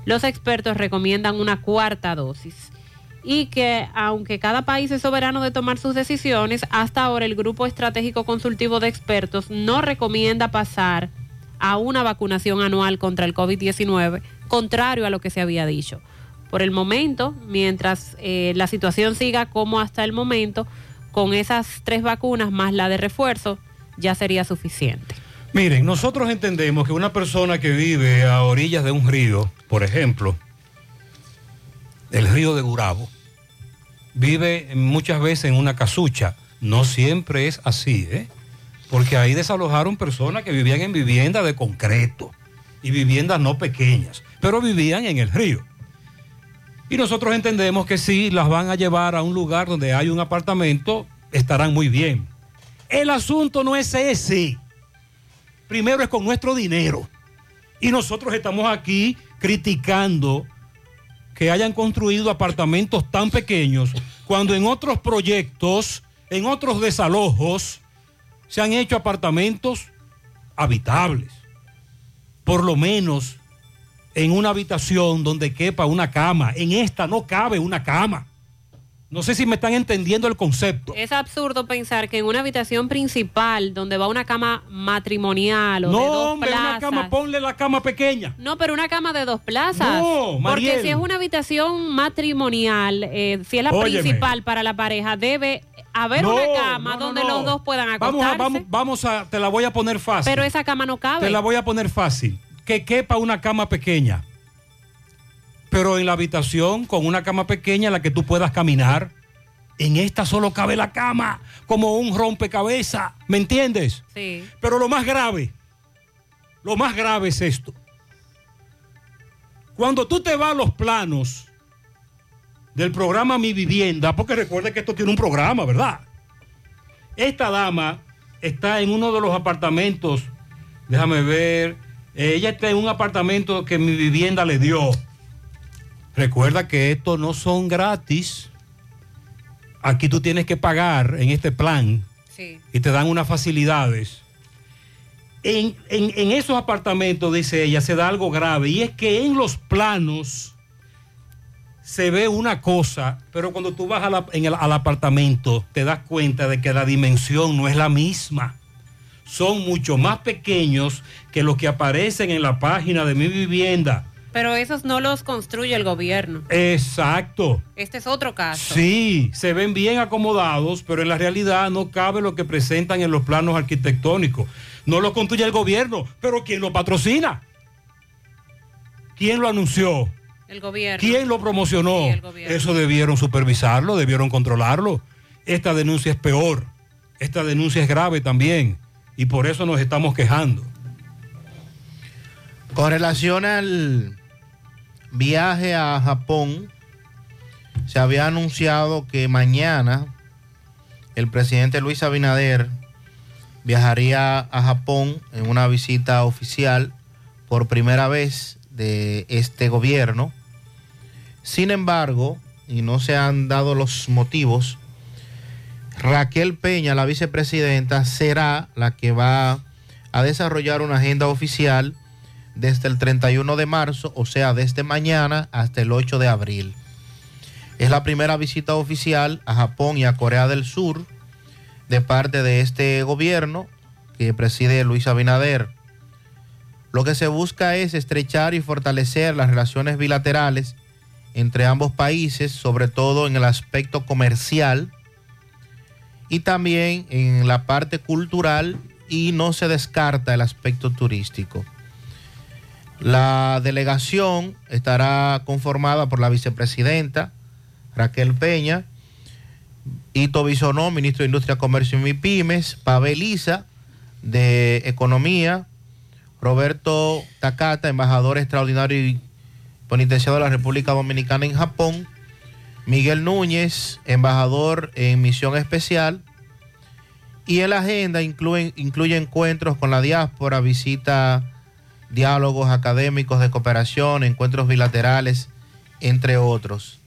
S12: los expertos recomiendan una cuarta dosis. Y que aunque cada país es soberano de tomar sus decisiones, hasta ahora el Grupo Estratégico Consultivo de Expertos no recomienda pasar a una vacunación anual contra el COVID-19, contrario a lo que se había dicho. Por el momento, mientras eh, la situación siga como hasta el momento, con esas tres vacunas más la de refuerzo, ya sería suficiente.
S11: Miren, nosotros entendemos que una persona que vive a orillas de un río, por ejemplo, el río de Gurabo, vive muchas veces en una casucha. No siempre es así, ¿eh? Porque ahí desalojaron personas que vivían en viviendas de concreto y viviendas no pequeñas, pero vivían en el río. Y nosotros entendemos que si las van a llevar a un lugar donde hay un apartamento, estarán muy bien. El asunto no es ese. Primero es con nuestro dinero. Y nosotros estamos aquí criticando que hayan construido apartamentos tan pequeños cuando en otros proyectos, en otros desalojos, se han hecho apartamentos habitables. Por lo menos en una habitación donde quepa una cama. En esta no cabe una cama. No sé si me están entendiendo el concepto.
S12: Es absurdo pensar que en una habitación principal donde va una cama matrimonial o de
S11: No,
S12: dos
S11: hombre,
S12: plazas.
S11: una cama, ponle la cama pequeña.
S12: No, pero una cama de dos plazas.
S11: No,
S12: Porque
S11: Mariel.
S12: si es una habitación matrimonial, eh, si es la
S11: Óyeme.
S12: principal para la pareja, debe haber
S11: No,
S12: una cama
S11: no,
S12: donde los dos puedan
S11: Vamos
S12: acostarse.
S11: a, vamos, vamos a, te la voy a poner fácil.
S12: Pero esa cama no cabe.
S11: Te la voy a poner fácil. Que quepa una cama pequeña. Pero en la habitación con una cama pequeña en la que tú puedas caminar. En esta solo cabe la cama, como un rompecabezas. ¿Me entiendes?
S12: Sí.
S11: Pero lo más grave, lo más grave es esto. Cuando tú te vas a los planos del programa Mi Vivienda, porque recuerda que esto tiene un programa, ¿verdad? Esta dama está en uno de los apartamentos, déjame ver, ella está en un apartamento que Mi Vivienda le dio. Recuerda que estos no son gratis. Aquí tú tienes que pagar en este plan
S12: Sí.
S11: y te dan unas facilidades. En, en- en esos apartamentos, dice ella, se da algo grave y es que en los planos se ve una cosa, pero cuando tú vas a la- en el- al apartamento te das cuenta de que la dimensión no es la misma. son mucho más pequeños que los que aparecen en la página de mi vivienda.
S12: Pero esos no los construye el gobierno.
S11: Exacto.
S12: Este es otro caso.
S11: Sí, se ven bien acomodados, pero en la realidad no cabe lo que presentan en los planos arquitectónicos. No lo construye el gobierno, pero ¿quién lo patrocina? ¿Quién lo anunció?
S12: El gobierno.
S11: ¿Quién lo promocionó?
S12: Sí, el gobierno.
S11: Eso debieron supervisarlo, debieron controlarlo. Esta denuncia es peor. Esta denuncia es grave también. Y por eso nos estamos quejando.
S27: Con relación al viaje a Japón, se había anunciado que mañana el presidente Luis Abinader viajaría a Japón en una visita oficial por primera vez de este gobierno. Sin embargo, y no se han dado los motivos, Raquel Peña, la vicepresidenta, será la que va a desarrollar una agenda oficial desde el 31 de marzo, o sea, desde mañana hasta el 8 de abril. Es la primera visita oficial a Japón y a Corea del Sur de parte de este gobierno que preside Luis Abinader. Lo que se busca es estrechar y fortalecer las relaciones bilaterales entre ambos países, sobre todo en el aspecto comercial y también en la parte cultural y no se descarta el aspecto turístico. La delegación estará conformada por la vicepresidenta Raquel Peña, Ito Bisonó, ministro de Industria, Comercio y MIPIMES, Pavel Isa, de Economía, Roberto Takata, embajador extraordinario y penitenciado de la República Dominicana en Japón, Miguel Núñez, embajador en misión especial, y en la agenda incluye, incluye encuentros con la diáspora, visita, diálogos académicos de cooperación, encuentros bilaterales, entre otros.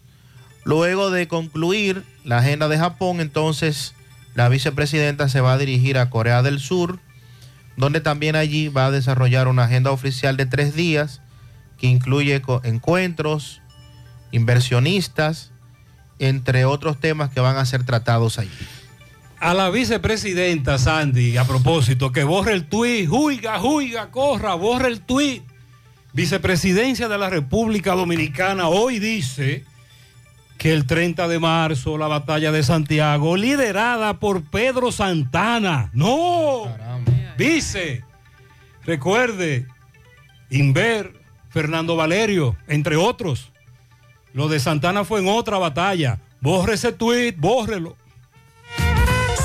S27: Luego de concluir la agenda de Japón, entonces la vicepresidenta se va a dirigir a Corea del Sur, donde también allí va a desarrollar una agenda oficial de tres días que incluye encuentros, inversionistas, entre otros temas que van a ser tratados allí.
S11: A la vicepresidenta Sandy, a propósito, que borre el tuit, juiga, juiga, corra, borre el tuit. Vicepresidencia de la República Dominicana hoy dice que el 30 de marzo la batalla de Santiago, liderada por Pedro Santana. No, vice, recuerde, Inver, Fernando Valerio, entre otros. Lo de Santana fue en otra batalla. Borre ese tuit, bórrelo.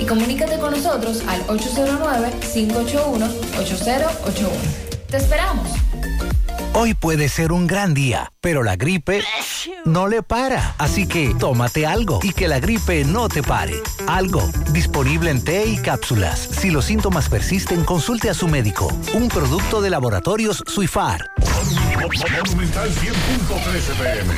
S64: y comunícate con nosotros al 809-581-8081. ¡Te esperamos!
S65: Hoy puede ser un gran día, pero la gripe no le para. Así que tómate algo y que la gripe no te pare. Algo, disponible en té y cápsulas. Si los síntomas persisten, consulte a su médico. Un producto de laboratorios Suifar.
S19: Monumental 100.13 pm.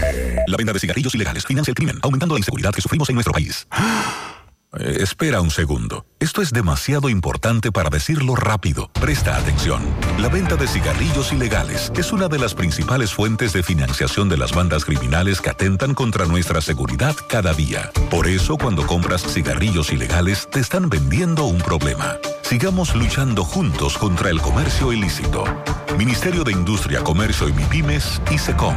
S14: La venta de cigarrillos ilegales financia el crimen, aumentando la inseguridad que sufrimos en nuestro país. *gasps* *gasps* Eh, espera un segundo. Esto es demasiado importante para decirlo rápido. Presta atención. La venta de cigarrillos ilegales es una de las principales fuentes de financiación de las bandas criminales que atentan contra nuestra seguridad cada día. Por eso, cuando compras cigarrillos ilegales, te están vendiendo un problema. Sigamos luchando juntos contra el comercio ilícito. Ministerio de Industria, Comercio y MIPIMES y SECOM.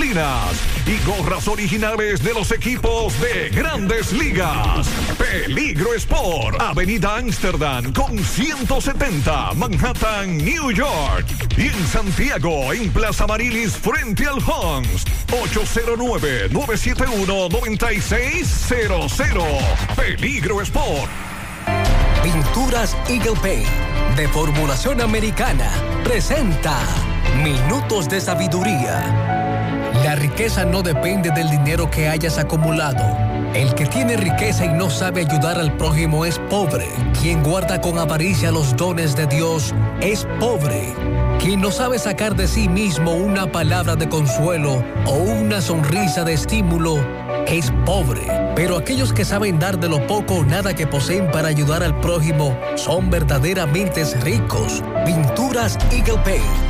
S5: y gorras originales de los equipos de grandes ligas. Peligro Sport, Avenida Amsterdam con 170, Manhattan, New York. Y en Santiago, en Plaza Marilis, frente al Hans, 809-971-9600. Peligro Sport.
S66: Pinturas Eagle Paint de formulación americana presenta Minutos de Sabiduría. La riqueza no depende del dinero que hayas acumulado. El que tiene riqueza y no sabe ayudar al prójimo es pobre. Quien guarda con avaricia los dones de Dios es pobre. Quien no sabe sacar de sí mismo una palabra de consuelo o una sonrisa de estímulo es pobre. Pero aquellos que saben dar de lo poco o nada que poseen para ayudar al prójimo son verdaderamente ricos. Pinturas Eagle Paint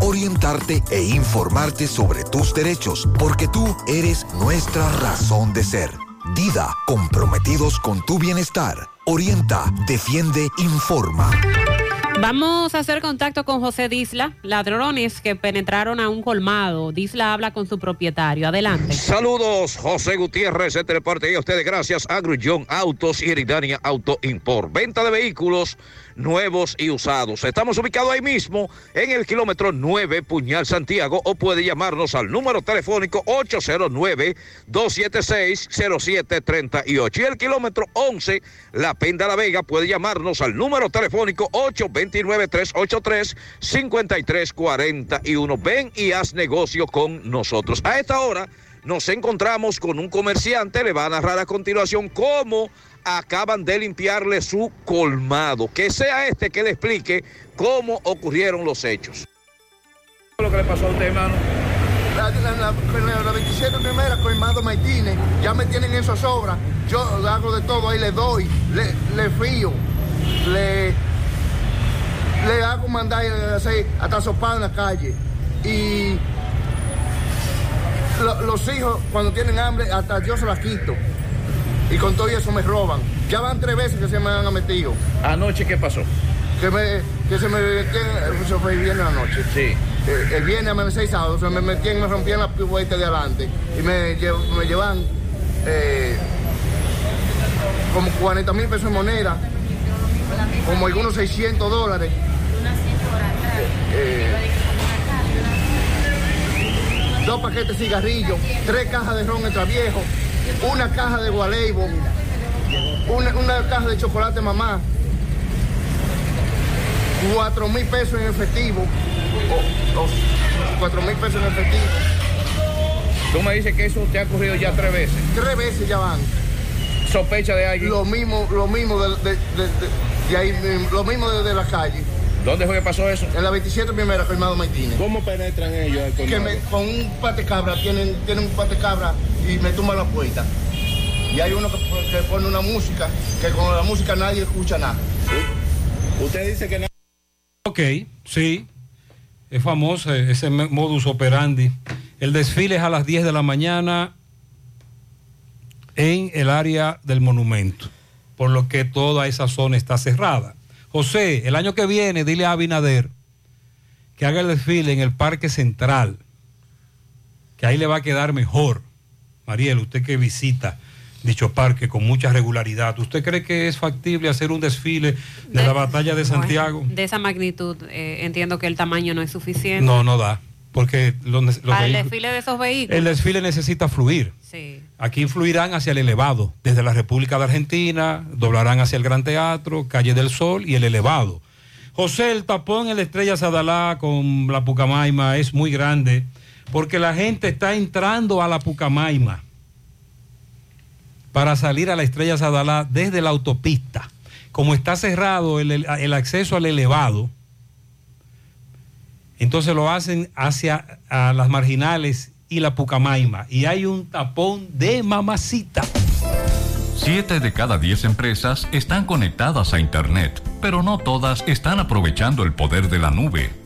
S50: orientarte e informarte sobre tus derechos, porque tú eres nuestra razón de ser. Dida, comprometidos con tu bienestar. Orienta, defiende, informa.
S12: Vamos a hacer contacto con José Disla, ladrones que penetraron a un colmado. Disla habla con su propietario. Adelante.
S67: Saludos, José Gutiérrez, este reporte y a ustedes gracias a Grullón Autos y Eridania Auto Import. Venta de vehículos nuevos y usados. Estamos ubicados ahí mismo en el kilómetro 9 Puñal Santiago o puede llamarnos al número telefónico 809-276-0738 y el kilómetro 11 La Penda La Vega puede llamarnos al número telefónico 829-383-5341. Ven y haz negocio con nosotros. A esta hora nos encontramos con un comerciante, le va a narrar a continuación cómo acaban de limpiarle su colmado. Que sea este que le explique cómo ocurrieron los hechos.
S68: lo que le pasó a usted, hermano? La, la, la, la 27 primera colmado Martínez, ya me tienen eso sobra. Yo hago de todo ahí, le doy, le, le frío, le, le hago mandar hacer hasta sopar en la calle. Y lo- los hijos, cuando tienen hambre, hasta yo se las quito. Y con todo eso me roban. Ya van tres veces que se me han metido. ¿Anoche qué pasó? Que, me, que se me metían, eso fue el viernes anoche. Sí. Eh, el viernes me seis sábados, se me metían, me rompían la puerta de adelante. Y me, lle- me llevan eh, como 40 mil pesos en moneda, como algunos 600 dólares. Eh, dos paquetes de cigarrillos, tres cajas de ron extra viejo, una caja de gualeibo, una, una caja de chocolate mamá, cuatro mil pesos en efectivo, o, o cuatro mil pesos en efectivo. Tú me dices que eso te ha ocurrido ya tres veces. Tres veces ya van. ¿Sospecha de alguien? Lo mismo, lo mismo de, de- de- de- ahí lo mismo de, de la calle. ¿Dónde fue que pasó eso? En la 27 primera, Fernando Martínez. ¿Cómo penetran ellos al Que me- con un pate cabra, tienen, tienen un pate cabra y me tumban la puerta. Y hay uno que, que pone una música, que con la música nadie escucha nada. Usted dice que
S11: Ok, sí. Es famoso ese modus operandi. El desfile es a las 10 de la mañana en el área del monumento, por lo que toda esa zona está cerrada. José, el año que viene, dile a Abinader que haga el desfile en el Parque Central, que ahí le va a quedar mejor. Mariel, usted que visita dicho parque con mucha regularidad, ¿usted cree que es factible hacer un desfile de la batalla de Santiago?
S12: De esa magnitud, eh, entiendo que el tamaño no es suficiente.
S11: No, no da. Porque los,
S12: desfile de esos vehículos.
S11: El desfile necesita fluir.
S12: Sí.
S11: Aquí fluirán hacia el elevado, desde la República de Argentina, doblarán hacia el Gran Teatro, Calle del Sol y el elevado. José, el tapón en la Estrella Sadalá con la Pucamaima es muy grande porque la gente está entrando a la Pucamaima para salir a la Estrella Sadalá desde la autopista. Como está cerrado el, el acceso al elevado, entonces lo hacen hacia las marginales y la Pucamaima. Y hay un tapón de mamacita.
S69: Siete de cada diez empresas están conectadas a Internet, pero no todas están aprovechando el poder de la nube.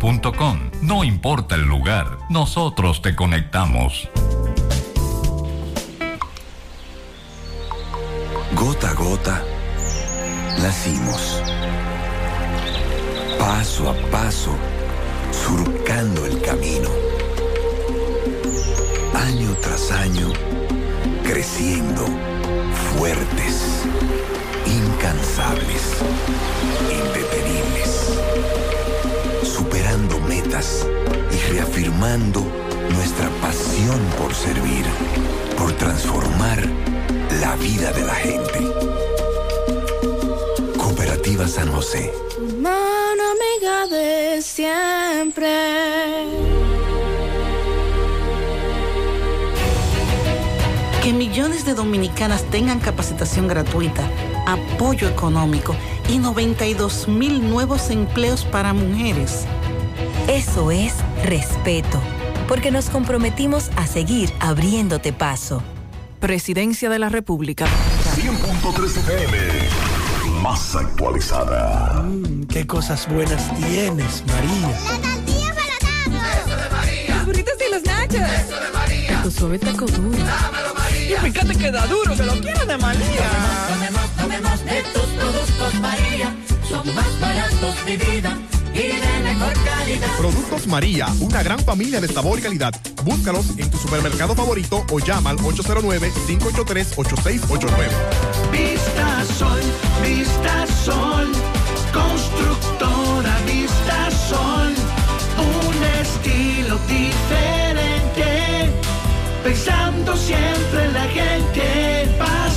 S69: no importa el lugar, nosotros te conectamos.
S70: Gota a gota, nacimos. Paso a paso, surcando el camino. Año tras año, creciendo, fuertes, incansables, indetenibles superando metas y reafirmando nuestra pasión por servir, por transformar la vida de la gente. Cooperativa San José.
S71: Mano amiga de siempre.
S72: Que millones de dominicanas tengan capacitación gratuita, apoyo económico y 92 mil nuevos empleos para mujeres.
S39: Eso es respeto, porque nos comprometimos a seguir abriéndote paso.
S3: Presidencia de la República.
S19: 100.3 FM, más actualizada.
S35: Mm, qué cosas buenas tienes, María.
S73: La tortilla para
S35: Eso de María.
S73: Los burritos y los nachos.
S35: Eso de María.
S3: Tu suave taco duro.
S35: Dámelo, María. Y fíjate que da duro, que lo quiero de María.
S74: Tomemos, tomemos, tomemos de tus productos, María. Son más baratos de vida y de mejor calidad.
S54: Productos María, una gran familia de sabor y calidad. Búscalos en tu supermercado favorito o llama al 809-583-8689.
S35: Vista Sol, Vista Sol, constructora Vista Sol, un estilo diferente, pensando siempre en la gente,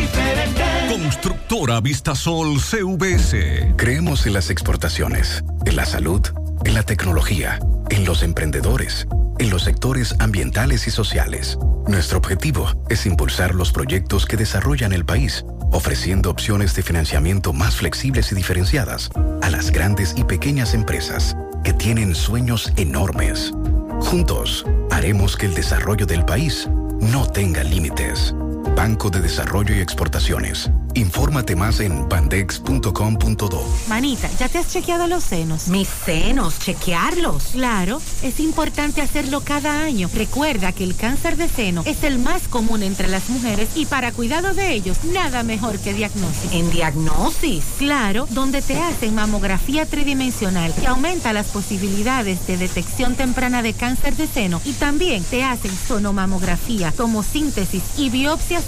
S35: diferente.
S5: Constructora Vistasol CVS.
S18: Creemos en las exportaciones, en la salud, en la tecnología, en los emprendedores, en los sectores ambientales y sociales. Nuestro objetivo es impulsar los proyectos que desarrollan el país, ofreciendo opciones de financiamiento más flexibles y diferenciadas a las grandes y pequeñas empresas que tienen sueños enormes. Juntos, haremos que el desarrollo del país no tenga límites. Banco de Desarrollo y Exportaciones. Infórmate más en bandex.com.do.
S75: Manita, ¿ya te has chequeado los senos?
S39: Mis senos, chequearlos.
S75: Claro, es importante hacerlo cada año. Recuerda que el cáncer de seno es el más común entre las mujeres y para cuidado de ellos, nada mejor que diagnosis.
S39: ¿En diagnosis?
S75: Claro, donde te hacen mamografía tridimensional que aumenta las posibilidades de detección temprana de cáncer de seno y también te hacen sonomamografía, tomosíntesis y biopsias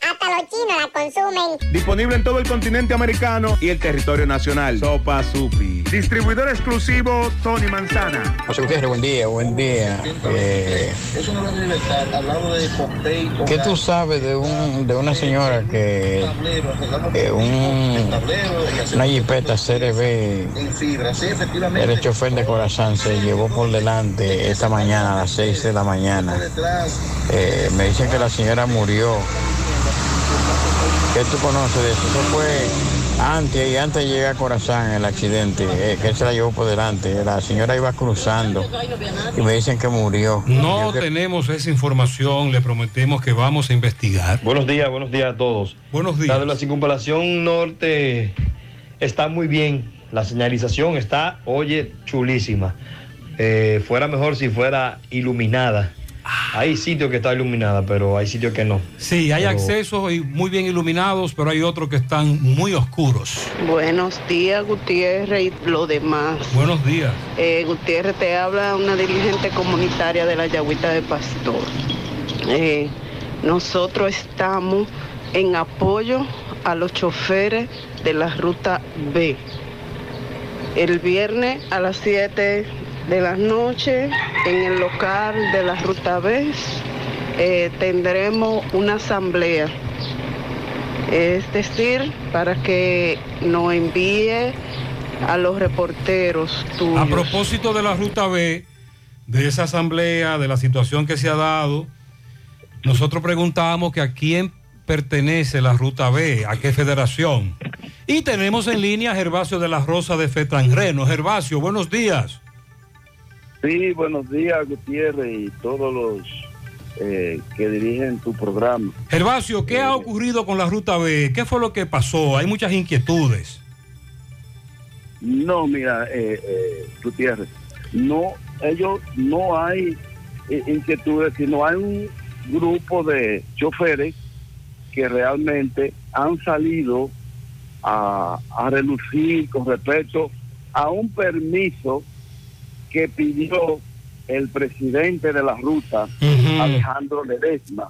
S76: Hasta los chinos la consumen.
S77: Disponible en todo el continente americano y el territorio nacional. Sopa Supi. Distribuidor exclusivo Tony Manzana.
S46: José Gutiérrez, buen día, buen día. Eh, ¿Qué tú sabes de, un, de una señora que eh, un, una jipeta CRB, el chofer de corazón, se llevó por delante esta mañana a las 6 de la mañana? Eh, me dicen que la señora murió. ¿Qué tú conoces de eso? Eso fue antes y antes de llegar a Corazán el accidente, eh, que él se la llevó por delante. La señora iba cruzando y me dicen que murió.
S11: No tenemos esa información, le prometemos que vamos a investigar.
S68: Buenos días, buenos días a todos.
S11: Buenos días.
S68: La de la circunvalación norte está muy bien. La señalización está, oye, chulísima. Eh, fuera mejor si fuera iluminada. Hay sitios que está iluminada, pero hay sitios que no.
S11: Sí, hay
S68: Pero-
S11: accesos y muy bien iluminados, pero hay otros que están muy oscuros.
S35: Buenos días, Gutiérrez y lo demás.
S11: Buenos días.
S35: Eh, Gutiérrez, te habla una dirigente comunitaria de la Yagüita de Pastor. Eh, nosotros estamos en apoyo a los choferes de la ruta B. El viernes a las 7 de la noche en el local de la ruta B eh, tendremos una asamblea. Es decir, para que nos envíe a los reporteros tuyos.
S11: A propósito de la ruta B, de esa asamblea, de la situación que se ha dado, nosotros preguntábamos que a quién pertenece la ruta B, a qué federación. Y tenemos en línea a Gervasio de la Rosa de Fetrangreno. Gervasio, buenos días.
S78: Sí, buenos días, Gutiérrez y todos los eh, que dirigen tu programa.
S11: Gervasio, ¿qué ha ocurrido con la ruta B? ¿Qué fue lo que pasó? Hay muchas inquietudes.
S78: No, mira, eh, eh, Gutiérrez, no, ellos no hay eh, inquietudes, sino hay un grupo de choferes que realmente han salido a, a relucir con respecto a un permiso que pidió el presidente de la ruta, Alejandro Ledesma.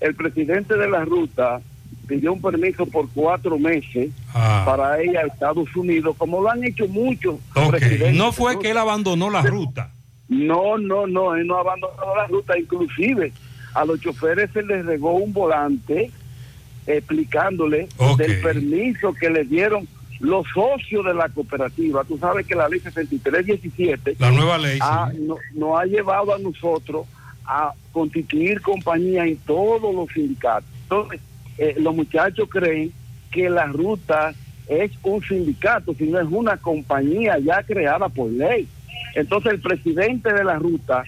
S78: El presidente de la ruta pidió un permiso por cuatro meses para ir a Estados Unidos, como lo han hecho muchos presidentes.
S11: No fue que él abandonó la ruta.
S78: No, no, no, él no ha abandonado la ruta, inclusive a los choferes se les regó un volante explicándole del permiso que le dieron los socios de la cooperativa. Tú sabes que la ley 6317
S11: La nueva ley,
S78: ha- no- nos ha llevado a nosotros a constituir compañía en todos los sindicatos. Entonces, eh, los muchachos creen que la ruta es un sindicato, sino es una compañía ya creada por ley. Entonces el presidente de la ruta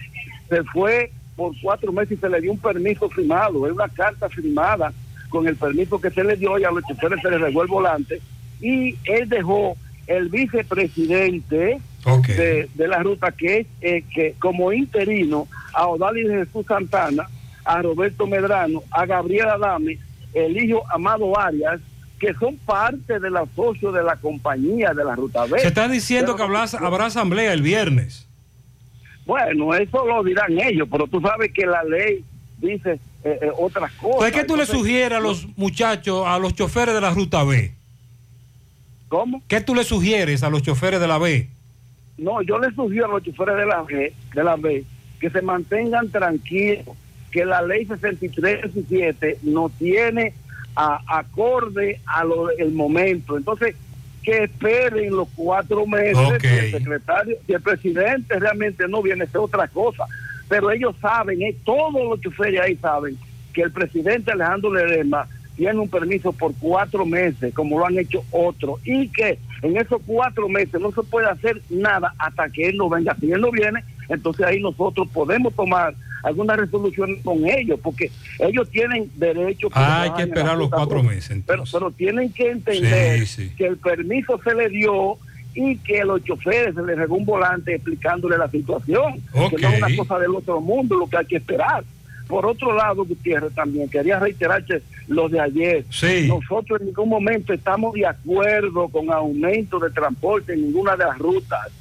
S78: se fue por cuatro meses y se le dio un permiso firmado, es una carta firmada con el permiso que se le dio y a los choferes se les regó el volante y él dejó el vicepresidente de, de la ruta que es eh, que como interino a Odalis Jesús Santana, a Roberto Medrano, a Gabriela Adame, el hijo Amado Arias, que son parte de los socios de la compañía de la ruta B.
S11: Se está diciendo que
S78: Pero-
S11: habrá, asamblea el viernes.
S78: Bueno, eso lo dirán ellos, pero tú sabes que la ley dice eh, eh, otras cosas.
S11: ¿Qué tú le sugieres a los muchachos, a los choferes de la ruta B?
S78: ¿Cómo?
S11: ¿Qué tú le sugieres a los choferes de la B?
S78: No, yo les sugiero a los choferes de la B, de la B que se mantengan tranquilos, que la ley 6317 no tiene a- acorde a lo el momento. Entonces, que esperen los cuatro meses
S11: Ok.
S78: si el secretario, si el presidente realmente no viene, es otra cosa. Pero ellos saben, eh, todos los choferes ahí saben que el presidente Alejandro Ledesma tiene un permiso por cuatro meses, como lo han hecho otros, y que en esos cuatro meses no se puede hacer nada hasta que él no venga. Si él no viene, entonces ahí nosotros podemos tomar algunas resoluciones con ellos, porque ellos tienen derecho.
S11: Ah, hay que esperar los cuatro meses.
S78: Pero, pero tienen que entender
S11: Sí, sí.
S78: que el permiso se le dio y que a los choferes se les regó un volante explicándole la situación, que no es una cosa del otro mundo lo que hay que esperar. Por otro lado, Gutiérrez, también quería reiterarte lo de ayer.
S11: Sí.
S78: Nosotros en ningún momento estamos de acuerdo con aumento de transporte en ninguna de las rutas.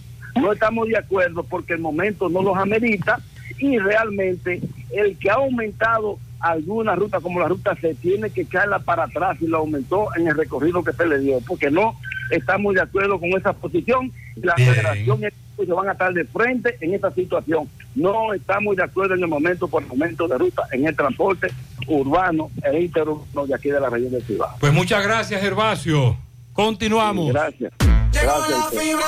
S78: No estamos de acuerdo porque el momento no los amerita y realmente el que ha aumentado alguna ruta como la ruta se tiene que echarla para atrás y lo aumentó en el recorrido que se le dio, porque no estamos de acuerdo con esa posición y la federación y el equipo se van a estar de frente en esta situación. No estamos de acuerdo en el momento por el aumento de ruta en el transporte urbano e interurbano de aquí de la región de Ciudad.
S11: Pues muchas gracias, Gervasio. Continuamos.
S78: Gracias.
S79: Llegó la fibra,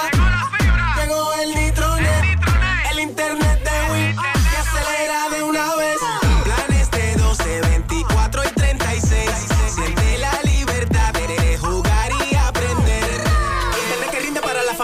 S79: llegó el nitronet, el internet de Win que acelera de una vez. Planes de 12, 24 y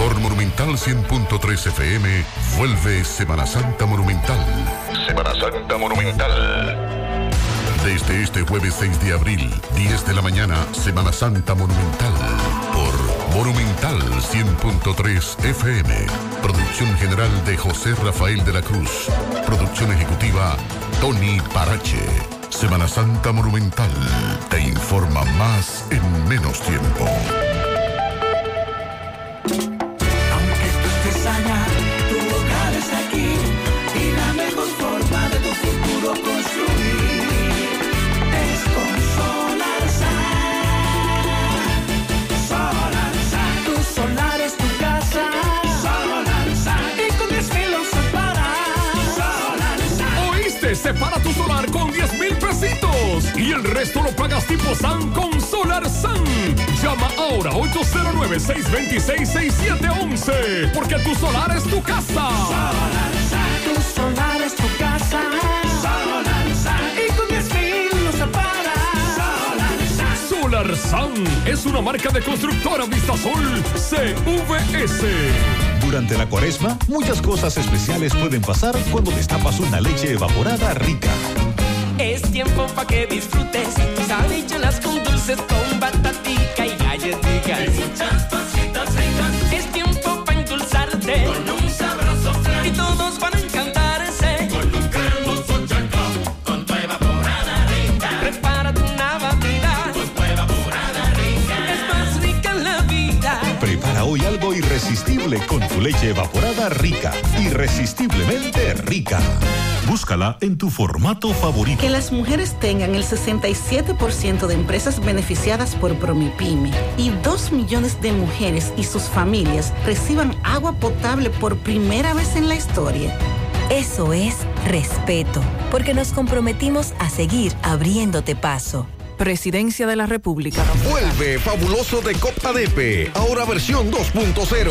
S19: Por Monumental 100.3 FM, vuelve Semana Santa Monumental. Semana Santa Monumental. Desde este jueves 6 de abril, 10 de la mañana, Semana Santa Monumental. Por Monumental 100.3 FM. Producción general de José Rafael de la Cruz. Producción ejecutiva, Tony Parache. Semana Santa Monumental. Te informa más en menos tiempo.
S35: Con 10 mil
S80: pesitos y el resto lo pagas tipo SAN con Solar SAN. Llama ahora 809-626-6711 porque tu solar es tu casa.
S35: Tu solar es tu casa. Solarsan, y con 10 mil lo separas. Solarsan.
S80: Solar SAN es una marca de constructora Vistasol CVS.
S14: Durante la cuaresma, muchas cosas especiales pueden pasar cuando destapas una leche evaporada rica.
S21: Es tiempo para que disfrutes tus habichuelas con dulces, con batatica y muchas cositas ricas. Es tiempo para endulzarte con un sabroso flan. Y todos van a encantarse con un cremoso chancón, con tu evaporada rica. Prepárate una batida con tu evaporada rica. Es más rica en la vida.
S14: Prepara hoy algo irresistible con tu leche evaporada rica. Irresistiblemente rica. Búscala en tu formato favorito.
S81: Que las mujeres tengan el 67% de empresas beneficiadas por Promipyme y 2 millones de mujeres y sus familias reciban agua potable por primera vez en la historia.
S39: Eso es respeto, porque nos comprometimos a seguir abriéndote paso.
S3: Presidencia de la República.
S36: Vuelve fabuloso de Copa Depe, ahora versión 2.0.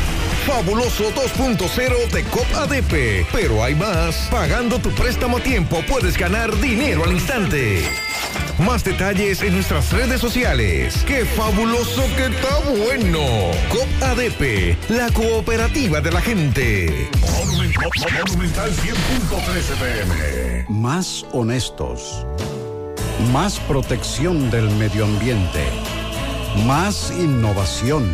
S36: Fabuloso 2.0 de COP ADP. Pero hay más. Pagando tu préstamo a tiempo puedes ganar dinero al instante. Más detalles en nuestras redes sociales. ¡Qué fabuloso que está bueno! COP ADP, la cooperativa de la gente.
S82: Monumental 100.13 pm.
S54: Más honestos. Más protección del medio ambiente. Más innovación.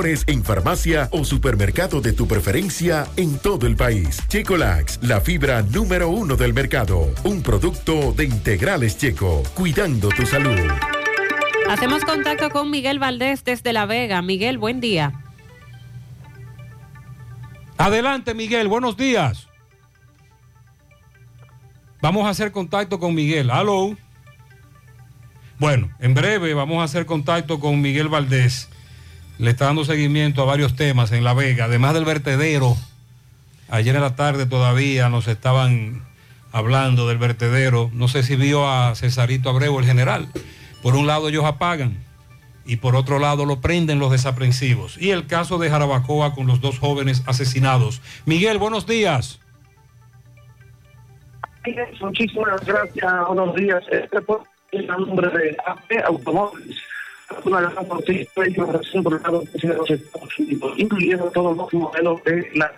S83: en farmacia o supermercado de tu preferencia en todo el país. Checolax, la fibra número uno del mercado. Un producto de integrales checo, cuidando tu salud.
S84: Hacemos contacto con Miguel Valdés desde La Vega. Miguel, buen día.
S11: Adelante, Miguel, buenos días. Vamos a hacer contacto con Miguel. Hello. Bueno, en breve vamos a hacer contacto con Miguel Valdés. Le está dando seguimiento a varios temas en La Vega, además del vertedero. Ayer en la tarde todavía nos estaban hablando del vertedero. No sé si vio a Cesarito Abreu, el general. Por un lado ellos apagan y por otro lado lo prenden los desaprensivos. Y el caso de Jarabacoa con los dos jóvenes asesinados. Miguel, buenos días.
S78: Muchísimas gracias, buenos días. Este por el nombre de AP Automóviles. Una gran noticia y una relación por el lado de los Estados Unidos, incluyendo todos los modelos de la.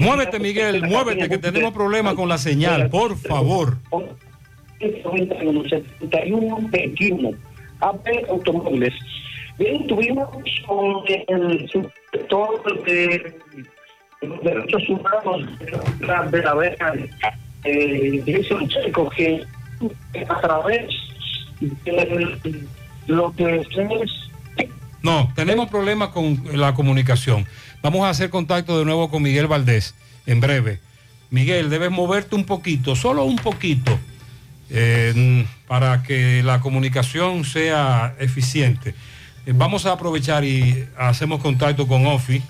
S11: Muévete, Miguel, muévete, que tenemos problemas con la señal, por favor.
S78: 7121 AP Automóviles. Bien, tuvimos el sector de los derechos humanos de la, de la Vega, eh, Jason Checo, que a través de lo que es
S11: No, tenemos problemas con la comunicación. Vamos a hacer contacto de nuevo con Miguel Valdés en breve. Miguel, debes moverte un poquito, solo un poquito, eh, para que la comunicación sea eficiente. Eh, vamos a aprovechar y hacemos contacto con Ofi,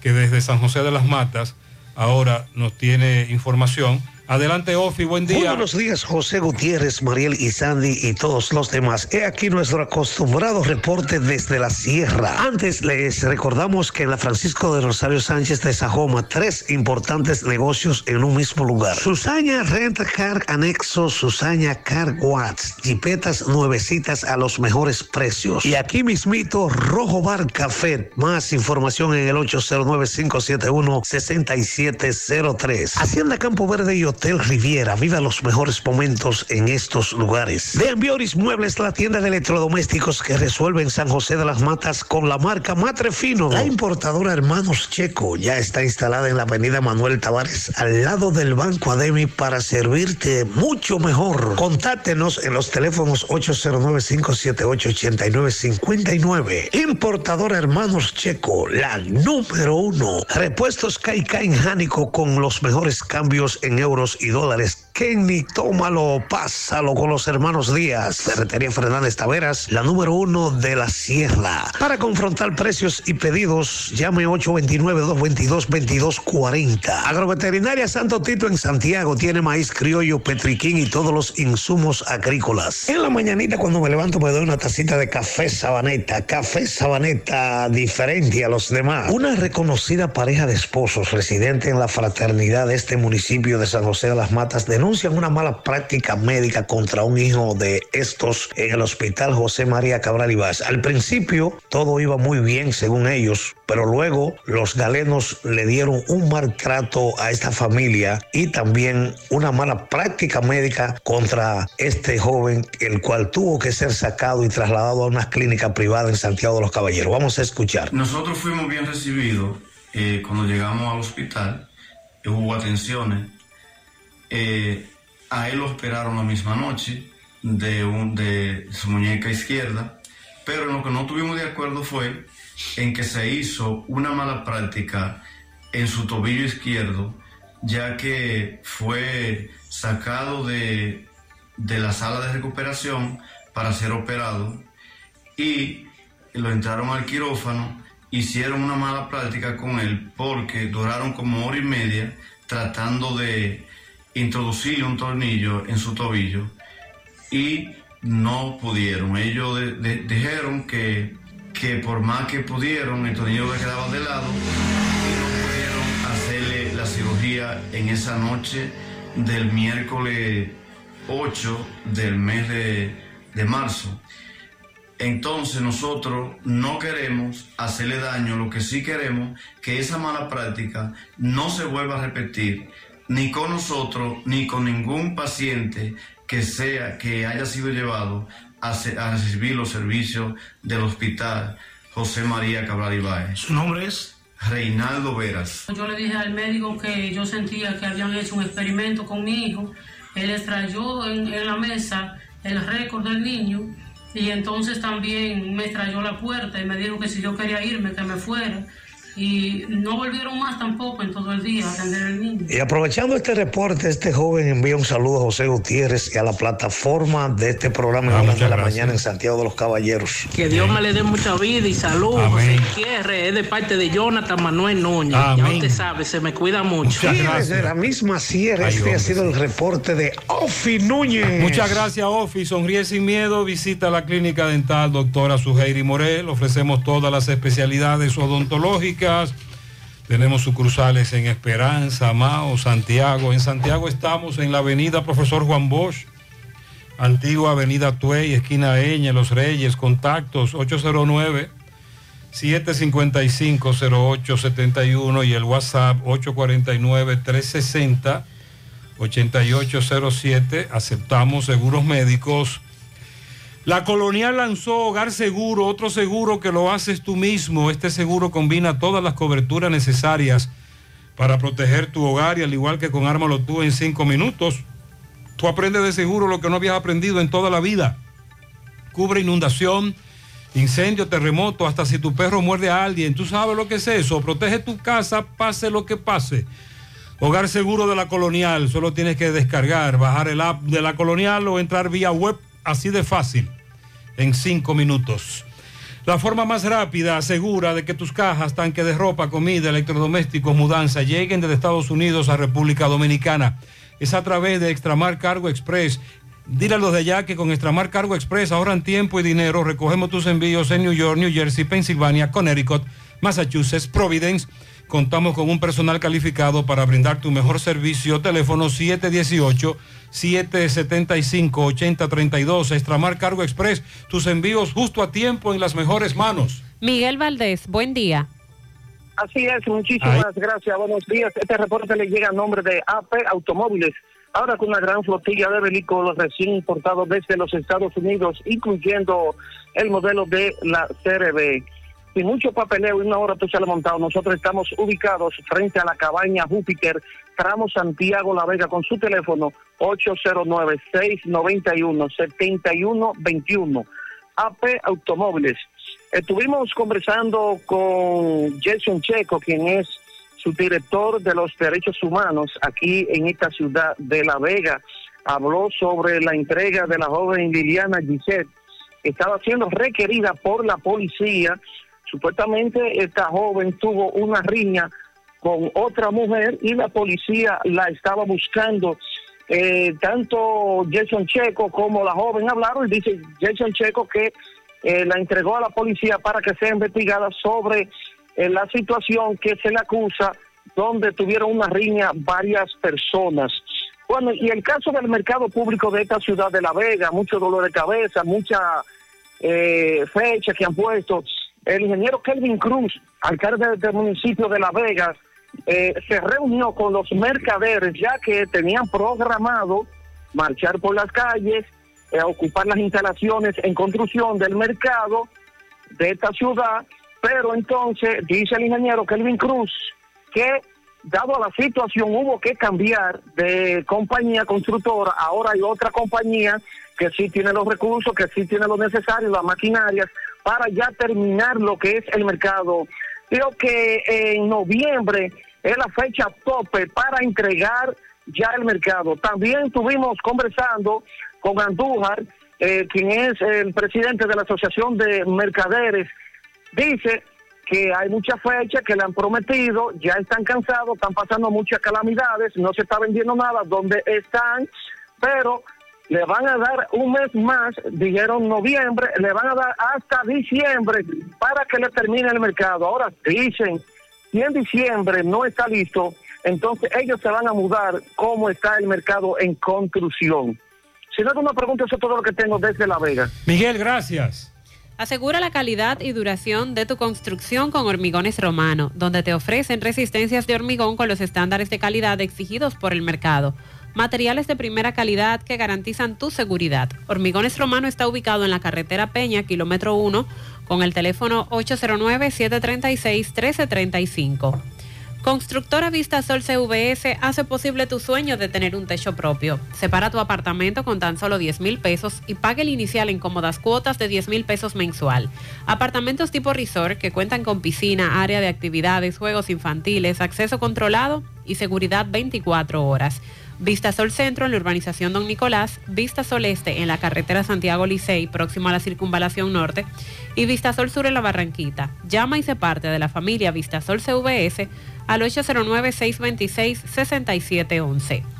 S11: que desde San José de las Matas ahora nos tiene información. Adelante, Ofi, buen
S85: Muy
S11: día.
S85: buenos días, José Gutiérrez, Mariel y Sandy y todos los demás. He aquí nuestro acostumbrado reporte desde la sierra. Antes les recordamos que en la Francisco de Rosario Sánchez de Sajoma, tres importantes negocios en un mismo lugar. Susaña Rent Car Anexo, Susaña Car Watts, jipetas nuevecitas a los mejores precios. Y aquí mismito, Rojo Bar Café. Más información en el 809-571-6703. Hacienda Campo Verde y Hotel Riviera. Viva los mejores momentos en estos lugares. De Ambioris Muebles, la tienda de electrodomésticos que resuelve en San José de las Matas con la marca Matre Fino. La importadora Hermanos Checo ya está instalada en la avenida Manuel Tavares, al lado del Banco Ademi, para servirte mucho mejor. Contáctenos en los teléfonos 809-578-8959. Importadora Hermanos Checo, la número uno. Repuestos Caica en Jánico con los mejores cambios en euros y dólares. Kenny, tómalo, pásalo con los hermanos Díaz. Ferretería Fernández Taveras, la número uno de la sierra. Para confrontar precios y pedidos, llame 829-222-2240. Agroveterinaria Santo Tito en Santiago tiene maíz criollo, petriquín y todos los insumos agrícolas. En la mañanita cuando me levanto me doy una tacita de café sabaneta. Café sabaneta diferente a los demás. Una reconocida pareja de esposos residente en la fraternidad de este municipio de San José de las Matas denuncian una mala práctica médica contra un hijo de estos en el hospital José María Cabral Ibáez. Al principio todo iba muy bien según ellos, pero luego los galenos le dieron un maltrato a esta familia y también una mala práctica médica contra este joven, el cual tuvo que ser sacado y trasladado a una clínica privada en Santiago de los Caballeros. Vamos a escuchar.
S86: Nosotros fuimos bien recibidos eh, cuando llegamos al hospital, hubo atenciones. Eh, a él lo operaron la misma noche de, su muñeca izquierda, pero lo que no tuvimos de acuerdo fue en que se hizo una mala práctica en su tobillo izquierdo, ya que fue sacado de, de la sala de recuperación para ser operado y lo entraron al quirófano, hicieron una mala práctica con él porque duraron como hora y media tratando de introducirle un tornillo en su tobillo y no pudieron. Ellos dijeron que, que por más que pudieron, estos niños le quedaban de lado y no pudieron hacerle la cirugía en esa noche del miércoles 8 del mes de, de marzo. Entonces nosotros no queremos hacerle daño, lo que sí queremos que esa mala práctica no se vuelva a repetir ni con nosotros ni con ningún paciente que sea que haya sido llevado a, se- a recibir los servicios del hospital José María Cabral Ibáez.
S85: ¿Su nombre es?
S86: Reinaldo Veras.
S87: Yo le dije al médico que yo sentía que habían hecho un experimento con mi hijo. Él extrayó en, en la mesa el récord del niño y entonces también me extrayó la puerta y me dijo que si yo quería irme, que me fuera. Y no volvieron más tampoco en todo el día a atender al niño.
S85: Y aprovechando este reporte, este joven envía un saludo a José Gutiérrez y a la plataforma de este programa en horas de la mañana en Santiago de los Caballeros.
S88: Que Dios me le dé mucha vida y salud.
S85: Amén.
S88: José Quierre, es de parte de Jonathan Manuel Núñez. Ya
S85: Amén.
S88: usted sabe, se me cuida mucho.
S85: Y desde la misma sierra,
S11: Ay,
S85: este
S11: hombre,
S85: ha sido el reporte de Ofi Núñez.
S11: Muchas gracias, Ofi. Sonríe sin miedo. Visita la clínica dental doctora Suheiri Morel. Ofrecemos todas las especialidades odontológicas. Tenemos sucursales en Esperanza, Mao, Santiago. En Santiago estamos en la avenida Profesor Juan Bosch, antigua avenida Tuey, esquina Eña, Los Reyes. Contactos 809 755-0871 y el WhatsApp 849-360. 8807, aceptamos seguros médicos. La Colonial lanzó Hogar Seguro, otro seguro que lo haces tú mismo. Este seguro combina todas las coberturas necesarias para proteger tu hogar y al igual que con Ármalo tú en cinco minutos, tú aprendes de seguro lo que no habías aprendido en toda la vida. Cubre inundación, incendio, terremoto, hasta si tu perro muerde a alguien. Tú sabes lo que es eso. Protege tu casa, pase lo que pase. Hogar Seguro de la Colonial, solo tienes que descargar, bajar el app de la Colonial o entrar vía web, así de fácil, en cinco minutos. La forma más rápida, segura de que tus cajas, tanque de ropa, comida, electrodomésticos, mudanza lleguen desde Estados Unidos a República Dominicana es a través de Extramar Cargo Express. Dile a los de allá que con Extramar Cargo Express ahorran tiempo y dinero. Recogemos tus envíos en New York, New Jersey, Pensilvania, Connecticut, Massachusetts, Providence. Contamos con un personal calificado para brindar tu mejor servicio. Teléfono 718-775-8032. Extramar Cargo Express. Tus envíos justo a tiempo en las mejores manos.
S12: Miguel Valdés, buen día.
S78: Así es, muchísimas gracias. Buenos días. Este reporte le llega a nombre de AP Automóviles. Ahora con una gran flotilla de vehículos recién importados desde los Estados Unidos, incluyendo el modelo de la CRB. Sin mucho papeleo y una hora tú se lo montado, nosotros estamos ubicados frente a la cabaña Júpiter, tramo Santiago La Vega, con su teléfono 809-691-7121. AP Automóviles. Estuvimos conversando con Jason Checo, quien es su director de los derechos humanos aquí en esta ciudad de La Vega. Habló sobre la entrega de la joven Liliana Gisette. Estaba siendo requerida por la policía. Supuestamente esta joven tuvo una riña con otra mujer y la policía la estaba buscando. Eh, tanto Jason Checo como la joven hablaron y dice Jason Checo que eh, la entregó a la policía para que sea investigada sobre eh, la situación que se le acusa, donde tuvieron una riña varias personas. Bueno, y el caso del mercado público de esta ciudad de La Vega, mucho dolor de cabeza, mucha eh, fecha que han puesto. El ingeniero Kelvin Cruz, alcalde del municipio de La Vega, eh, se reunió con los mercaderes ya que tenían programado marchar por las calles, eh, ocupar las instalaciones en construcción del mercado de esta ciudad, pero entonces dice el ingeniero Kelvin Cruz que dado la situación hubo que cambiar de compañía constructora, ahora hay otra compañía que sí tiene los recursos, que sí tiene lo necesario, las maquinarias, para ya terminar lo que es el mercado. Creo que en noviembre es la fecha tope para entregar ya el mercado. También estuvimos conversando con Andújar, eh, quien es el presidente de la Asociación de Mercaderes. Dice que hay muchas fechas que le han prometido, ya están cansados, están pasando muchas calamidades, no se está vendiendo nada donde están, pero le van a dar un mes más, dijeron noviembre, le van a dar hasta diciembre para que le termine el mercado. Ahora dicen, si en diciembre no está listo, entonces ellos se van a mudar cómo está el mercado en construcción. Si no, una pregunta, eso es todo lo que tengo desde La Vega.
S11: Miguel, gracias.
S12: Asegura la calidad y duración de tu construcción con Hormigones Romano, donde te ofrecen resistencias de hormigón con los estándares de calidad exigidos por el mercado. Materiales de primera calidad que garantizan tu seguridad. Hormigones Romano está ubicado en la carretera Peña, kilómetro 1, con el teléfono 809-736-1335. Constructora Vista Sol CVS hace posible tu sueño de tener un techo propio. Separa tu apartamento con tan solo 10 mil pesos y pague el inicial en cómodas cuotas de 10 mil pesos mensual. Apartamentos tipo resort que cuentan con piscina, área de actividades, juegos infantiles, acceso controlado y seguridad 24 horas. Vista Sol Centro en la urbanización Don Nicolás, Vista Sol Este en la carretera Santiago Licey, próximo a la circunvalación norte, y Vista Sol Sur en la Barranquita. Llama y se parte de la familia Vista Sol CVS al 809-626-6711.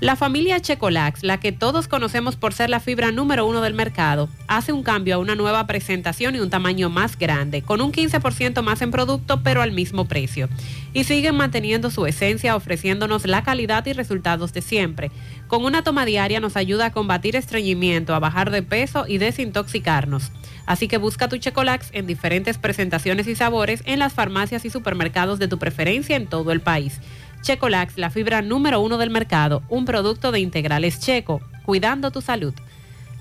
S12: La familia Checolax, la que todos conocemos por ser la fibra número uno del mercado, hace un cambio a una nueva presentación y un tamaño más grande, con un 15% más en producto, pero al mismo precio. Y siguen manteniendo su esencia, ofreciéndonos la calidad y resultados de siempre. Con una toma diaria nos ayuda a combatir estreñimiento, a bajar de peso y desintoxicarnos. Así que busca tu Checolax en diferentes presentaciones y sabores en las farmacias y supermercados de tu preferencia en todo el país. Checolax, la fibra número uno del mercado, un producto de integrales checo, cuidando tu salud.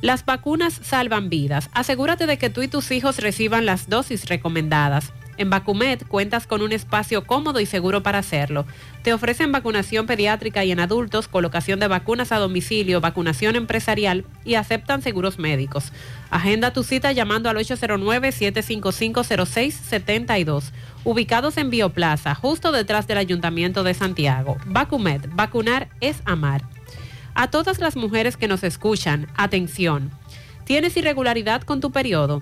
S12: Las vacunas salvan vidas. Asegúrate de que tú y tus hijos reciban las dosis recomendadas. En Vacumed cuentas con un espacio cómodo y seguro para hacerlo. Te ofrecen vacunación pediátrica y en adultos, colocación de vacunas a domicilio, vacunación empresarial y aceptan seguros médicos. Agenda tu cita llamando al 809-755-0672. Ubicados en Bioplaza, justo detrás del Ayuntamiento de Santiago. Vacumed, vacunar es amar. A todas las mujeres que nos escuchan, atención. ¿Tienes irregularidad con tu periodo?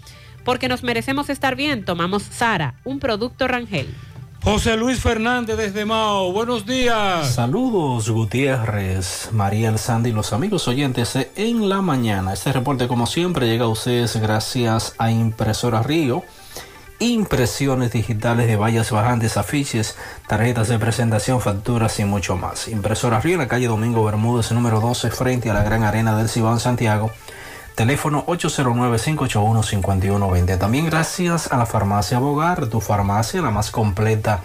S12: Porque nos merecemos estar bien, tomamos Sara, un producto Rangel.
S11: José Luis Fernández desde Mao, buenos días.
S89: Saludos Gutiérrez, María El Sandy y los amigos oyentes en la mañana. Este reporte como siempre llega a ustedes gracias a Impresora Río. Impresiones digitales de vallas bajantes, afiches, tarjetas de presentación, facturas y mucho más. Impresora Río en la calle Domingo Bermúdez, número 12, frente a la Gran Arena del Cibán, Santiago. Teléfono 809-581-5120. También gracias a la farmacia Bogar, tu farmacia, la más completa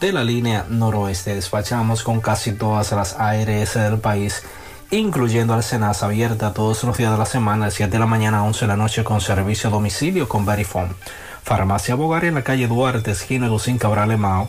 S89: de la línea noroeste. Despachamos con casi todas las ARS del país, incluyendo al Senasa, abierta todos los días de la semana, de 7 de la mañana a 11 de la noche, con servicio a domicilio con Verifone. Farmacia Bogar en la calle Duarte, esquina Lucín Cabral Mao.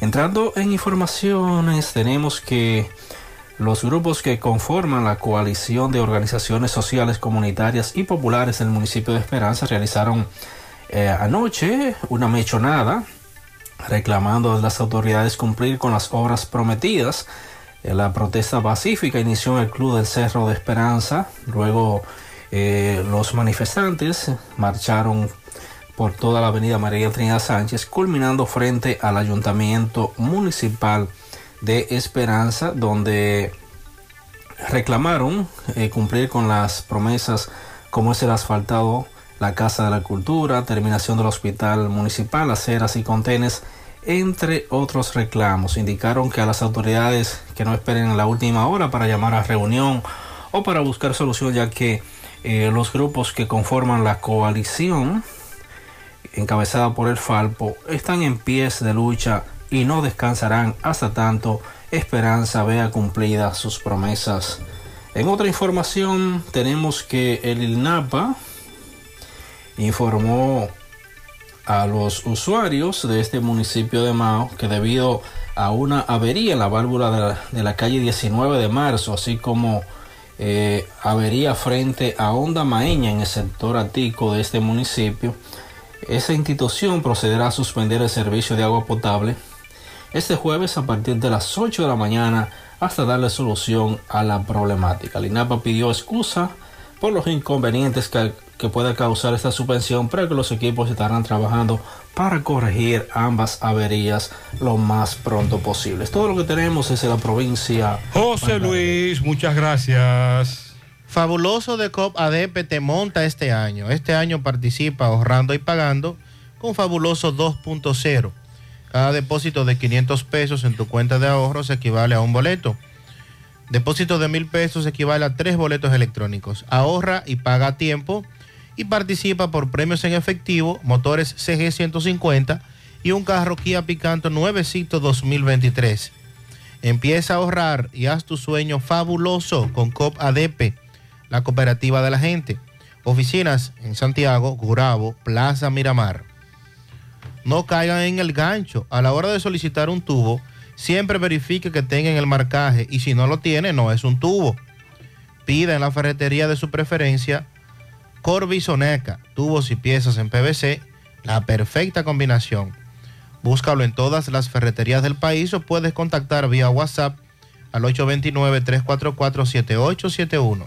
S89: Entrando en informaciones, tenemos que los grupos que conforman la coalición de organizaciones sociales, comunitarias y populares del municipio de Esperanza realizaron eh, anoche una mechonada reclamando a las autoridades cumplir con las obras prometidas. Eh, la protesta pacífica inició en el Club del Cerro de Esperanza. Luego eh, los manifestantes marcharon por toda la avenida María Trinidad Sánchez, culminando frente al Ayuntamiento Municipal de Esperanza, donde reclamaron eh, cumplir con las promesas como es el asfaltado, la Casa de la Cultura, terminación del Hospital Municipal, aceras y contenes, entre otros reclamos. Indicaron que a las autoridades que no esperen la última hora para llamar a reunión o para buscar solución, ya que eh, los grupos que conforman la coalición encabezada por el Falpo están en pies de lucha y no descansarán hasta tanto Esperanza vea cumplidas sus promesas. En otra información tenemos que el INAPA informó a los usuarios de este municipio de Mao que debido a una avería en la válvula de la, calle 19 de marzo, así como eh, avería frente a Onda Maeña en el sector atico de este municipio, esa institución procederá a suspender el servicio de agua potable este jueves a partir de las 8 de la mañana hasta darle solución a la problemática. El INAPA pidió excusa por los inconvenientes que, que puede causar esta suspensión, pero que los equipos estarán trabajando para corregir ambas averías lo más pronto posible. Todo lo que tenemos es en la provincia.
S11: José Luis, muchas gracias.
S27: Fabuloso de COP ADP te monta este año. Este año participa ahorrando y pagando con Fabuloso 2.0. Cada depósito de 500 pesos en tu cuenta de ahorros equivale a un boleto. Depósito de mil pesos equivale a tres boletos electrónicos. Ahorra y paga a tiempo y participa por premios en efectivo, motores CG 150 y un carro Kia Picanto nuevecito 2023. Empieza a ahorrar y haz tu sueño fabuloso con COP ADP, la cooperativa de la gente. Oficinas en Santiago, Gurabo, Plaza Miramar. No caigan en el gancho. A la hora de solicitar un tubo, siempre verifique que tengan el marcaje y si no lo tiene, no es un tubo. Pida en la ferretería de su preferencia Corbisoneca, tubos y piezas en PVC, la perfecta combinación. Búscalo en todas las ferreterías del país o puedes contactar vía WhatsApp al 829-344-7871.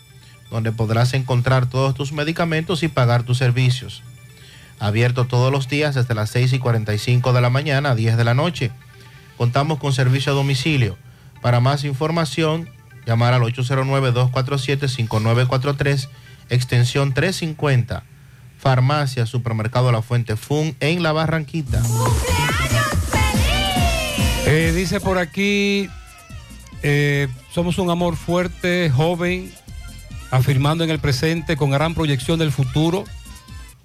S27: donde podrás encontrar todos tus medicamentos y pagar tus servicios. Abierto todos los días desde las 6 y 45 de la mañana a 10 de la noche. Contamos con servicio a domicilio. Para más información, llamar al 809-247-5943, extensión 350. Farmacia, Supermercado La Fuente Fun en La Barranquita.
S11: Eh, dice por aquí, eh, somos un amor fuerte, joven, afirmando en el presente con gran proyección del futuro.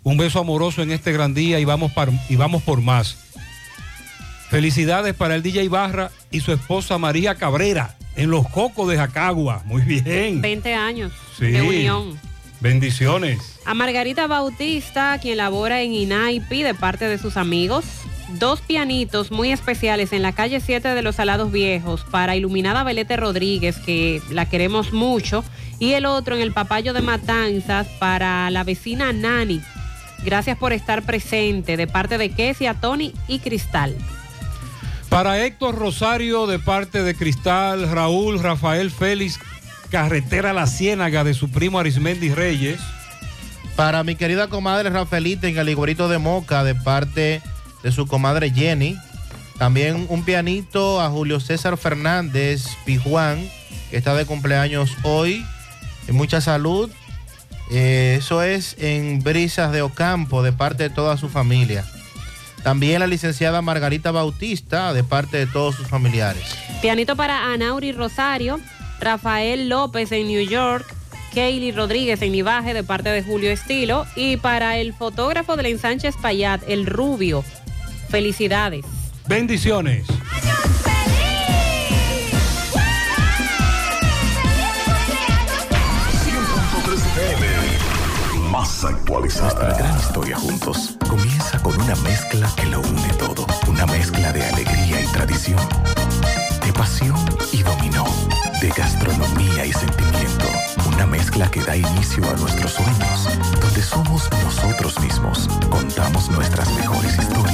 S11: Un beso amoroso en este gran día y vamos, par- y vamos por más. Felicidades para el DJ Barra y su esposa María Cabrera en Los Cocos de Jacagua. Muy bien.
S12: 20 años
S11: Sí.
S12: de unión.
S11: Bendiciones.
S12: A Margarita Bautista, quien labora en INAIPI de parte de sus amigos. Dos pianitos muy especiales en la calle 7 de los Salados Viejos para Iluminada Belete Rodríguez, que la queremos mucho. Y el otro en el Papayo de Matanzas para la vecina Nani. Gracias por estar presente de parte de Kesia, Tony y Cristal.
S11: Para Héctor Rosario de parte de Cristal, Raúl, Rafael Félix, carretera La Ciénaga de su primo Arismendi Reyes.
S27: Para mi querida comadre Rafaelita en el Iguerito de Moca de parte de su comadre Jenny. También un pianito a Julio César Fernández Pijuán, que está de cumpleaños hoy. Y mucha salud. Eh, eso es en Brisas de Ocampo de parte de toda su familia. También la licenciada Margarita Bautista de parte de todos sus familiares.
S12: Pianito para Anauri Rosario, Rafael López en New York, Kaylee Rodríguez en Nivaje de parte de Julio Estilo y para el fotógrafo del ensanche Payat, el Rubio. Felicidades.
S11: Bendiciones.
S19: Más.
S18: Nuestra gran historia juntos comienza con una mezcla que lo une todo. Una mezcla de alegría y tradición, de pasión y dominó, de gastronomía y sentimiento. Una mezcla que da inicio a nuestros sueños, donde somos nosotros mismos. Contamos nuestras mejores historias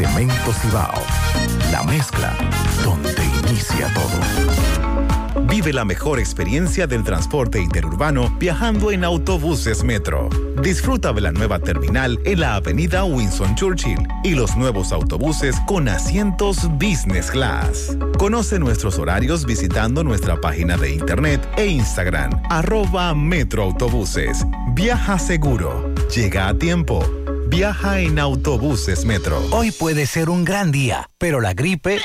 S18: Cemento Cibao, la mezcla donde inicia todo.
S90: Vive la mejor experiencia del transporte interurbano viajando en autobuses Metro. Disfruta de la nueva terminal en la avenida Winston Churchill y los nuevos autobuses con asientos Business Class. Conoce nuestros horarios visitando nuestra página de internet e Instagram, arroba Metroautobuses. Viaja seguro. Llega a tiempo. Viaja en autobuses Metro.
S91: Hoy puede ser un gran día, pero la gripe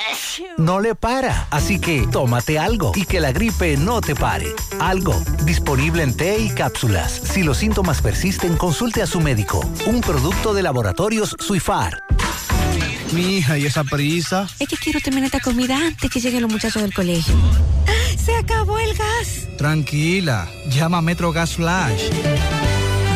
S91: no le para. Así que tómate algo y que la gripe no te pare. Algo, disponible en té y cápsulas. Si los síntomas persisten, consulte a su médico. Un producto de laboratorios Suifar.
S92: Mi hija, ¿y esa prisa?
S93: Es que quiero terminar esta comida antes que lleguen los muchachos del colegio. ¡Se acabó el gas!
S92: Tranquila, llama a Metro Gas Flash.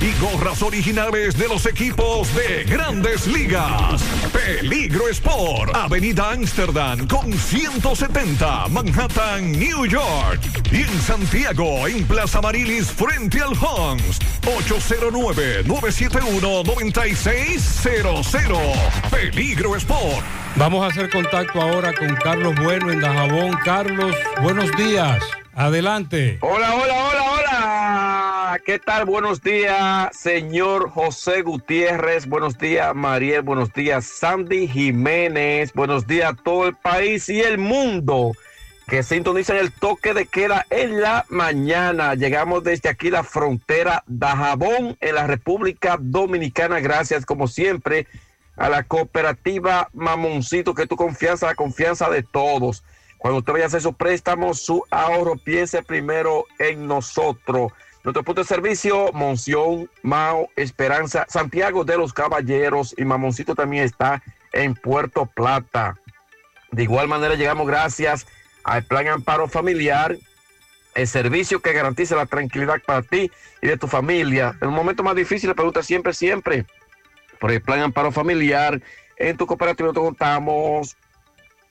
S5: y gorras originales de los equipos de grandes ligas. Peligro Sport, Avenida Amsterdam con 170, Manhattan, New York. Y en Santiago, en Plaza Marilis, frente al Hans, 809-971-9600. Peligro Sport.
S11: Vamos a hacer contacto ahora con Carlos Bueno en Dajabón. Carlos, buenos días. Adelante.
S94: Hola, hola, hola, hola. ¿Qué tal? Buenos días, señor José Gutiérrez. Buenos días, Mariel. Buenos días, Sandy Jiménez. Buenos días a todo el país y el mundo que sintonizan el toque de queda en la mañana. Llegamos desde aquí la frontera Dajabón en la República Dominicana. Gracias, como siempre, a la cooperativa Mamoncito, que tu confianza, la confianza de todos. Cuando usted vaya a hacer su préstamo, su ahorro, piense primero en nosotros. Nuestro punto de servicio, Monción, Mao, Esperanza, Santiago de los Caballeros y Mamoncito también está en Puerto Plata. De igual manera llegamos gracias al Plan Amparo Familiar, el servicio que garantiza la tranquilidad para ti y de tu familia. En un momento más difícil, le pregunta siempre, siempre, por el Plan Amparo Familiar. En tu cooperativa nosotros contamos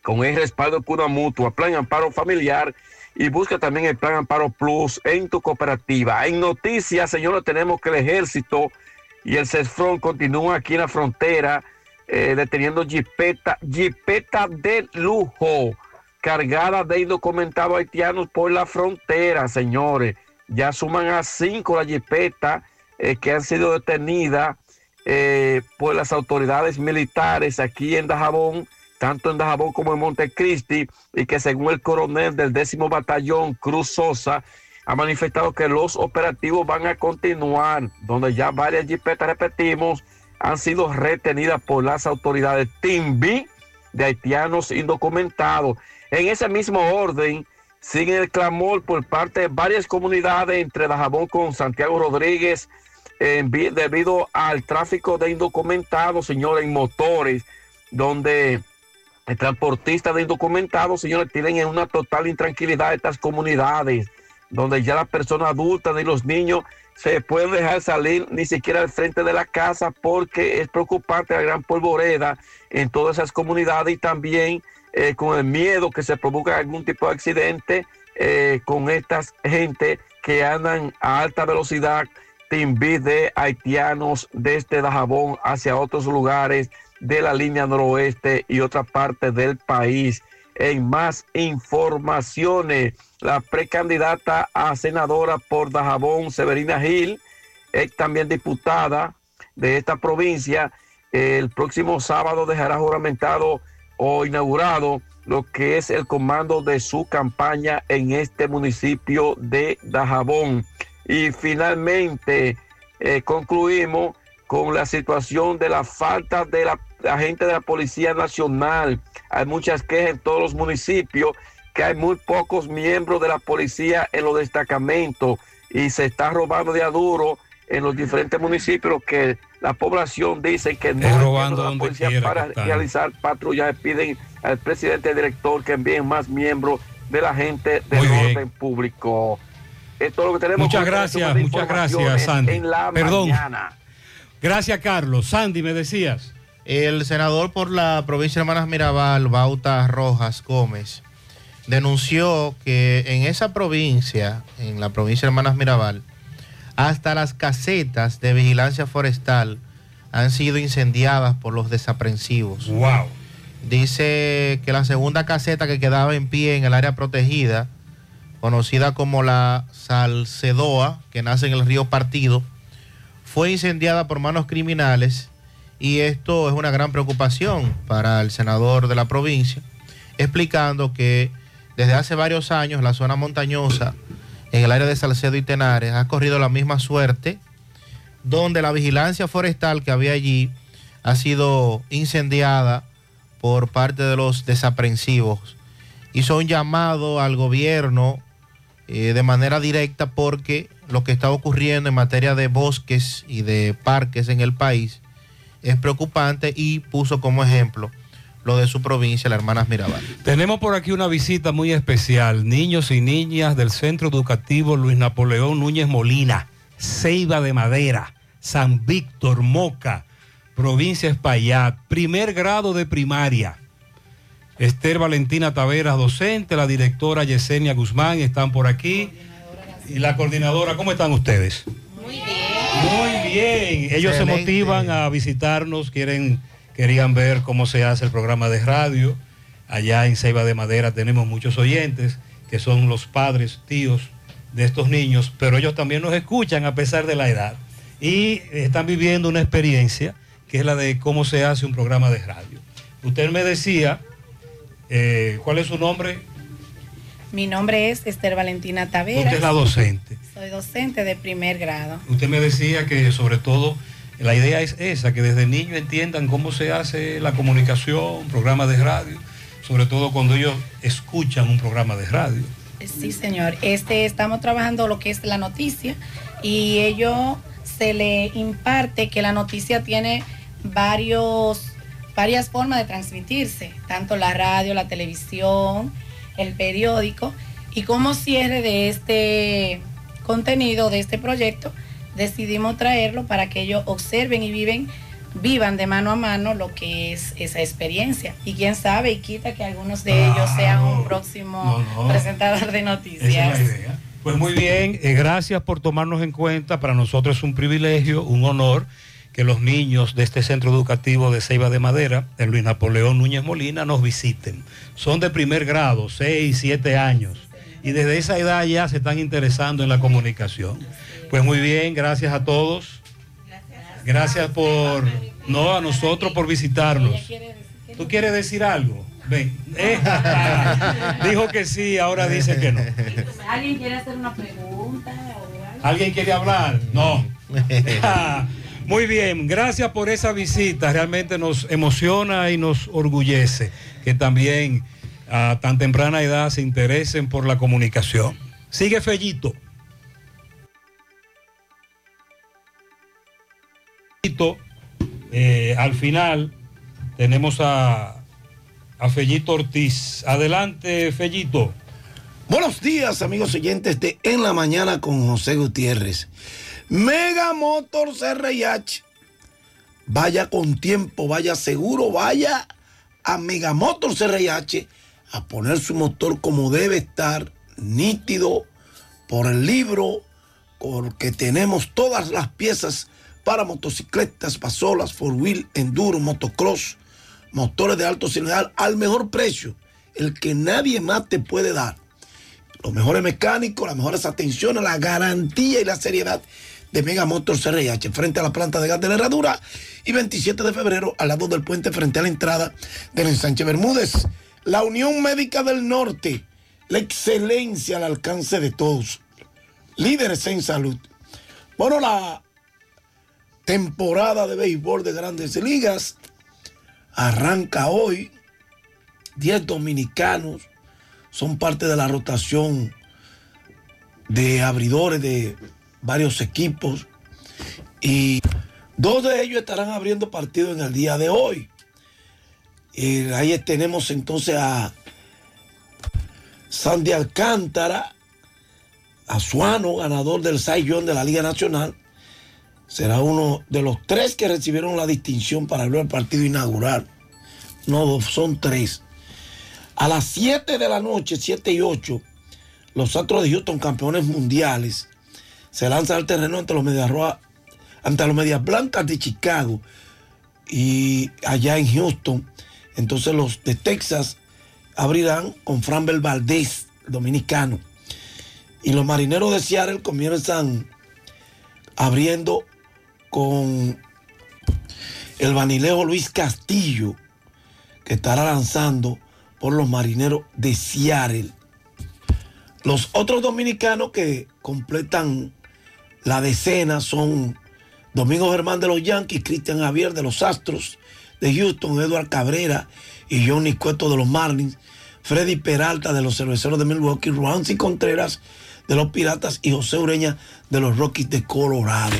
S94: con el respaldo Cuna Mutua, Plan Amparo Familiar y busca también el Plan Amparo Plus en tu cooperativa. En noticias, señores, tenemos que el ejército y el CESFRON continúan aquí en la frontera eh, deteniendo jipeta, jipeta de lujo, cargada de indocumentados haitianos por la frontera, señores. Ya suman a cinco las jipetas eh, que han sido detenidas eh, por las autoridades militares aquí en Dajabón tanto en Dajabón como en Montecristi, y que según el coronel del décimo batallón, Cruz Sosa, ha manifestado que los operativos van a continuar, donde ya varias jipetas, repetimos, han sido retenidas por las autoridades Timbi de haitianos indocumentados. En ese mismo orden, sigue el clamor por parte de varias comunidades entre Dajabón con Santiago Rodríguez, en, debido al tráfico de indocumentados, señores, en motores, donde el transportista de indocumentados, señores, tienen en una total intranquilidad estas comunidades, donde ya las personas adultas y los niños se pueden dejar salir ni siquiera al frente de la casa porque es preocupante la gran polvoreda en todas esas comunidades y también eh, con el miedo que se provoca algún tipo de accidente eh, con esta gente que andan a alta velocidad, timbi de haitianos desde Dajabón hacia otros lugares de la línea noroeste y otra parte del país. En más informaciones, la precandidata a senadora por Dajabón, Severina Gil, es también diputada de esta provincia, el próximo sábado dejará juramentado o inaugurado lo que es el comando de su campaña en este municipio de Dajabón. Y finalmente eh, concluimos con la situación de la falta de la, la gente de la Policía Nacional. Hay muchas quejas en todos los municipios que hay muy pocos miembros de la policía en los destacamentos y se está robando de aduro en los diferentes municipios que la población dice que no
S11: robando
S94: la policía
S11: quiera
S94: para realizar patrullaje. Piden al presidente director que envíen más miembros de la gente del
S11: Muy bien.
S94: orden público. Esto es lo que tenemos.
S11: Muchas
S94: este
S11: gracias, muchas gracias, Sandy.
S94: En la
S11: Perdón.
S94: mañana.
S11: Gracias, Carlos. Sandy, me decías.
S27: El senador por la provincia de Hermanas Mirabal, Bauta Rojas Gómez, denunció que en esa provincia, en la provincia de Hermanas Mirabal, hasta las casetas de vigilancia forestal han sido incendiadas por los desaprensivos.
S11: Wow.
S27: Dice que la segunda caseta que quedaba en pie en el área protegida, conocida como la Salcedoa, que nace en el río Partido, fue incendiada por manos criminales y esto es una gran preocupación para el senador de la provincia, explicando que desde hace varios años la zona montañosa en el área de Salcedo y Tenares ha corrido la misma suerte, donde la vigilancia forestal que había allí ha sido incendiada por parte de los desaprensivos. Hizo un llamado al gobierno eh, de manera directa porque lo que está ocurriendo en materia de bosques y de parques en el país es preocupante y puso como ejemplo lo de su provincia, las hermanas Mirabal.
S11: Tenemos por aquí una visita muy especial. Niños y niñas del Centro Educativo Luis Napoleón Núñez Molina, Ceiba de Madera, San Víctor, Moca, provincia Espaillat, primer grado de primaria. Esther Valentina Taveras, docente, la directora Yesenia Guzmán están por aquí. Y la coordinadora, ¿cómo están ustedes? Muy bien. Muy bien. Ellos se motivan a visitarnos, quieren, querían ver cómo se hace el programa de radio. Allá en Ceiba de Madera tenemos muchos oyentes que son los padres, tíos de estos niños, pero ellos también nos escuchan a pesar de la edad. Y están viviendo una experiencia que es la de cómo se hace un programa de radio. Usted me decía, eh, ¿cuál es su nombre?
S95: Mi nombre es Esther Valentina Taveras.
S11: Usted es la docente.
S95: Soy docente de primer grado.
S11: Usted me decía que sobre todo la idea es esa, que desde niños entiendan cómo se hace la comunicación, programa de radio, sobre todo cuando ellos escuchan un programa de radio.
S95: Sí, señor. Este, estamos trabajando lo que es la noticia y ello se le imparte que la noticia tiene varios, varias formas de transmitirse, tanto la radio, la televisión, el periódico. Y como cierre de este contenido, de este proyecto, decidimos traerlo para que ellos observen y viven, vivan de mano a mano lo que es esa experiencia. Y quién sabe y quita que algunos de ellos sean un próximo
S11: No, no.
S95: presentador de noticias.
S11: es. Pues muy bien, eh, gracias por tomarnos en cuenta. Para nosotros es un privilegio, un honor que los niños de este centro educativo de Ceiba de Madera, en Luis Napoleón Núñez Molina, nos visiten. Son de primer grado, 6, 7 años. Y desde esa edad ya se están interesando en la comunicación. Pues muy bien, gracias a todos. Gracias por, no, a nosotros por visitarnos. ¿Tú quieres decir algo? Ven. Eh, *laughs* dijo que sí, ahora dice que no.
S95: ¿Alguien quiere hacer una pregunta?
S11: ¿Alguien quiere hablar? No. *laughs* Muy bien, gracias por esa visita. Realmente nos emociona y nos orgullece que también a tan temprana edad se interesen por la comunicación. Sigue Fellito. Eh, al final tenemos a, a Fellito Ortiz. Adelante, Fellito.
S96: Buenos días, amigos oyentes de En la Mañana con José Gutiérrez. Mega Motors. Vaya con tiempo, vaya seguro, vaya a Mega Motors a poner su motor como debe estar, nítido, por el libro, porque tenemos todas las piezas para motocicletas, pasolas, four wheel, enduro, motocross, motores de alto cilindrada al mejor precio, el que nadie más te puede dar. Los mejores mecánicos, las mejores atenciones, la garantía y la seriedad de Mega Motors frente a la planta de gas de la herradura y 27 de febrero al lado del puente frente a la entrada del ensanche Bermúdez. La Unión Médica del Norte, la excelencia al alcance de todos. Líderes en salud. Bueno, la temporada de béisbol de grandes ligas arranca hoy. 10 dominicanos son parte de la rotación de abridores de varios equipos y dos de ellos estarán abriendo partido en el día de hoy. Y ahí tenemos entonces a Sandy Alcántara, a Suano, ganador del Young de la Liga Nacional. Será uno de los tres que recibieron la distinción para el partido inaugural. No, son tres. A las 7 de la noche, 7 y 8, los Astros de Houston, campeones mundiales, se lanzan al terreno ante los Medias Rojas, ante los Medias Blancas de Chicago y allá en Houston. Entonces los de Texas abrirán con Framber Valdez, dominicano. Y los marineros de Seattle comienzan abriendo con el vanilejo Luis Castillo, que estará lanzando por los marineros de Seattle. Los otros dominicanos que completan la decena son Domingo Germán de los Yankees, Cristian Javier de los Astros de Houston, Eduard Cabrera y Johnny Cueto de los Marlins, Freddy Peralta de los Cerveceros de Milwaukee, Ruancy Contreras de los Piratas y José Ureña de los Rockies de Colorado.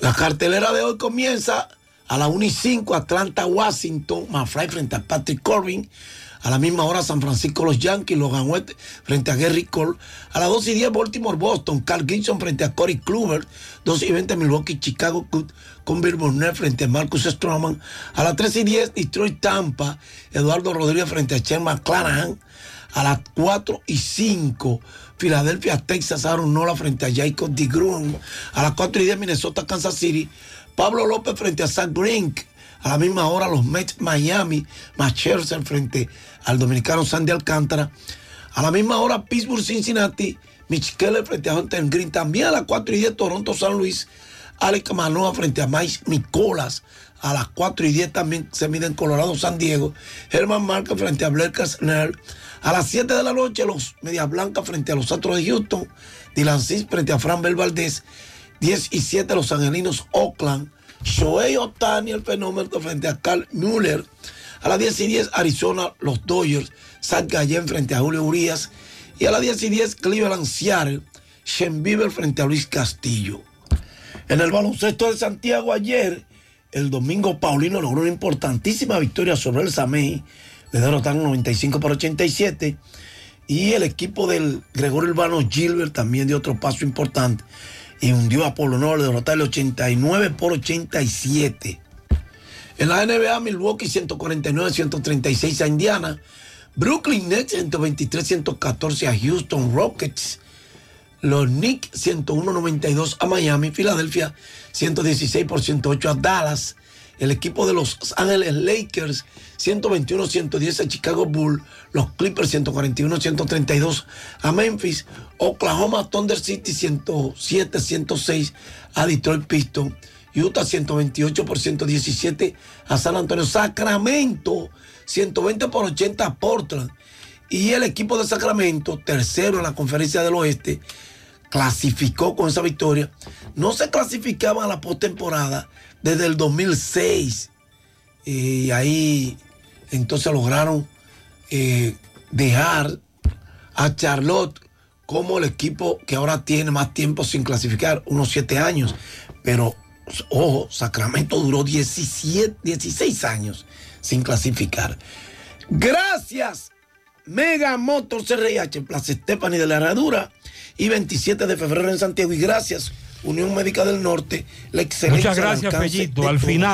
S96: La cartelera de hoy comienza a la 1 y 5, Atlanta, Washington, Manfred frente a Patrick Corbin. A la misma hora, San Francisco, los Yankees, Logan West frente a Gary Cole. A las 2 y 10, Baltimore, Boston, Carl Gibson frente a Corey Kluber. 2 y 20, Milwaukee, Chicago Cubs con Bill Burnett frente a Marcus Stroman. A las 3 y 10, Detroit, Tampa, Eduardo Rodríguez frente a Chen McClanahan. A las 4 y 5, Filadelfia, Texas, Aaron Nola frente a Jacob DeGrom. A las 4 y 10, Minnesota, Kansas City, Pablo López frente a Zach Grink. A la misma hora, los Mets Miami, Matt Scherzer frente al dominicano Sandy Alcántara. A la misma hora, Pittsburgh, Cincinnati, Mitch Keller frente a Hunter Green. También a las 4 y 10, Toronto, San Luis, Alex Manoa frente a Mike Nicolas. A las 4 y 10 también se mide en Colorado, San Diego. Herman Marca frente a Blair Kastner. A las 7 de la noche, los Medias Blancas frente a los Astros de Houston. Dylan Cis frente a Fran Bel Valdez. 10 y 7, los Angelinos Oakland. Shohei Otani, el fenómeno, frente a Carl Müller. A las 10 y 10, Arizona, los Dodgers. Zach Gallen frente a Julio Urias. Y a las 10 y 10, Cleveland Seattle. Shen Bieber frente a Luis Castillo. En el baloncesto de Santiago ayer, el domingo Paulino logró una importantísima victoria sobre el Samey. Le derrotaron 95 por 87. Y el equipo del Gregorio Urbano Gilbert también dio otro paso importante y hundió a Polo Nord, derrotarle 89 por 87. En la NBA, Milwaukee 149-136 a Indiana. Brooklyn Nets 123-114 a Houston Rockets. Los Knicks 101-92 a Miami. Filadelfia 116 por 108 a Dallas. El equipo de los Ángeles Lakers 121-110 a Chicago Bulls. Los Clippers 141-132 a Memphis. Oklahoma Thunder City 107-106 a Detroit Pistons. Utah 128 por 117 a San Antonio. Sacramento 120 por 80 a Portland. Y el equipo de Sacramento, tercero en la conferencia del oeste, clasificó con esa victoria. No se clasificaban a la postemporada desde el 2006. Y ahí entonces lograron eh, dejar a Charlotte como el equipo que ahora tiene más tiempo sin clasificar, unos siete años. Pero, ojo, Sacramento duró 17, 16 años sin clasificar. Gracias, Mega Motor CRH, Plaza Stephanie de la Herradura y 27 de febrero en Santiago. Y gracias, Unión Médica del Norte, la excelencia.
S11: Muchas gracias,
S96: de
S11: Al final.